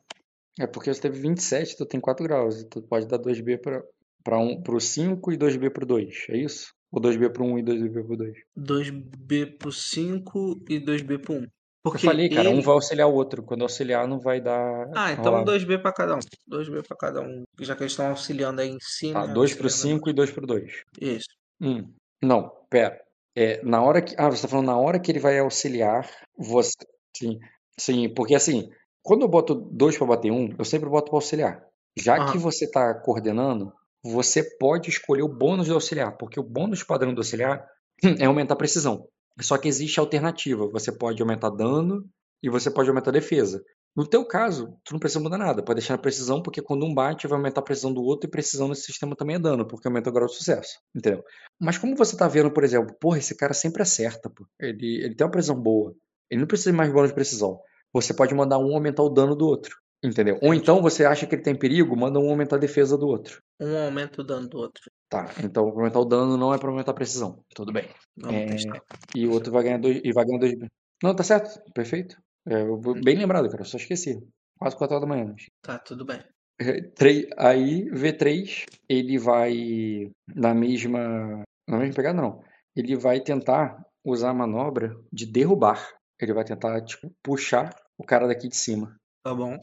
É porque você teve 27, tu tem 4 graus. e Tu pode dar 2B pra, pra um, pro 5 e 2B pro 2, é isso? Ou 2B pro 1 e 2B pro 2? 2B pro 5 e 2B pro 1. Eu Porque falei, cara, um ele- vai auxiliar o outro. Quando auxiliar, não vai dar. Ah, então rolar. 2B para cada um. 2B para cada um. Já que eles estão auxiliando aí em cima. Tá, 2 pro auxiliando- 5 e 2 pro 2. Isso. Hum. Não, pera. É, na hora que. Ah, você tá falando na hora que ele vai auxiliar você. Sim, sim, porque assim, quando eu boto dois pra bater um, eu sempre boto pra auxiliar. Já que Aham. você tá coordenando, você pode escolher o bônus do auxiliar, porque o bônus padrão do auxiliar é aumentar a precisão. Só que existe alternativa. Você pode aumentar dano e você pode aumentar defesa. No teu caso, tu não precisa mudar nada. Pode deixar na precisão, porque quando um bate, vai aumentar a precisão do outro, e precisão nesse sistema também é dano, porque aumenta o grau de sucesso. Entendeu? Mas como você tá vendo, por exemplo, porra, esse cara sempre acerta, pô. Ele, ele tem uma precisão boa. Ele não precisa mais bônus de precisão. Você pode mandar um aumentar o dano do outro. Entendeu? Ou então você acha que ele tem perigo, manda um aumentar a defesa do outro. Um aumenta o dano do outro. Tá, então pra aumentar o dano não é pra aumentar a precisão. Tudo bem. Vamos É, testar. E o outro vai ganhar dois. E vai ganhar dois. Não, tá certo. Perfeito. É, vou- bem lembrado, cara. Só esqueci. Quase 4 horas da manhã. Tá, tudo bem. É, três- Aí, V3, ele vai na mesma. Na mesma pegada, não. Ele vai tentar usar a manobra de derrubar. Ele vai tentar, tipo, puxar o cara daqui de cima. Tá bom.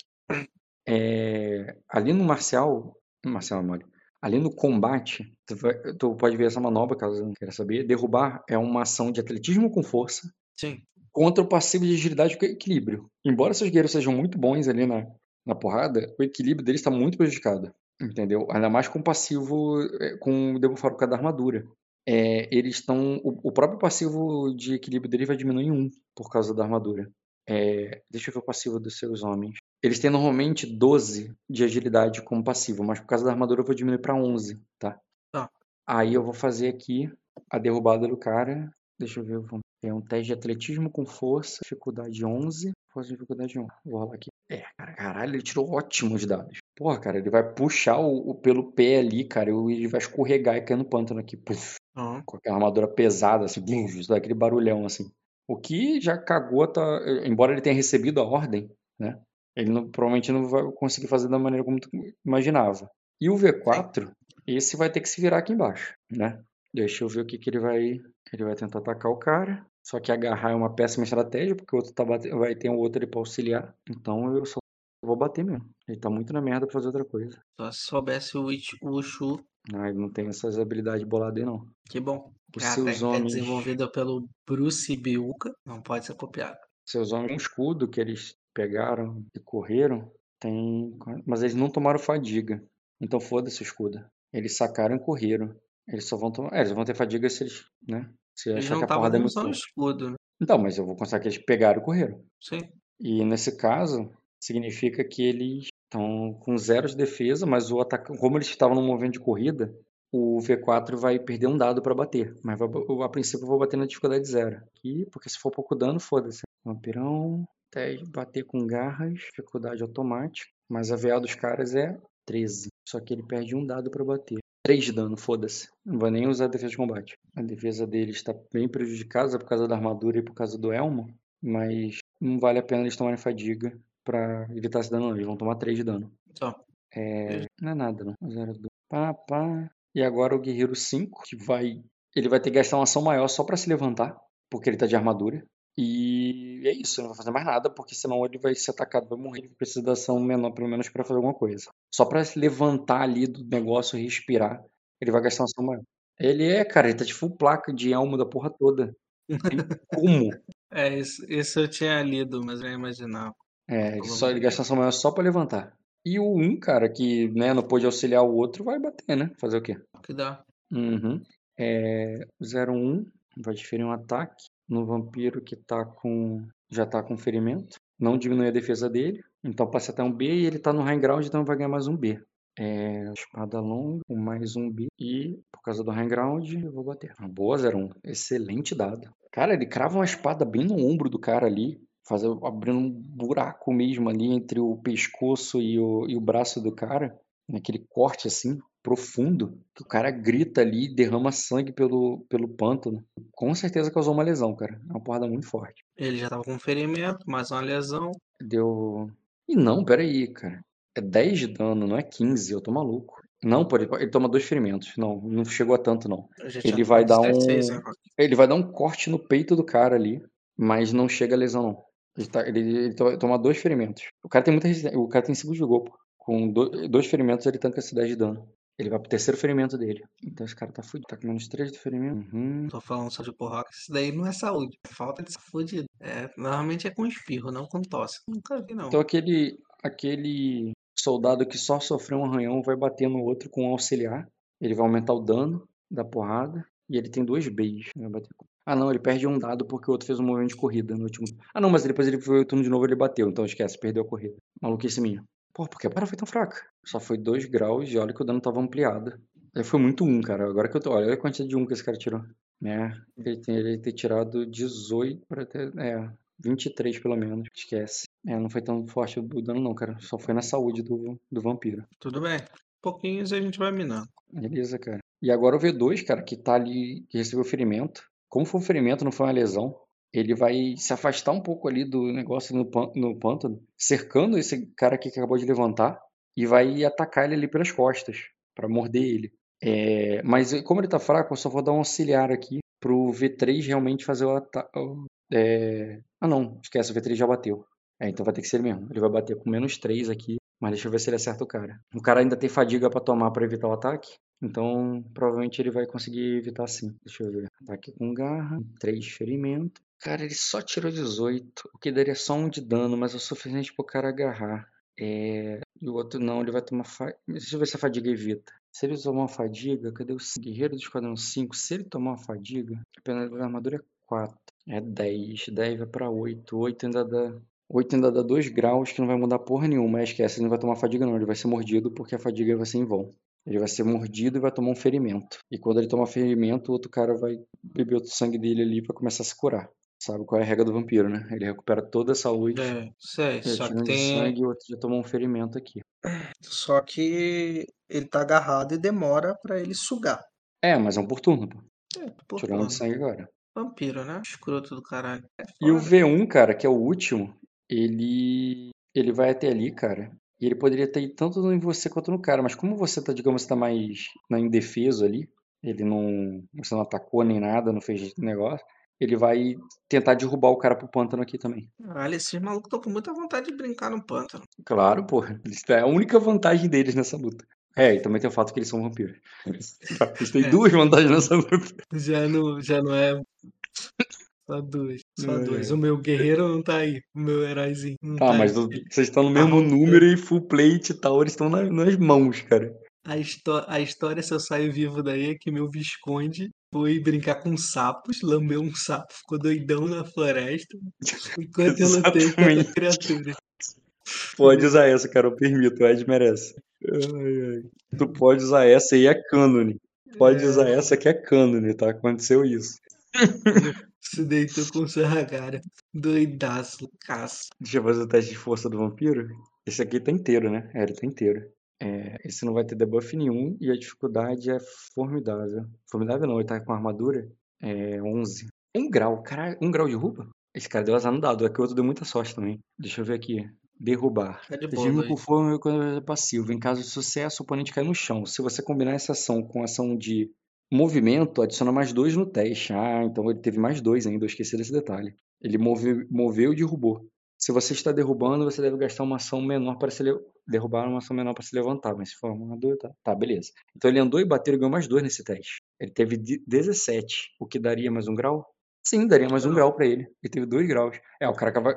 É, ali no marcial, marcial mole, ali no combate, tu, vai- tu pode ver essa manobra, caso não queira saber. Derrubar é uma ação de atletismo com força Sim. contra o passivo de agilidade com equilíbrio. Embora seus guerreiros sejam muito bons ali na, na porrada, o equilíbrio deles está muito prejudicado. Entendeu? Ainda mais com o passivo, é, com o debuffar por causa da armadura. É, eles estão. O, o próprio passivo de equilíbrio dele vai diminuir em 1 por causa da armadura. É, deixa eu ver o passivo dos seus homens. Eles têm normalmente 12 de agilidade como passivo, mas por causa da armadura eu vou diminuir para 11, tá? Tá. Aí eu vou fazer aqui a derrubada do cara. Deixa eu ver. É um teste de atletismo com força, dificuldade 11. Força dificuldade 1. Vou rolar aqui. É, cara, caralho, ele tirou ótimos dados. Porra, cara, ele vai puxar o, o pelo pé ali, cara, e ele vai escorregar e cair no pântano aqui. Puf, Aham. com aquela armadura pesada, assim, isso dá aquele barulhão, assim. O que já cagou, tá, embora ele tenha recebido a ordem, né? Ele não- provavelmente não vai conseguir fazer da maneira como tu imaginava. E o V4, esse vai ter que se virar aqui embaixo, né? Deixa eu ver o que, que ele vai. Ele vai tentar atacar o cara. Só que agarrar é uma péssima estratégia, porque o outro tá bate- vai ter um outro ali pra auxiliar. Então eu só vou bater mesmo. Ele tá muito na merda pra fazer outra coisa. Só se soubesse o Ichi- o Ah, ele não tem essas habilidades boladas aí, não. que bom. Os A seus é homens. desenvolvida pelo Bruce Biuca, não pode ser copiada. Seus homens, um escudo que eles pegaram e correram, tem. Mas eles não tomaram fadiga. Então foda-se o escudo. Eles sacaram e correram. Eles só vão tomar. É, eles vão ter fadiga se eles. né? Se Eles achar não que a estavam é usando forte. escudo, né? Então, mas eu vou considerar que eles pegaram e correram. Sim. E nesse caso, significa que eles estão com zero de defesa, mas o ataque, como eles estavam no movimento de corrida, o V4 vai perder um dado para bater. Mas vai- a princípio eu vou bater na dificuldade zero. Aqui, porque se for pouco dano, foda-se. Vampirão, teste, bater com garras, dificuldade automática. Mas a VA dos caras é 13. Só que ele perde um dado para bater. 3 de dano, foda-se. Não vai nem usar a defesa de combate. A defesa dele está bem prejudicada por causa da armadura e por causa do elmo. Mas não vale a pena eles tomarem fadiga pra evitar esse dano. não. Eles vão tomar 3 de dano. Só. É, não é nada, não. 0, 2. Pá, pá. E agora o Guerreiro 5, que vai. Ele vai ter que gastar uma ação maior só pra se levantar, porque ele tá de armadura. E é isso, ele não vai fazer mais nada, porque senão ele vai ser atacado, vai morrer. Ele precisa da ação menor, pelo menos, pra fazer alguma coisa. Só pra se levantar ali do negócio e respirar, ele vai gastar uma ação maior. Ele é, cara, ele tá de full placa de alma da porra toda. Tem como? É, isso, isso eu tinha lido, mas eu ia imaginar. É, ele, só, ação maior só pra levantar. E o um, cara, que né, não pôde auxiliar o outro, vai bater, né? Fazer o quê? Que dá. Uhum. É, 01 vai diferir um ataque no vampiro que tá com. já tá com ferimento. Não diminui a defesa dele. Então passa até um B e ele tá no high ground, então vai ganhar mais um B. É, espada longa, mais um B. E por causa do high ground, eu vou bater. Uma boa 01. Excelente dado. Cara, ele crava uma espada bem no ombro do cara ali fazer, abrindo um buraco mesmo ali entre o pescoço e o, e o braço do cara, naquele corte assim, profundo, que o cara grita ali e derrama sangue pelo, pelo pântano. Com certeza causou uma lesão, cara. É uma porrada muito forte. Ele já tava com ferimento, mais uma lesão. Deu. E não, peraí, cara. É 10 de dano, não é 15, eu tô maluco. Não, pô, ele, ele toma dois ferimentos. Não, não chegou a tanto, não. Ele vai dar um. né, ele vai dar um corte no peito do cara ali, mas não chega a lesão, não. Ele, tá, ele, ele, toma dois ferimentos. O cara tem muita resistência. O cara tem 5 de gol, pô. Com do, dois ferimentos ele tanca esse 10 de dano. Ele vai pro terceiro ferimento dele. Então esse cara tá fudido. Tá com menos 3 de ferimento. Uhum. Tô falando só de porra. Isso daí não é saúde. É falta de fudido. É, normalmente é com espirro, não com tosse. Nunca vi, não. Então aquele, aquele soldado que só sofreu um arranhão vai bater no outro com um auxiliar. Ele vai aumentar o dano da porrada. E ele tem dois Bs. Vai bater com ah, não, ele perde um dado porque o outro fez um movimento de corrida no último. Ah, não, mas depois ele foi o turno de novo ele bateu, então esquece, perdeu a corrida. Maluquice minha. Pô, por que a para foi tão fraca? Só foi 2 graus e olha que o dano tava ampliado. Ele foi muito 1, um, cara. Agora que eu tô. Olha a quantidade de 1 um que esse cara tirou. É, ele tem ele ter tirado 18 para ter. É, 23 pelo menos. Esquece. É, não foi tão forte o dano, não, cara. Só foi na saúde do, do vampiro. Tudo bem. Pouquinhos a gente vai minando. Beleza, cara. E agora o V2, cara, que tá ali, que recebeu ferimento. Como foi um ferimento, não foi uma lesão, ele vai se afastar um pouco ali do negócio no, no pântano, cercando esse cara aqui que acabou de levantar e vai atacar ele ali pelas costas para morder ele. É, mas como ele tá fraco, eu só vou dar um auxiliar aqui pro V3 realmente fazer o ataque. É... Ah não, esquece, o V3 já bateu. É, então vai ter que ser ele mesmo. Ele vai bater com menos 3 aqui, mas deixa eu ver se ele acerta o cara. O cara ainda tem fadiga para tomar para evitar o ataque. Então, provavelmente ele vai conseguir evitar sim. Deixa eu ver. Ataque com garra, 3 de ferimento. Cara, ele só tirou 18, o que daria só um de dano, mas é o suficiente pro cara agarrar. É... E o outro não, ele vai tomar. Fa... Deixa eu ver se a fadiga evita. Se ele tomar uma fadiga, cadê o guerreiro do esquadrão 5? Se ele tomar uma fadiga, a pena da armadura é 4. É 10. 10 vai pra 8. 8 ainda dá. 8 ainda dá 2 graus, que não vai mudar porra nenhuma. Esquece, ele não vai tomar fadiga, não. Ele vai ser mordido porque a fadiga vai ser em vão. Ele vai ser mordido e vai tomar um ferimento. E quando ele toma ferimento, o outro cara vai beber o sangue dele ali para começar a se curar. Sabe qual é a regra do vampiro, né? Ele recupera toda a saúde. É, sei, só que tem... sangue e o outro já tomou um ferimento aqui. Só que ele tá agarrado e demora para ele sugar. É, mas é um por turno, pô. É, por Tirando turno. sangue agora. Vampiro, né? Escroto do caralho. É e o foda. V1, cara, que é o último, ele ele vai até ali, cara, e ele poderia ter ido tanto em você quanto no cara, mas como você tá, digamos, tá mais na indefeso ali, ele não. Você não atacou nem nada, não fez negócio. Ele vai tentar derrubar o cara pro pântano aqui também. Caralho, esses malucos estão com muita vontade de brincar no pântano. Claro, porra. Isso é a única vantagem deles nessa luta. É, e também tem o fato que eles são vampiros. Eles têm É. duas vantagens nessa luta. Já não, já não é. Só dois. Só É. dois. O meu guerreiro não tá aí. O meu heróizinho. Não Tá, tá mas aí. vocês estão no mesmo Arrombado. número e full plate e tal, eles estão na- nas mãos, cara. A, histó a história, se eu saio vivo daí, é que meu Visconde foi brincar com sapos, lambeu um sapo, ficou doidão na floresta, enquanto eu lutei contra a criatura. Pode usar essa, cara, eu permito, o Ed merece. Ai, ai. Tu pode usar essa e é cânone. Pode É. usar essa que é cânone, tá? Aconteceu isso. Se deitou com o Sarragara. Doidaço, caço. Deixa eu fazer o teste de força do vampiro. Esse aqui tá inteiro, né? É, ele tá inteiro. É, esse não vai ter debuff nenhum e a dificuldade é formidável. Formidável não, ele tá com armadura. É 11. Um grau, caralho, um grau de roupa? Esse cara deu azar no dado, é que o outro deu muita sorte também. Deixa eu ver aqui. Derrubar. Tá de dois. fogo quando é passivo. Em caso de sucesso, o oponente cai no chão. Se você combinar essa ação com a ação de movimento, adiciona mais dois no teste. Ah, então ele teve mais dois ainda, eu esqueci desse detalhe. Ele move, moveu e derrubou. Se você está derrubando, você deve gastar uma ação menor para se le- derrubar uma ação menor para se levantar. Mas se for uma armadura, tá. Tá, beleza. Então ele andou e bateu e ganhou mais dois nesse teste. Ele teve 17, o que daria mais um grau? Sim, daria mais um grau pra ele. Ele teve dois graus. É, o cara que vai.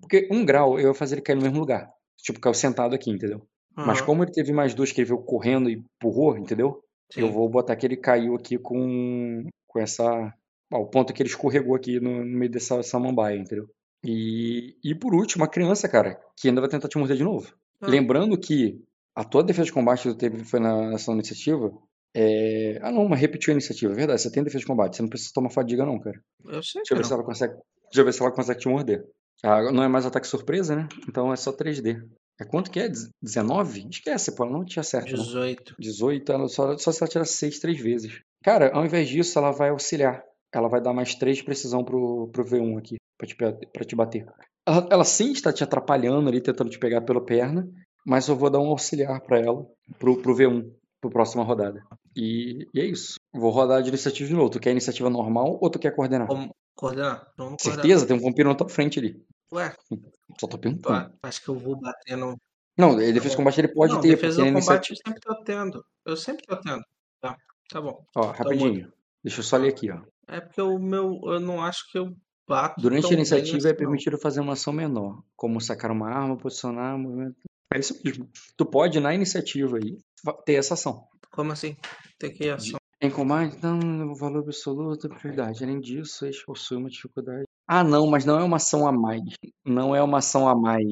Porque um grau eu ia fazer ele cair no mesmo lugar. Tipo, caiu sentado aqui, entendeu? Mas como ele teve mais dois que ele veio correndo e empurrou, entendeu? Eu Sim. vou botar que ele caiu aqui com, com essa. ó, o ponto que ele escorregou aqui no, no meio dessa samambaia, entendeu? E, e por último, a criança, cara, que ainda vai tentar te morder de novo. Ah. Lembrando que a tua defesa de combate que tu teve foi na ação iniciativa. É... Ah, não, mas repetiu a iniciativa, é verdade. Você tem defesa de combate, você não precisa tomar fadiga, não, cara. Eu sei Deixa eu ver se ela consegue. Deixa eu ver se ela consegue te morder. Ah, não é mais ataque surpresa, né? Então é só 3D. É quanto que é? 19? Esquece, pô, ela não te acerta, não. 18. 18, ela só, só se ela tirar 6 três vezes. Cara, ao invés disso, ela vai auxiliar. Ela vai dar mais 3 de precisão pro, pro V1 aqui, pra te, pra te bater. Ela, ela sim está te atrapalhando ali, tentando te pegar pela perna, mas eu vou dar um auxiliar pra ela, pro, pro V1, pro próxima rodada. E, e é isso. Vou rodar de iniciativa de novo. Tu quer iniciativa normal ou tu quer coordenar? Vamos coordenar. Vamos coordenar. Certeza? Tem um vampiro na tua frente ali. Ué, Só tô perguntando. acho que eu vou bater no. Não, ele defesa de combate ele pode não, ter, defesa do na combate eu sempre tô tendo. Eu sempre tô tendo. Tá, tá bom. Ó, rapidinho. Deixa eu só ler aqui, ó. É porque o meu. Eu não acho que eu bato. Durante a iniciativa assim, é não. permitido fazer uma ação menor, como sacar uma arma, posicionar, movimento. É isso mesmo. Tu pode, na iniciativa aí, ter essa ação. Como assim? Tem que ir ação. Em combate, não, o valor absoluto, prioridade. Além disso, eles possuem uma dificuldade. Ah, não, mas não é uma ação a mais. Não é uma ação a mais.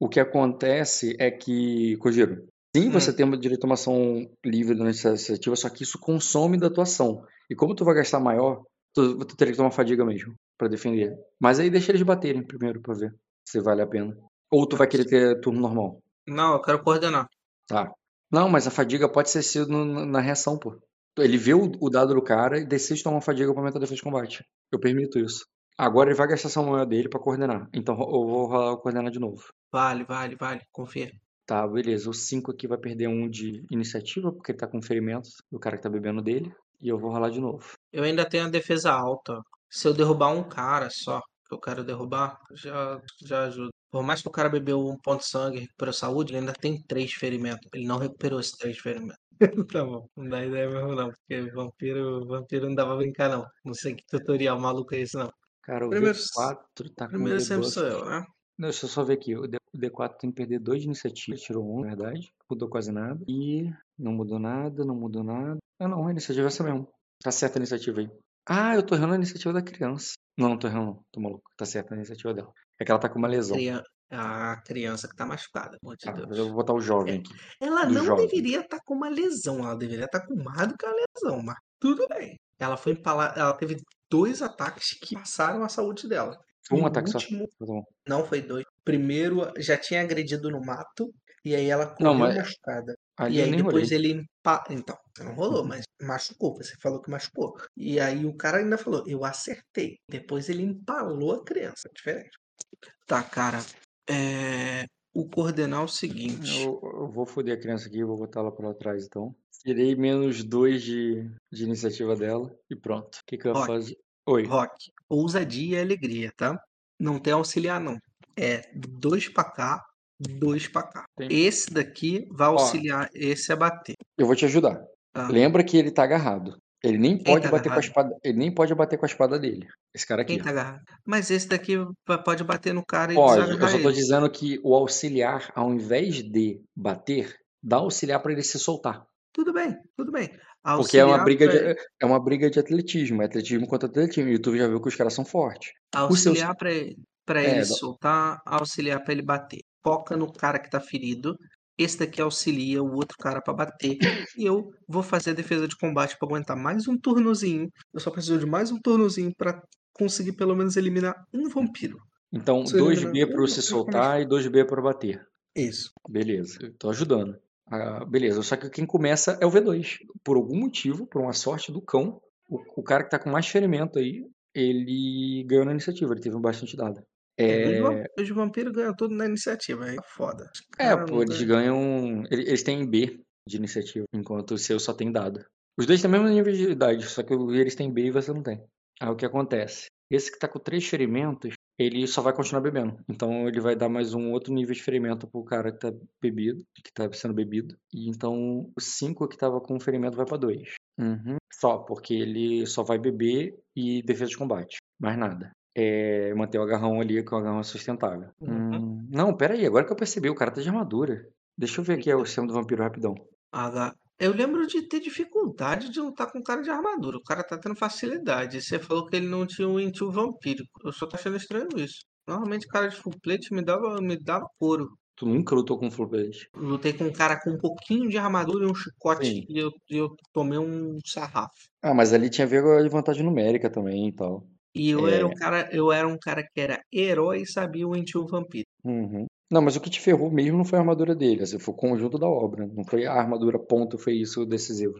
O que acontece é que, Kojiro, sim, você Hum. tem uma- direito a uma ação livre durante a iniciativa, só que isso consome da tua ação. E como tu vai gastar maior, tu, tu teria que tomar fadiga mesmo pra defender. Mas aí deixa eles baterem primeiro pra ver se vale a pena. Ou tu vai querer ter turno normal. Não, eu quero coordenar. Tá. Não, mas a fadiga pode ser sido no- na reação, pô. Ele vê o, o dado do cara e decide tomar fadiga pra aumentar a defesa de combate. Eu permito isso. Agora ele vai gastar essa moeda dele pra coordenar. Então eu vou rolar o coordenar de novo. Vale, vale, vale. Confia. Tá, beleza. O 5 aqui vai perder um de iniciativa, porque ele tá com ferimentos do cara que tá bebendo dele. E eu vou rolar de novo. Eu ainda tenho a defesa alta. Se eu derrubar um cara só, que eu quero derrubar, já, já ajuda. Por mais que o cara bebeu um ponto de sangue e recuperou saúde, ele ainda tem três ferimentos. Ele não recuperou esses três ferimentos. tá bom, não dá ideia mesmo não, porque vampiro, vampiro não dá pra brincar não. Não sei que tutorial maluco é esse não. Cara, o Primeiro- D4 tá com Primeiro sempre D2. sou eu, né? Não, Deixa eu só ver aqui. O D- o D4 tem que perder 2 de iniciativa. Tirou um, na verdade. Mudou quase nada. E não mudou nada, não mudou nada. Ah, não. A iniciativa é essa mesmo. Tá certa a iniciativa aí. Ah, eu tô errando a iniciativa da criança. Não, não tô errando, não. Tô maluco. Tá certa a iniciativa dela. É que ela tá com uma lesão. Crian- A criança que tá machucada, pelo amor de Tá, Deus. eu vou botar o jovem aqui. Ela não jovem. deveria estar com uma lesão, ela deveria estar com mais do que uma lesão, mas tudo bem. Ela foi empalada, ela teve dois ataques que passaram a saúde dela. Um No ataque só. último, Tá bom. não foi dois. Primeiro já tinha agredido no mato e aí ela correu Não, mas machucada. ali E aí depois rolei. ele empa... Então, você não rolou, mas machucou. Você falou que machucou. E aí o cara ainda falou, eu acertei. Depois ele empalou a criança. Diferente. Tá, cara. É... O coordenar é o seguinte. Eu, eu vou foder a criança aqui, vou botar ela pra trás então. Tirei menos 2 de, de iniciativa dela e pronto. O que, que eu ia fazer? Oi. Rock, ousadia e alegria, tá? Não tem auxiliar, não. É dois pra cá, dois pra cá. Tem- Esse daqui vai auxiliar esse a bater. Eu vou te ajudar. Tá? Lembra que ele tá agarrado. Ele nem Quem pode tá bater com a agarrado? espada. Ele nem pode bater com a espada dele. Esse cara aqui. Quem ó. tá agarrado? Mas esse daqui va- pode bater no cara e Pode, eu desagarrar só tô ele. dizendo que o auxiliar, ao invés de bater, dá auxiliar pra ele se soltar. Tudo bem, tudo bem. Porque é uma Auxiliar briga de, é uma briga de atletismo, é atletismo contra atletismo. E tu já viu que os caras são fortes. os seus- Auxiliar pra ele, pra É, ele dá- soltar, auxiliar pra ele bater. Foca no cara que tá ferido. Esse daqui auxilia o outro cara pra bater. E eu vou fazer a defesa de combate pra aguentar mais um turnozinho. Eu só preciso de mais um turnozinho pra conseguir pelo menos eliminar um vampiro. Então, Se ele 2B eliminar pro um, se eu soltar e 2B pro bater. Isso. Beleza, tô ajudando. Ah, beleza, só que quem começa é o V2. Por algum motivo, por uma sorte do cão, o, o cara que tá com mais ferimento aí, ele ganhou na iniciativa, ele teve bastante dado. É, É, Os vam- Os vampiros ganham tudo na iniciativa. Aí é foda. É pô, eles ganham. ganham. ele- Eles têm B de iniciativa, enquanto o seu só tem dado. Os dois têm o mesmo nível de idade, só que eles têm B e você não tem. Aí o que acontece? Esse que tá com três ferimentos, ele só vai continuar bebendo. Então ele vai dar mais um outro nível de ferimento pro cara que tá bebido, que tá sendo bebido. E então o 5 que tava com ferimento vai pra 2. Uhum. Só, porque ele só vai beber e defesa de combate. Mais nada. É manter o agarrão ali, que o agarrão é sustentável. Uhum. Hum, não, pera aí, agora que eu percebi, o cara tá de armadura. Deixa eu ver aqui o sistema do vampiro rapidão. H. Eu lembro de ter dificuldade de lutar com um cara de armadura. O cara tá tendo facilidade. Você falou que ele não tinha um intil vampírico. Eu só tô achando estranho isso. Normalmente cara de full plate me dava, me dava couro. Tu nunca lutou com full plate? Lutei com um cara com um pouquinho de armadura e um chicote Sim. e eu, eu tomei um sarrafo. Ah, mas ali tinha a ver com a vantagem numérica também e tal. E eu É. era um cara, eu era um cara que era herói e sabia o intil vampiro. Uhum. Não, mas o que te ferrou mesmo não foi a armadura dele, assim, foi o conjunto da obra. Não foi a armadura ponto, foi isso decisivo.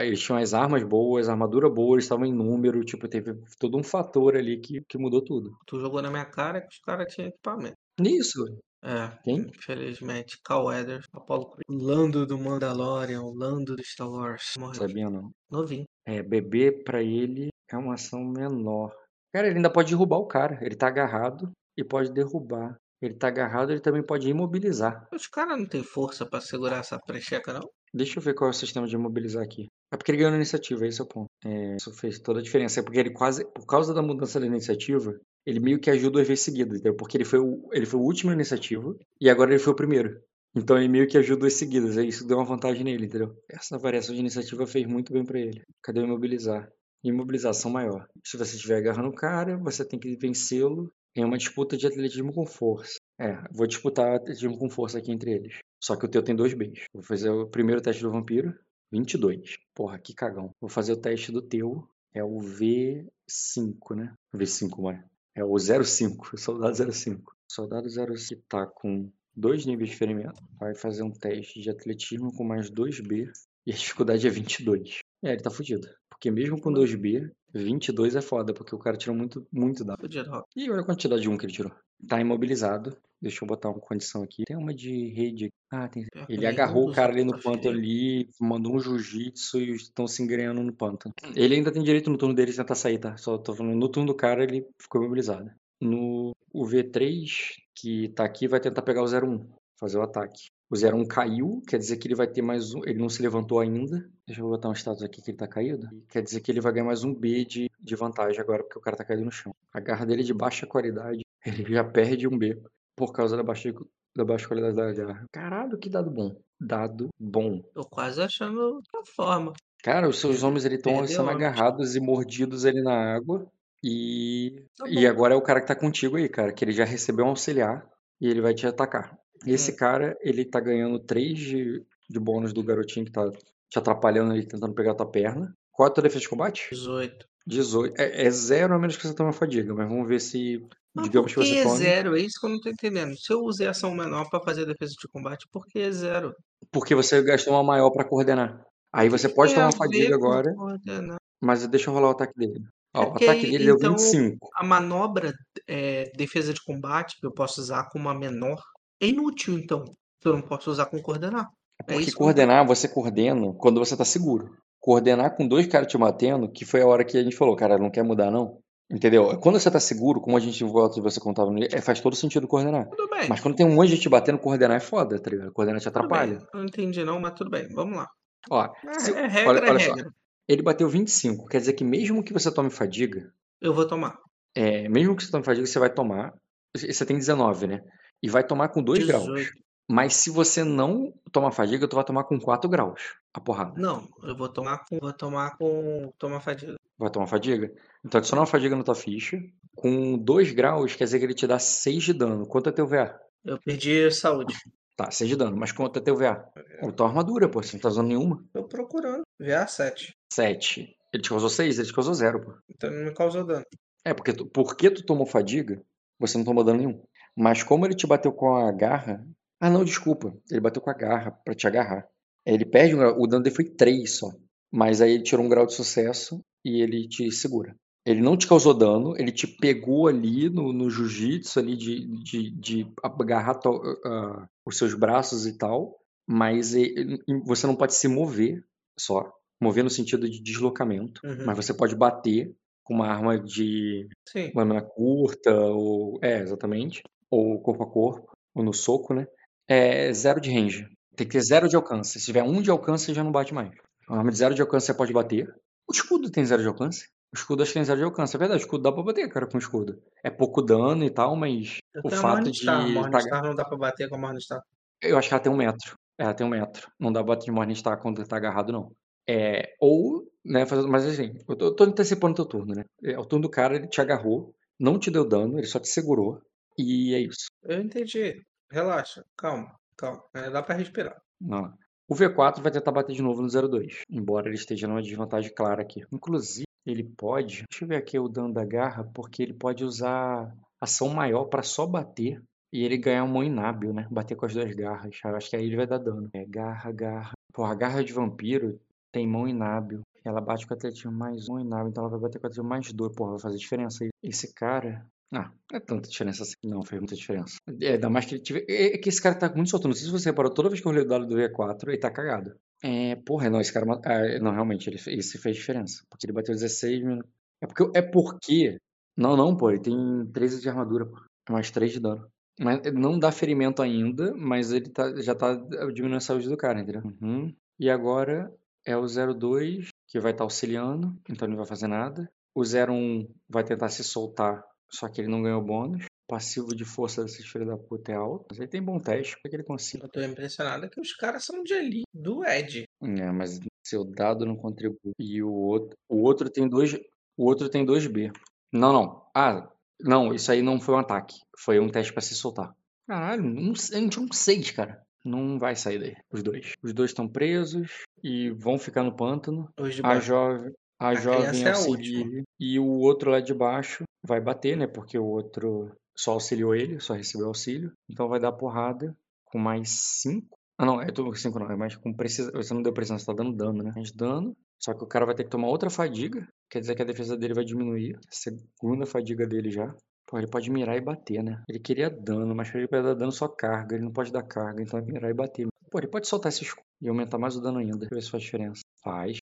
Eles tinham as armas boas, a armadura boa, eles estavam em número, tipo, teve todo um fator ali que, que mudou tudo. Tu jogou na minha cara que os caras tinham equipamento. Nisso. É, Quem? infelizmente. Cal Weathers, Apollo Creed. Lando do Mandalorian, o Lando do Star Wars. Morreu. Sabia não. Novinho. É, beber pra ele é uma ação menor. Cara, ele ainda pode derrubar o cara. Ele tá agarrado e pode derrubar. Ele tá agarrado, ele também pode imobilizar. Os caras não têm força pra segurar essa precheca, não? Deixa eu ver qual é o sistema de imobilizar aqui. É porque ele ganhou na iniciativa, esse é o ponto. É, isso fez toda a diferença. É porque ele quase, por causa da mudança da iniciativa, ele meio que ajuda duas vezes seguidas, entendeu? Porque ele foi, o, ele foi o último na iniciativa e agora ele foi o primeiro. Então ele meio que ajuda duas seguidas. Aí isso deu uma vantagem nele, entendeu? Essa variação de iniciativa fez muito bem pra ele. Cadê o imobilizar? Imobilização maior. Se você estiver agarrando o cara, você tem que vencê-lo em uma disputa de atletismo com força. É, vou disputar atletismo com força aqui entre eles. Só que o teu tem dois Bs. Vou fazer o primeiro teste do vampiro. 22. Porra, que cagão. Vou fazer o teste do teu. É o V5, né? V5, vai. É o 05. Soldado 05. Soldado 05 que tá com dois níveis de ferimento. Vai fazer um teste de atletismo com mais 2B. E a dificuldade é 22. É, ele tá fudido. Porque mesmo com 2B, 22 é foda, porque o cara tirou muito, muito dano. Fudido. E olha a quantidade de um que ele tirou. Tá imobilizado. Deixa eu botar uma condição aqui. Tem uma de rede. Ah, tem. Ele agarrou o cara ali no tá pântano ali, mandou um jiu-jitsu e estão se engrenhando no pântano. Ele ainda tem direito no turno dele de tentar sair, tá? Só tô falando, no turno do cara ele ficou imobilizado. No o V3, que tá aqui, vai tentar pegar o 01, fazer o ataque. O 01 caiu, quer dizer que ele vai ter mais um. Ele não se levantou ainda. Deixa eu botar um status aqui que ele tá caído. Quer dizer que ele vai ganhar mais um B de, de vantagem agora, porque o cara tá caído no chão. A garra dele é de baixa qualidade. Ele já perde um B por causa da baixa, da baixa qualidade da garra. Caralho, que dado bom. Dado bom. Tô quase achando outra forma. Cara, os seus homens estão sendo homens. agarrados e mordidos ali na água. E, Tá e agora é o cara que tá contigo aí, cara, que ele já recebeu um auxiliar e ele vai te atacar. Esse Hum. cara, ele tá ganhando 3 de, de bônus do garotinho que tá te atrapalhando ali, tentando pegar a tua perna. Qual é a tua defesa de combate? 18. 18. É, é zero a menos que você tome uma fadiga, mas vamos ver se, Mas digamos por que que você é tome. zero? É isso que eu não tô entendendo. Se eu usei ação menor pra fazer a defesa de combate, por que é zero? Porque você gastou uma maior pra coordenar. Aí você pode tomar fadiga agora, coordenar? mas deixa eu rolar o ataque dele. Ó, É o ataque dele deu então, 25. a manobra é, defesa de combate que eu posso usar com uma menor é inútil, então. Eu não posso usar com coordenar. É Porque coordenar, você coordena quando você tá seguro. Coordenar com dois caras te batendo, que foi a hora que a gente falou, cara, não quer mudar não. Entendeu? Quando você tá seguro, como a gente volta e você contava no é, faz todo sentido coordenar. Tudo bem. Mas quando tem um monte de gente batendo, coordenar é foda, tá ligado? Coordenar te atrapalha. Eu não entendi não, mas tudo bem. Vamos lá. Ó, É, se- é regra, olha, é olha só. regra. Ele bateu 25, quer dizer que mesmo que você tome fadiga, Eu vou tomar. é, mesmo que você tome fadiga, você vai tomar. Você tem 19, né? E vai tomar com 2 graus. 18. Mas se você não tomar fadiga, tu vai tomar com 4 graus a porrada. Não, eu vou tomar com. Vou tomar com. Tomar fadiga. Vai tomar fadiga? Então adiciona uma fadiga na tua ficha. Com 2 graus, quer dizer que ele te dá 6 de dano. Quanto é teu VA? Eu perdi saúde. Tá, 6 de dano. Mas quanto é teu VA? Ou tua armadura, pô. Você não tá usando nenhuma. Tô procurando. VA 7. 7. Ele te causou 6? Ele te causou 0, pô. Então não me causou dano. É, porque tu, porque tu tomou fadiga, você não tomou dano nenhum. Mas como ele te bateu com a garra. Ah, não, desculpa. Ele bateu com a garra pra te agarrar. Ele perde um grau. O dano dele foi 3 só. Mas aí ele tirou um grau de sucesso e ele te segura. Ele não te causou dano, ele te pegou ali no, no jiu-jitsu ali de, de, de agarrar to- ah, os seus braços e tal, mas ele- você não pode se mover só. Mover no sentido de deslocamento, Uhum. mas você pode bater com uma arma de Sim. lâmina curta, ou. É, exatamente. Ou corpo a corpo, ou no soco, né? É zero de range. Tem que ter zero de alcance. Se tiver um de alcance, já não bate mais. Uma arma de zero de alcance você pode bater. O escudo tem zero de alcance. O escudo acho que tem zero de alcance. É verdade, o escudo dá pra bater, cara, com o escudo. É pouco dano e tal, mas Eu o fato de. Morningstar não dá pra bater com a Morningstar. Eu acho que ela tem um metro. Ela tem um metro. Não dá pra bater de Morningstar quando ele tá agarrado, não. É, ou, né, fazer, mas assim, eu tô, eu tô antecipando teu turno, né? É, o turno do cara, ele te agarrou, não te deu dano, ele só te segurou. E é isso. Eu entendi. Relaxa. Calma. Calma. É, dá pra respirar. Não. O V4 vai tentar bater de novo no 02, embora ele esteja numa desvantagem clara aqui. Inclusive, ele pode. Deixa eu ver aqui o dano da garra, porque ele pode usar ação maior pra só bater e ele ganhar um mão inábil, né? Bater com as duas garras. Eu acho que aí ele vai dar dano. É garra, garra. Porra, a garra de vampiro tem mão inábil. Ela bate com atletismo mais um inábil, então ela vai bater com atletismo mais dois. Porra, vai fazer diferença aí. Esse cara. Ah, não é tanta diferença assim. Não, fez muita diferença. É, ainda mais que ele tiver. É, é que esse cara tá muito solto. Não sei se você reparou, toda vez que eu olhei o dado do V4, ele tá cagado. É, porra, não, esse cara. ah, não, realmente, ele, esse fez diferença. Porque ele bateu 16 minutos. É porque. É porque. Não, não, pô, ele tem 13 de armadura, pô. Mais 3 de dano. Mas não dá ferimento ainda, mas ele tá, já tá diminuindo a saúde do cara, entendeu? Uhum. E agora é o 02 que vai estar auxiliando, então ele não vai fazer nada. O 01 vai tentar se soltar, só que ele não ganhou bônus. Passivo de força desses filhos da puta é alto. Mas ele tem bom teste, para que ele consiga. Eu tô impressionado que os caras são de elite do Ed. É, mas seu dado não contribui. E o outro, o outro tem dois, o outro tem 2B. Não, não. Ah, não, isso aí não foi um ataque. Foi um teste pra se soltar. Caralho, não, sei- a gente não sei, cara. Não vai sair daí, os dois. Os dois estão presos e vão ficar no pântano. Os de A jovem, a, A jovem é auxilia última. ele. E o outro lá de baixo vai bater, né? Porque o outro só auxiliou ele, só recebeu auxílio. Então vai dar porrada com mais 5. Ah, não, é 5 não, é mais com precisão. Você não deu precisão, você tá dando dano, né? Mais dano. Só que o cara vai ter que tomar outra fadiga. Quer dizer que a defesa dele vai diminuir. Segunda fadiga dele já. Pô, ele pode mirar e bater, né? Ele queria dano, mas ele poder dar dano só carga. Ele não pode dar carga, então é mirar e bater. Pô, ele pode soltar esse escudo e aumentar mais o dano ainda. Deixa eu ver se faz diferença. Faz.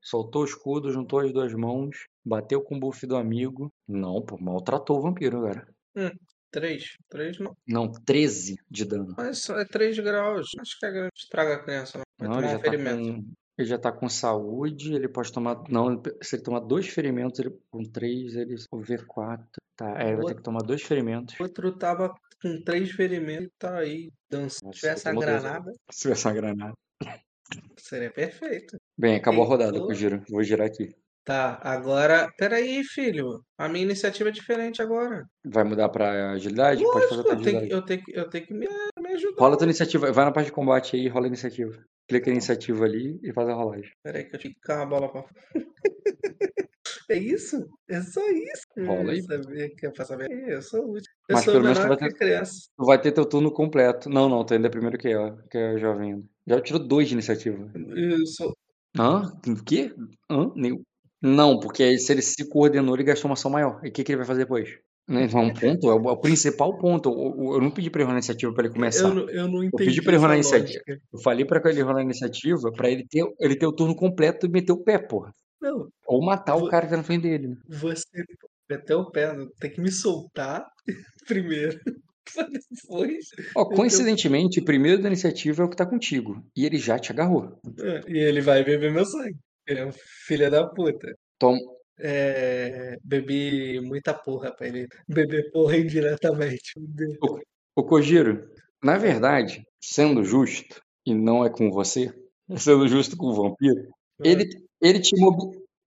Soltou o escudo, juntou as duas mãos, bateu com o buff do amigo. Não, pô, maltratou o vampiro, cara. Três. Três não. Não, 13 de dano. Mas é três graus. Acho que é. Estraga a criança, não. Vai Não, ele tomar já um tá ferimento. com. Ele já tá com saúde, ele pode tomar. Não, se ele tomar dois ferimentos, ele... com três, ele. O V4. Tá, é, ele vai ter que tomar dois ferimentos. O outro tava com três ferimentos e tá aí dançando. Se tivesse a granada, Se tivesse uma granada. seria perfeito. Bem, acabou a rodada com o giro. Vou girar aqui. Tá, agora. Peraí, filho. A minha iniciativa é diferente agora. Vai mudar pra agilidade? Pode fazer Lógico, pra eu tenho, agilidade. que- eu tenho, que- eu tenho que me, me ajudar. Rola a tua iniciativa. Vai na parte de combate aí, rola a iniciativa. Clica em iniciativa ali e faz a rolagem. Peraí que eu tinha que ficar a bola pra É isso? É só isso? Rola Eu aí. sabia que ia passar bem. Eu sou útil. Eu Mas sou pelo menos tu menor vai que ter- criança. Tu vai ter teu turno completo. Não, não, tu ainda é primeiro que ela, que é jovem ainda. Já tirou dois de iniciativa. Eu sou. Hã? O quê? Hã? Não, porque aí se ele se coordenou, ele gastou uma ação maior. E o que, que ele vai fazer depois? Né, É um ponto, é o, é o principal ponto. Eu, eu- eu não pedi pra ele rolar a iniciativa pra ele começar. Eu, não- eu não entendi. pedi pra ele rolar a iniciativa. lógica. Eu falei pra ele rolar a iniciativa pra ele ter, ele ter o turno completo e meter o pé, porra. Não, Ou matar o Vo- cara que tá na frente dele. né? você até o pé, tem que me soltar primeiro. Depois. Tenho- coincidentemente, o primeiro da iniciativa é o que tá contigo. E ele já te agarrou. E ele vai beber meu sangue. Ele é um filho da puta. Tom, É, bebi muita porra pra ele beber porra indiretamente. Ô Kojiro, na verdade, sendo justo, e não é com você, sendo justo com o vampiro, ele, ele, te,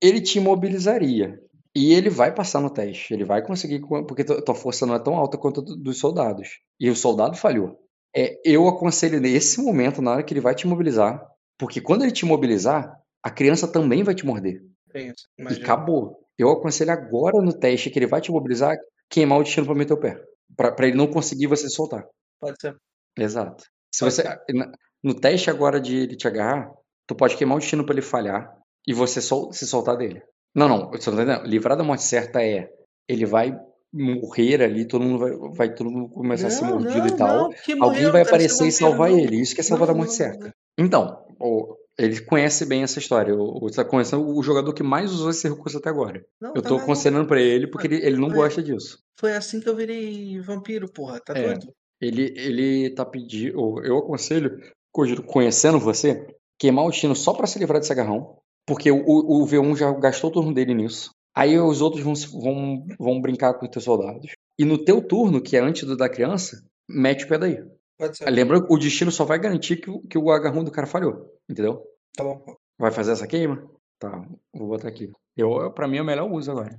ele te imobilizaria. E ele vai passar no teste. Ele vai conseguir, porque tua força não é tão alta quanto a do- dos soldados. E o soldado falhou. É, eu aconselho nesse momento, na hora que ele vai te imobilizar, porque quando ele te imobilizar, a criança também vai te morder. Pensa, E acabou. Eu aconselho agora no teste que ele vai te mobilizar, queimar o destino pra meter o pé. Pra, pra ele não conseguir você soltar. Pode ser. Exato. Se Pode você na- no teste agora de ele te agarrar, tu pode queimar o destino pra ele falhar e você sol- se soltar dele. Não, não, você não tá entendendo? Livrar da morte certa é ele vai morrer ali, todo mundo vai, vai todo mundo começar a ser Não, mordido não, e tal. não, Alguém vai aparecer e salvar não. ele. Isso que é salvar Não, da morte não, certa. Então, o- ele conhece bem essa história. Você tá conhecendo o jogador que mais usou esse recurso até agora. Não, Eu tá tô maluco. aconselhando pra ele porque ele, ele não Foi- gosta disso. Foi assim que eu virei vampiro, porra. Tá É. doido? Ele, ele tá pedindo. Eu aconselho, conhecendo você, queimar o destino só pra se livrar desse agarrão. Porque o, o o V1 já gastou o turno dele nisso. Aí os outros vão, vão, vão brincar com os teus soldados. E no teu turno, que é antes do da criança, mete o pé daí. Pode ser. Lembra, o destino só vai garantir que, o- que o agarrão do cara falhou. Entendeu? Tá bom. Vai fazer essa queima? Tá, vou botar aqui. Eu, eu- pra mim é o melhor uso agora.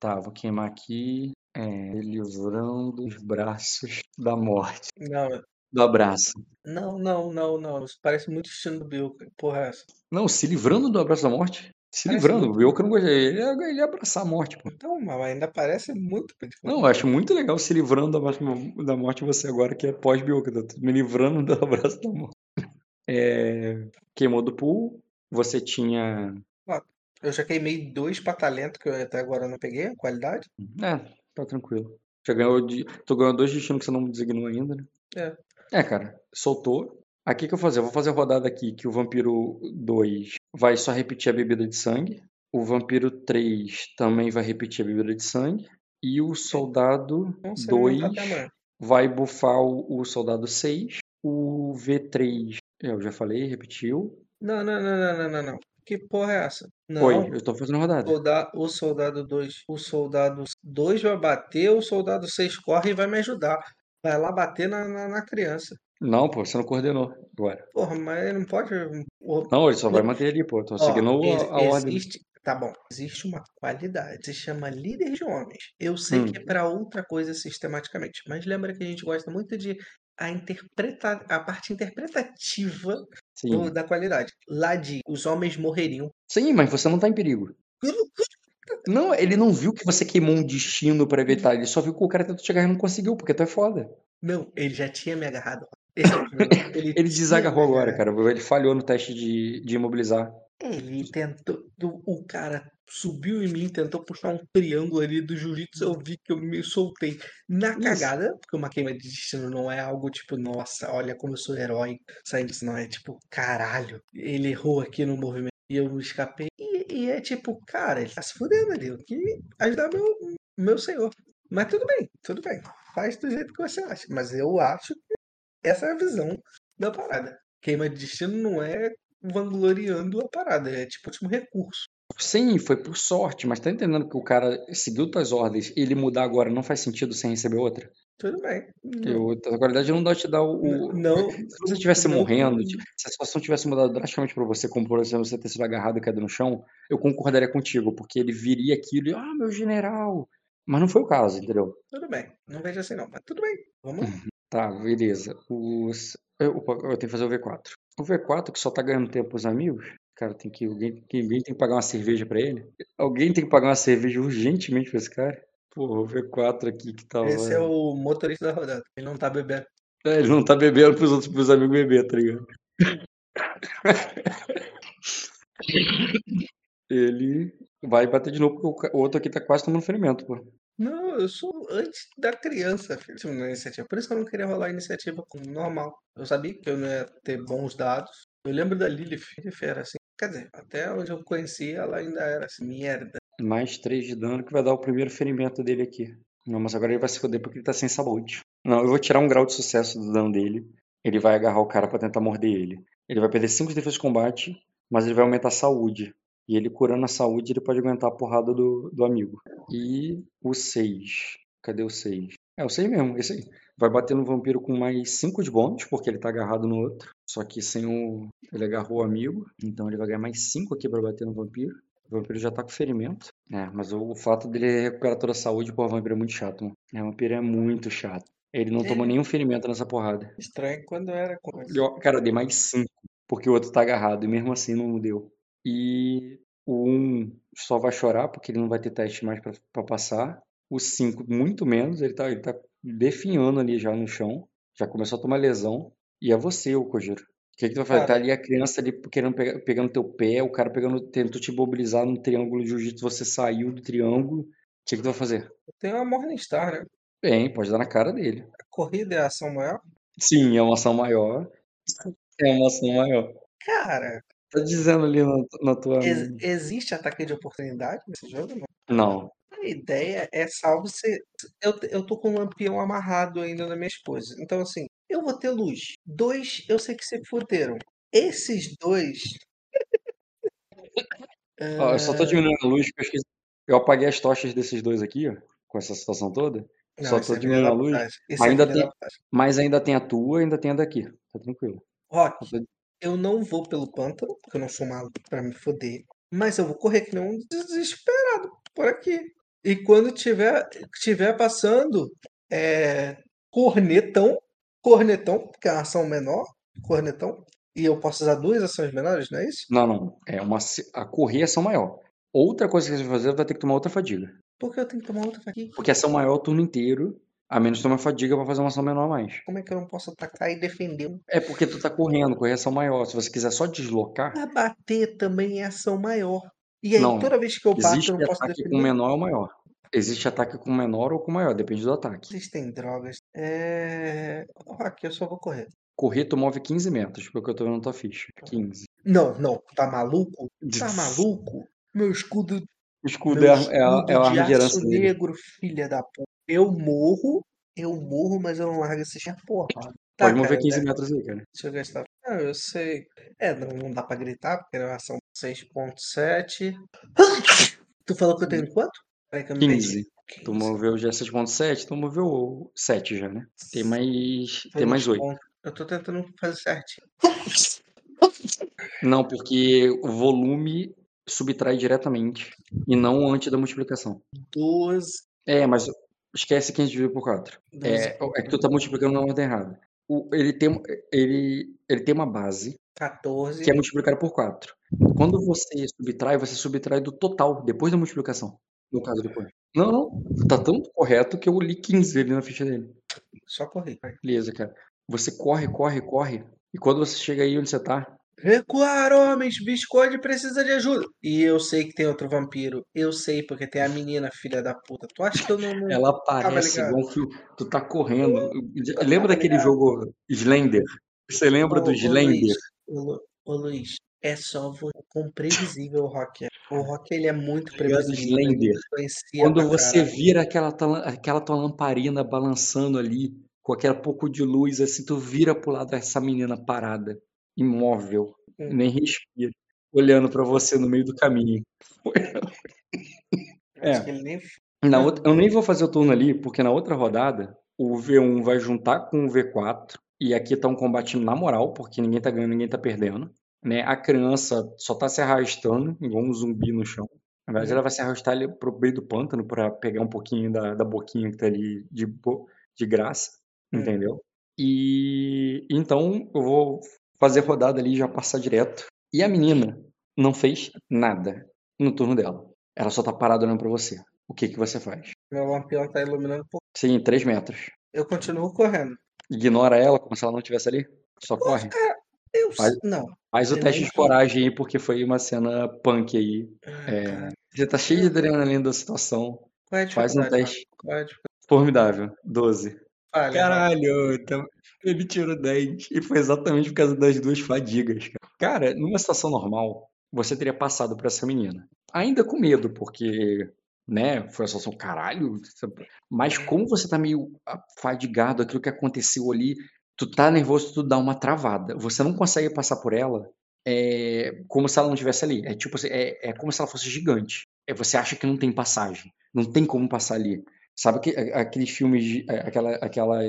Tá, vou queimar aqui. É, livrando os braços da morte. Não, Do abraço. não, não, não, não. Isso parece muito estilo do Bill. Que porra é essa? Não, se livrando do abraço da morte. Se Parece livrando. muito. Eu que não gostei. Ele ia, ele ia abraçar a morte, pô. Então, mas ainda parece muito. Não, eu acho muito legal se livrando da morte, da morte você agora que é pós-bioca. Me livrando do abraço da morte. É, queimou do pool. Você tinha. Eu já queimei dois pra talento que eu até agora não peguei, a qualidade. É, tá tranquilo. Já ganhou de. Tu ganhou dois destinos que você não designou ainda, né? É. É, cara, soltou. Aqui que eu vou fazer? Eu vou fazer a rodada aqui que o Vampiro 2 vai só repetir a bebida de sangue. O Vampiro 3 também vai repetir a bebida de sangue. E o Soldado Não sei não 2 tá vai bufar o, o Soldado 6. O V3, eu já falei, repetiu. Não, não, não, não, não, não, não. Que porra é essa? Não. Oi, eu tô fazendo rodada. Solda- o soldado 2, o soldado 2 vai bater, o soldado 6 corre e vai me ajudar. Vai lá bater na, na, na criança. Não, pô, você não coordenou agora. Porra, mas ele não pode. Não, ele só vai manter ali, pô. Tô Ó, seguindo a, ordem. existe, tá bom, existe uma qualidade, se chama líder de homens. Eu sei Hum. que é pra outra coisa sistematicamente, mas lembra que a gente gosta muito de a interpreta, a parte interpretativa do- da qualidade. Lá de os homens morreriam. Sim, mas você não tá em perigo. Não, ele não viu que você queimou um destino pra evitar. Ele só viu que o cara tentou te agarrar e não conseguiu, porque tu é foda. Não, ele já tinha me agarrado. É. Ele, Ele desagarrou agora, cara. Ele falhou no teste de, de imobilizar. Ele tentou. O cara subiu em mim, tentou puxar um triângulo ali do jiu-jitsu. Eu vi que eu me soltei na Isso. cagada, porque uma queima de destino não é algo tipo, nossa, olha como eu sou herói saindo disso, não. É tipo, caralho, ele errou aqui no movimento e eu me escapei. E, é tipo, cara, ele tá se fudendo ali. Eu que ajudar meu, meu senhor. Mas tudo bem, tudo bem. Faz do jeito que você acha. Mas eu acho que essa é a visão da parada. Queima de destino não é vangloriando a parada, é tipo último recurso. Sim, foi por sorte, mas tá entendendo que o cara seguiu tuas ordens e ele mudar agora não faz sentido sem receber outra? Tudo bem. O- a qualidade não dá te dar o. não, Se você estivesse morrendo, tipo, se a situação tivesse mudado drasticamente pra você, como por exemplo você ter sido agarrado e caído no chão, eu concordaria contigo, porque ele viria aquilo e, ah, meu general. Mas não foi o caso, entendeu? tudo bem. Não vejo assim não, mas tudo bem. Vamos lá. Tá, beleza. Os... Eu, eu tenho que fazer o V4. O V4 que só tá ganhando tempo pros amigos, cara, tem que alguém, que alguém tem que pagar uma cerveja pra ele. Alguém tem que pagar uma cerveja urgentemente pra esse cara. Porra, o V4 aqui que tava. Esse é o motorista da rodada. Ele não tá bebendo. É, ele não tá bebendo pros outros pros amigos beber, tá ligado? ele vai bater de novo porque o outro aqui tá quase tomando ferimento, pô. Não, eu sou antes da criança, filho, na iniciativa. Por isso que eu não queria rolar a iniciativa como normal. Eu sabia que eu não ia ter bons dados. Eu lembro da Lilith. Lilith era assim. Quer dizer, até onde eu conheci, ela ainda era assim, merda. Mais 3 de dano que vai dar o primeiro ferimento dele aqui. Não, mas agora ele vai se foder porque ele tá sem saúde. Não, eu vou tirar um grau de sucesso do dano dele. Ele vai agarrar o cara pra tentar morder ele. Ele vai perder 5 de defesa de combate, mas ele vai aumentar a saúde. E ele curando a saúde, ele pode aguentar a porrada do, do amigo. E o 6. Cadê o 6? É o 6 mesmo, esse aí. Vai bater no vampiro com mais 5 de bônus, porque ele tá agarrado no outro. Só que sem o. Ele agarrou o amigo. Então ele vai ganhar mais 5 aqui pra bater no vampiro. O vampiro já tá com ferimento. É, mas o, fato dele recuperar toda a saúde, pô, o vampiro é muito chato, mano. É, o vampiro é muito chato. Ele não tomou Ele- nenhum ferimento nessa porrada. Estranho quando era coisa. Cara, eu dei mais 5, porque o outro tá agarrado, e mesmo assim não deu. E o 1 um só vai chorar, porque ele não vai ter teste mais pra, pra passar. O 5, muito menos, ele tá, ele tá definhando ali já no chão. Já começou a tomar lesão. E é você, o Kojiro. O que, que tu vai fazer? Cara. Tá ali a criança ali querendo pegar, pegando teu pé, o cara pegando, tentou te mobilizar no triângulo de jiu-jitsu, você saiu do triângulo. O que, que tu vai fazer? Tenho uma Morningstar, né? Bem, pode dar na cara dele. A corrida é a ação maior. Sim, é uma ação maior. É uma ação maior. Cara, Tá dizendo ali na, na tua. ex- existe ataque de oportunidade nesse jogo? Não. Não. A ideia é salvo se. Eu, eu tô com o lampião amarrado ainda nas minhas coisas. Então, assim, eu vou ter luz. Dois, eu sei que se fuderam. Esses dois. Eu só tô Ah, diminuindo a luz porque eu esqueci. Eu apaguei as tochas desses dois aqui, ó, com essa situação toda. Não, Só tô é diminuindo a luz. é Ainda filha tem, mas ainda tem a tua, ainda tem a daqui. Tá tranquilo. Rock, tô- eu não vou pelo pântano, porque eu não sou maluco pra me foder. Mas eu vou correr que nem um desesperado por aqui. E quando tiver, tiver passando, é, cornetão, cornetão, porque é uma ação menor, cornetão, e eu posso usar duas ações menores, não é isso? Não, não. É uma, a correr é ação maior. Outra coisa que você vai fazer, vai ter que tomar outra fadiga. Porque eu tenho que tomar outra fadiga. Porque ação maior é o turno inteiro, a menos que uma fadiga pra fazer uma ação menor a mais. Como é que eu não posso atacar e defender? É porque tu tá correndo, correr é ação maior. Se você quiser só deslocar, Mas bater também é ação maior. E aí, não. toda vez que eu bato, Existe eu não posso ataque com menor ou maior. Existe ataque com menor ou com maior, depende do ataque. Existem drogas. É. Rock, eu só vou correr. Correr tu move 15 metros, porque eu tô vendo na tua ficha. 15. Não, não, tá maluco? Tá maluco? Meu escudo, O escudo meu é, a- é, a, escudo é a de arma de herança dele. negro, filha da puta. Eu morro, eu morro, mas eu não largo esse porra. Tá, Pode mover cara, 15 né? metros aí, cara. Deixa eu gastar. Ah, eu sei. É, não, não dá pra gritar, porque é ação 6.7. Tu falou que eu tenho quanto? Peraí que eu me perdi. 15. Tu 15. moveu já 6.7, tu moveu 7 já, né? Tem mais. Foi Tem mais nos 8. pontos. Eu tô tentando fazer certinho. Não, porque o volume subtrai diretamente e não antes da multiplicação. 12. É, mas esquece que a gente divide por 4. 12. É, é que tu tá multiplicando na ordem errada. O- ele, tem, ele, ele tem uma base que é 14. multiplicada por 4. Quando você subtrai, você subtrai do total, depois da multiplicação. No caso do Coelho. Não, não. Tá tão correto que eu li 15 ali na ficha dele. Só corri. Beleza, cara. Você corre, corre, corre. E quando você chega aí onde você tá, Recuar, homens! Visconde precisa de ajuda. E eu sei que tem outro vampiro. Eu sei, porque tem a menina, filha da puta. Tu acha que eu não. ela aparece igual fio. Tu tá correndo. Lembra tava daquele jogo Slender? Você lembra do Slender? Ô, Lu- ô Luiz, é só vo- com previsível o Rock. é. O Rock ele é muito previsível. Ele Slender. Quando você caralho. vira aquela, tua- aquela tua lamparina balançando ali, com aquele pouco de luz, assim, tu vira pro lado dessa menina parada, imóvel, Hum. nem respira, olhando pra você no meio do caminho. É. nem. Na outra, eu nem vou fazer o turno ali, porque na outra rodada, o V1 vai juntar com o V4, e aqui tá um combate na moral, porque ninguém tá ganhando, ninguém tá perdendo. Né? A criança só tá se arrastando, igual um zumbi no chão. Na verdade, ela vai se arrastar ali pro meio do pântano para pegar um pouquinho da, da boquinha que tá ali de, de graça, Hum. entendeu? E então eu vou fazer rodada ali e já passar direto. E a menina não fez nada no turno dela. Ela só tá parada olhando pra você. O que que você faz? Meu lampião tá iluminando um pouco. Sim, 3 metros. Eu continuo correndo. Ignora ela como se ela não estivesse ali. Só corre. Eu. Faz- Não. Faz o eu teste de coragem aí, porque foi uma cena punk aí. Ah, É, você tá cheio de adrenalina da situação. Qual é a Faz um teste é formidável. 12. Falha, Rock. Caralho, então ele tirou 10. E foi exatamente por causa das duas fadigas, cara. Cara, numa situação normal, você teria passado por essa menina. Ainda com medo, porque, né, foi uma situação caralho. sabe? Mas como você tá meio fadigado, aquilo que aconteceu ali, tu tá nervoso, tu dá uma travada. Você não consegue passar por ela é, como se ela não estivesse ali. É tipo assim, é, é como se ela fosse gigante. É, você acha que não tem passagem. Não tem como passar ali. Sabe que, a- aqueles filmes, de- a- aquela, aquelas,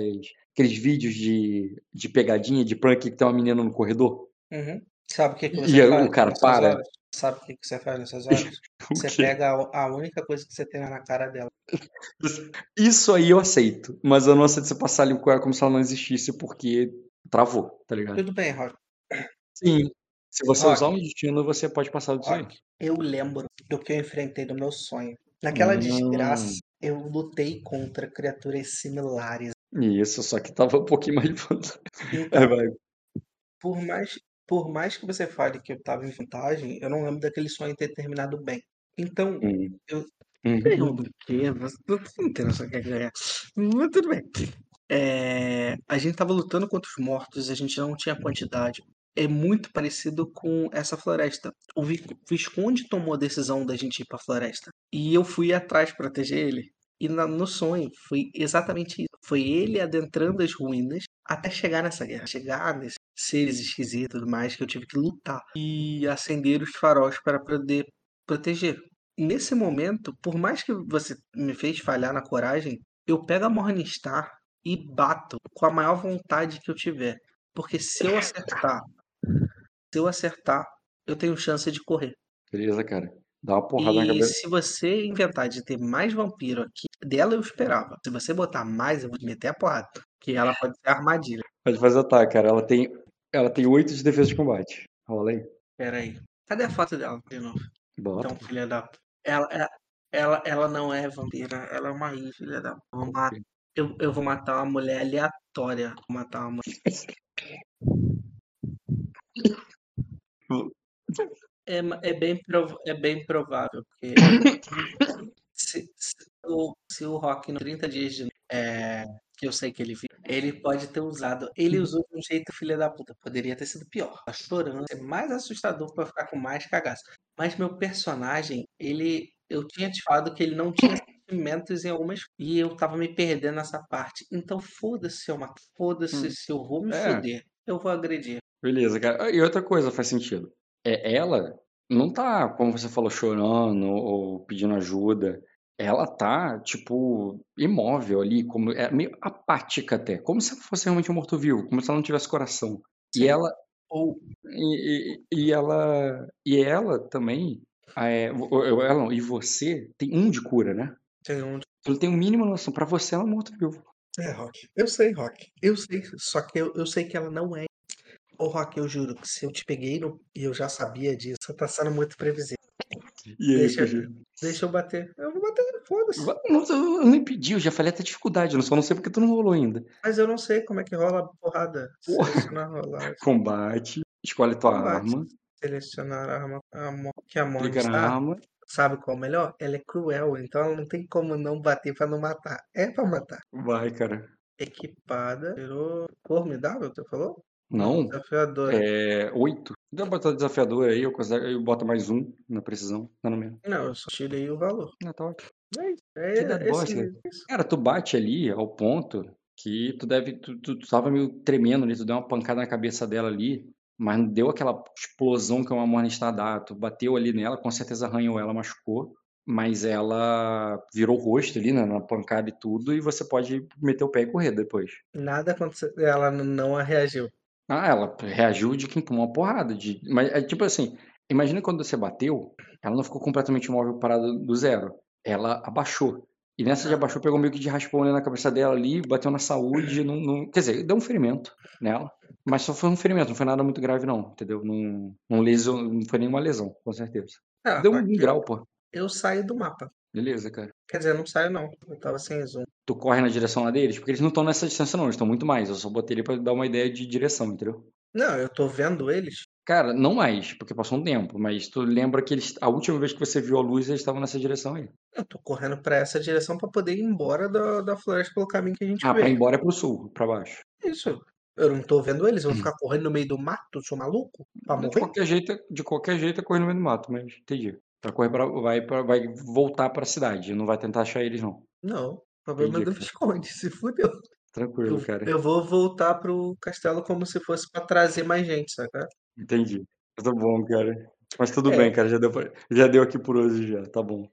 aqueles vídeos de, de pegadinha, de prank que tem uma menina no corredor? Uhum. Sabe o que, que E você aí faz o cara para. Sabe o que, que você faz nessas horas? O Você quê? pega a, a única coisa que você tem na cara dela. Isso aí eu aceito, mas eu não aceito você passar ali com ela como se ela não existisse porque travou, tá ligado? Tudo bem, Rock. Sim. Se você Rock. usar um destino, você pode passar aí. Rock. Eu lembro do que eu enfrentei no meu sonho. Naquela Hum. desgraça, eu lutei contra criaturas similares. Isso, só que tava um pouquinho mais de. Então, É, vai. por mais, por mais que você fale que eu tava em vantagem, eu não lembro daquele sonho ter terminado bem. Então, Hum. eu- Uhum. Ganhou do quê? Você não do que é ganhar. Mas tudo bem. É, a gente tava lutando contra os mortos, a gente não tinha quantidade. É muito parecido com essa floresta. O Vi- Visconde tomou a decisão da gente ir pra floresta. E eu fui atrás proteger ele. E na- no sonho foi exatamente isso. Foi ele adentrando as ruínas até chegar nessa guerra. Chegar nesse, seres esquisitos e tudo mais que eu tive que lutar e acender os faróis para poder proteger. Nesse momento, por mais que você me fez falhar na coragem, eu pego a Morningstar e bato com a maior vontade que eu tiver. Porque se eu acertar, se eu acertar, eu tenho chance de correr. Beleza, cara. Dá uma porrada na E cabeça. se você inventar de ter mais vampiro aqui, dela eu esperava. Se você botar mais, eu vou te meter a porrada. Que ela pode ser armadilha. Pode fazer ataque, cara. Ela tem, ela tem 8 de defesa de combate. Rola aí. Pera aí. Cadê a foto dela de novo? Bota. Então, filha da. Ela, ela, ela, ela não é vampira, ela é uma I, filha da. Vou ma- Eu, eu vou matar uma mulher aleatória. Vou matar uma mulher. É, é, bem, prov- é bem provável, porque se, se o, se o Rock no 30 dias de é, que eu sei que ele viu, ele pode ter usado. Ele usou de um jeito filha da puta. Poderia ter sido pior. Tá chorando. É mais assustador pra ficar com mais cagaço. Mas meu personagem, ele. Eu tinha te falado que ele não tinha sentimentos em algumas. E eu tava me perdendo nessa parte. Então foda-se mato. Foda-se Hum. se eu vou me É. foder. Eu vou agredir. Beleza, cara. E outra coisa faz sentido. É ela não tá, como você falou, chorando ou pedindo ajuda. Ela tá, tipo, imóvel ali, como é meio apática até, como se ela fosse realmente um morto-vivo, como se ela não tivesse coração. E Sim. ela Ou e, e- e ela e ela também, é, o- o- ela e você tem um de cura, né? tem um. Tu tem um mínimo noção. Pra você ela é um morto-vivo. É, Rock. Eu sei, Rock. Eu sei. Só que eu, eu sei que ela não é. Ô, Rock, eu juro que se eu te peguei no... e eu já sabia disso, tá sendo muito previsível. E aí, Deixa- PG? Deixa eu bater. Eu vou bater, foda-se. Eu eu nem pedi, eu já falei até dificuldade, eu só não sei porque tu não rolou ainda. Mas eu não sei como é que rola a porrada. Porra. Selecionar rolar. Combate, escolhe tua Combate. arma, Selecionar a arma. A que a mão está. arma. Sabe qual é o melhor? Ela é cruel, então ela não tem como não bater pra não matar. É pra matar. Vai, cara. Equipada. Virou formidável, tu falou? Não, Desafiadora. é oito. Pra botar desafiador aí, eu, consigo, eu boto mais um na precisão, no mesmo. Não, eu só tirei o valor. Ah, tá ótimo. É, Que da esse- isso. Cara, tu bate ali ao ponto que tu deve. Tu, tu, tu tava meio tremendo ali, tu deu uma pancada na cabeça dela ali, mas não deu aquela explosão que uma Morningstar dá. Tu bateu ali nela, com certeza arranhou ela, machucou, mas ela virou o rosto ali né, na pancada e tudo, e você pode meter o pé e correr depois. Nada aconteceu. Ela não reagiu. Ah, ela reagiu de quem tomou uma porrada. De... Mas é tipo assim, imagina quando você bateu, ela não ficou completamente imóvel parada do zero. Ela abaixou. E nessa de abaixou, pegou meio que de raspão ali na cabeça dela ali, bateu na saúde, não, não- quer dizer, deu um ferimento nela. Mas só foi um ferimento, não foi nada muito grave não, entendeu? Não, não, lesão, não foi nenhuma lesão, com certeza. Ah, Deu um grau, pô. Eu saio do mapa. Beleza, cara. Quer dizer, não saio não. Eu tava sem zoom. Tu corre na direção lá deles, porque eles não estão nessa distância não, eles estão muito mais. Eu só botei ele pra dar uma ideia de direção, entendeu? Não, eu tô vendo eles. Cara, não mais, porque passou um tempo, mas tu lembra que eles, a última vez que você viu a luz, eles estavam nessa direção aí. Eu tô correndo pra essa direção pra poder ir embora da, da floresta pelo caminho que a gente Ah, pra ir veio. embora é pro sul, pra baixo. Isso. Eu não tô vendo eles. Eu vou Hum. ficar correndo no meio do mato. Sou maluco? Pra De morrer? qualquer jeito, de qualquer jeito é correr no meio do mato, mas entendi. Vai correr pra, vai, pra, vai voltar pra cidade, não vai tentar achar eles não. Não. O problema é do Entendi, Visconde. Se fudeu. Tranquilo, Eu, cara. eu vou voltar pro castelo como se fosse pra trazer mais gente, saca? Entendi. Tá bom, cara. Mas tudo É. bem, cara, já deu, pra- já deu aqui por hoje já, tá bom.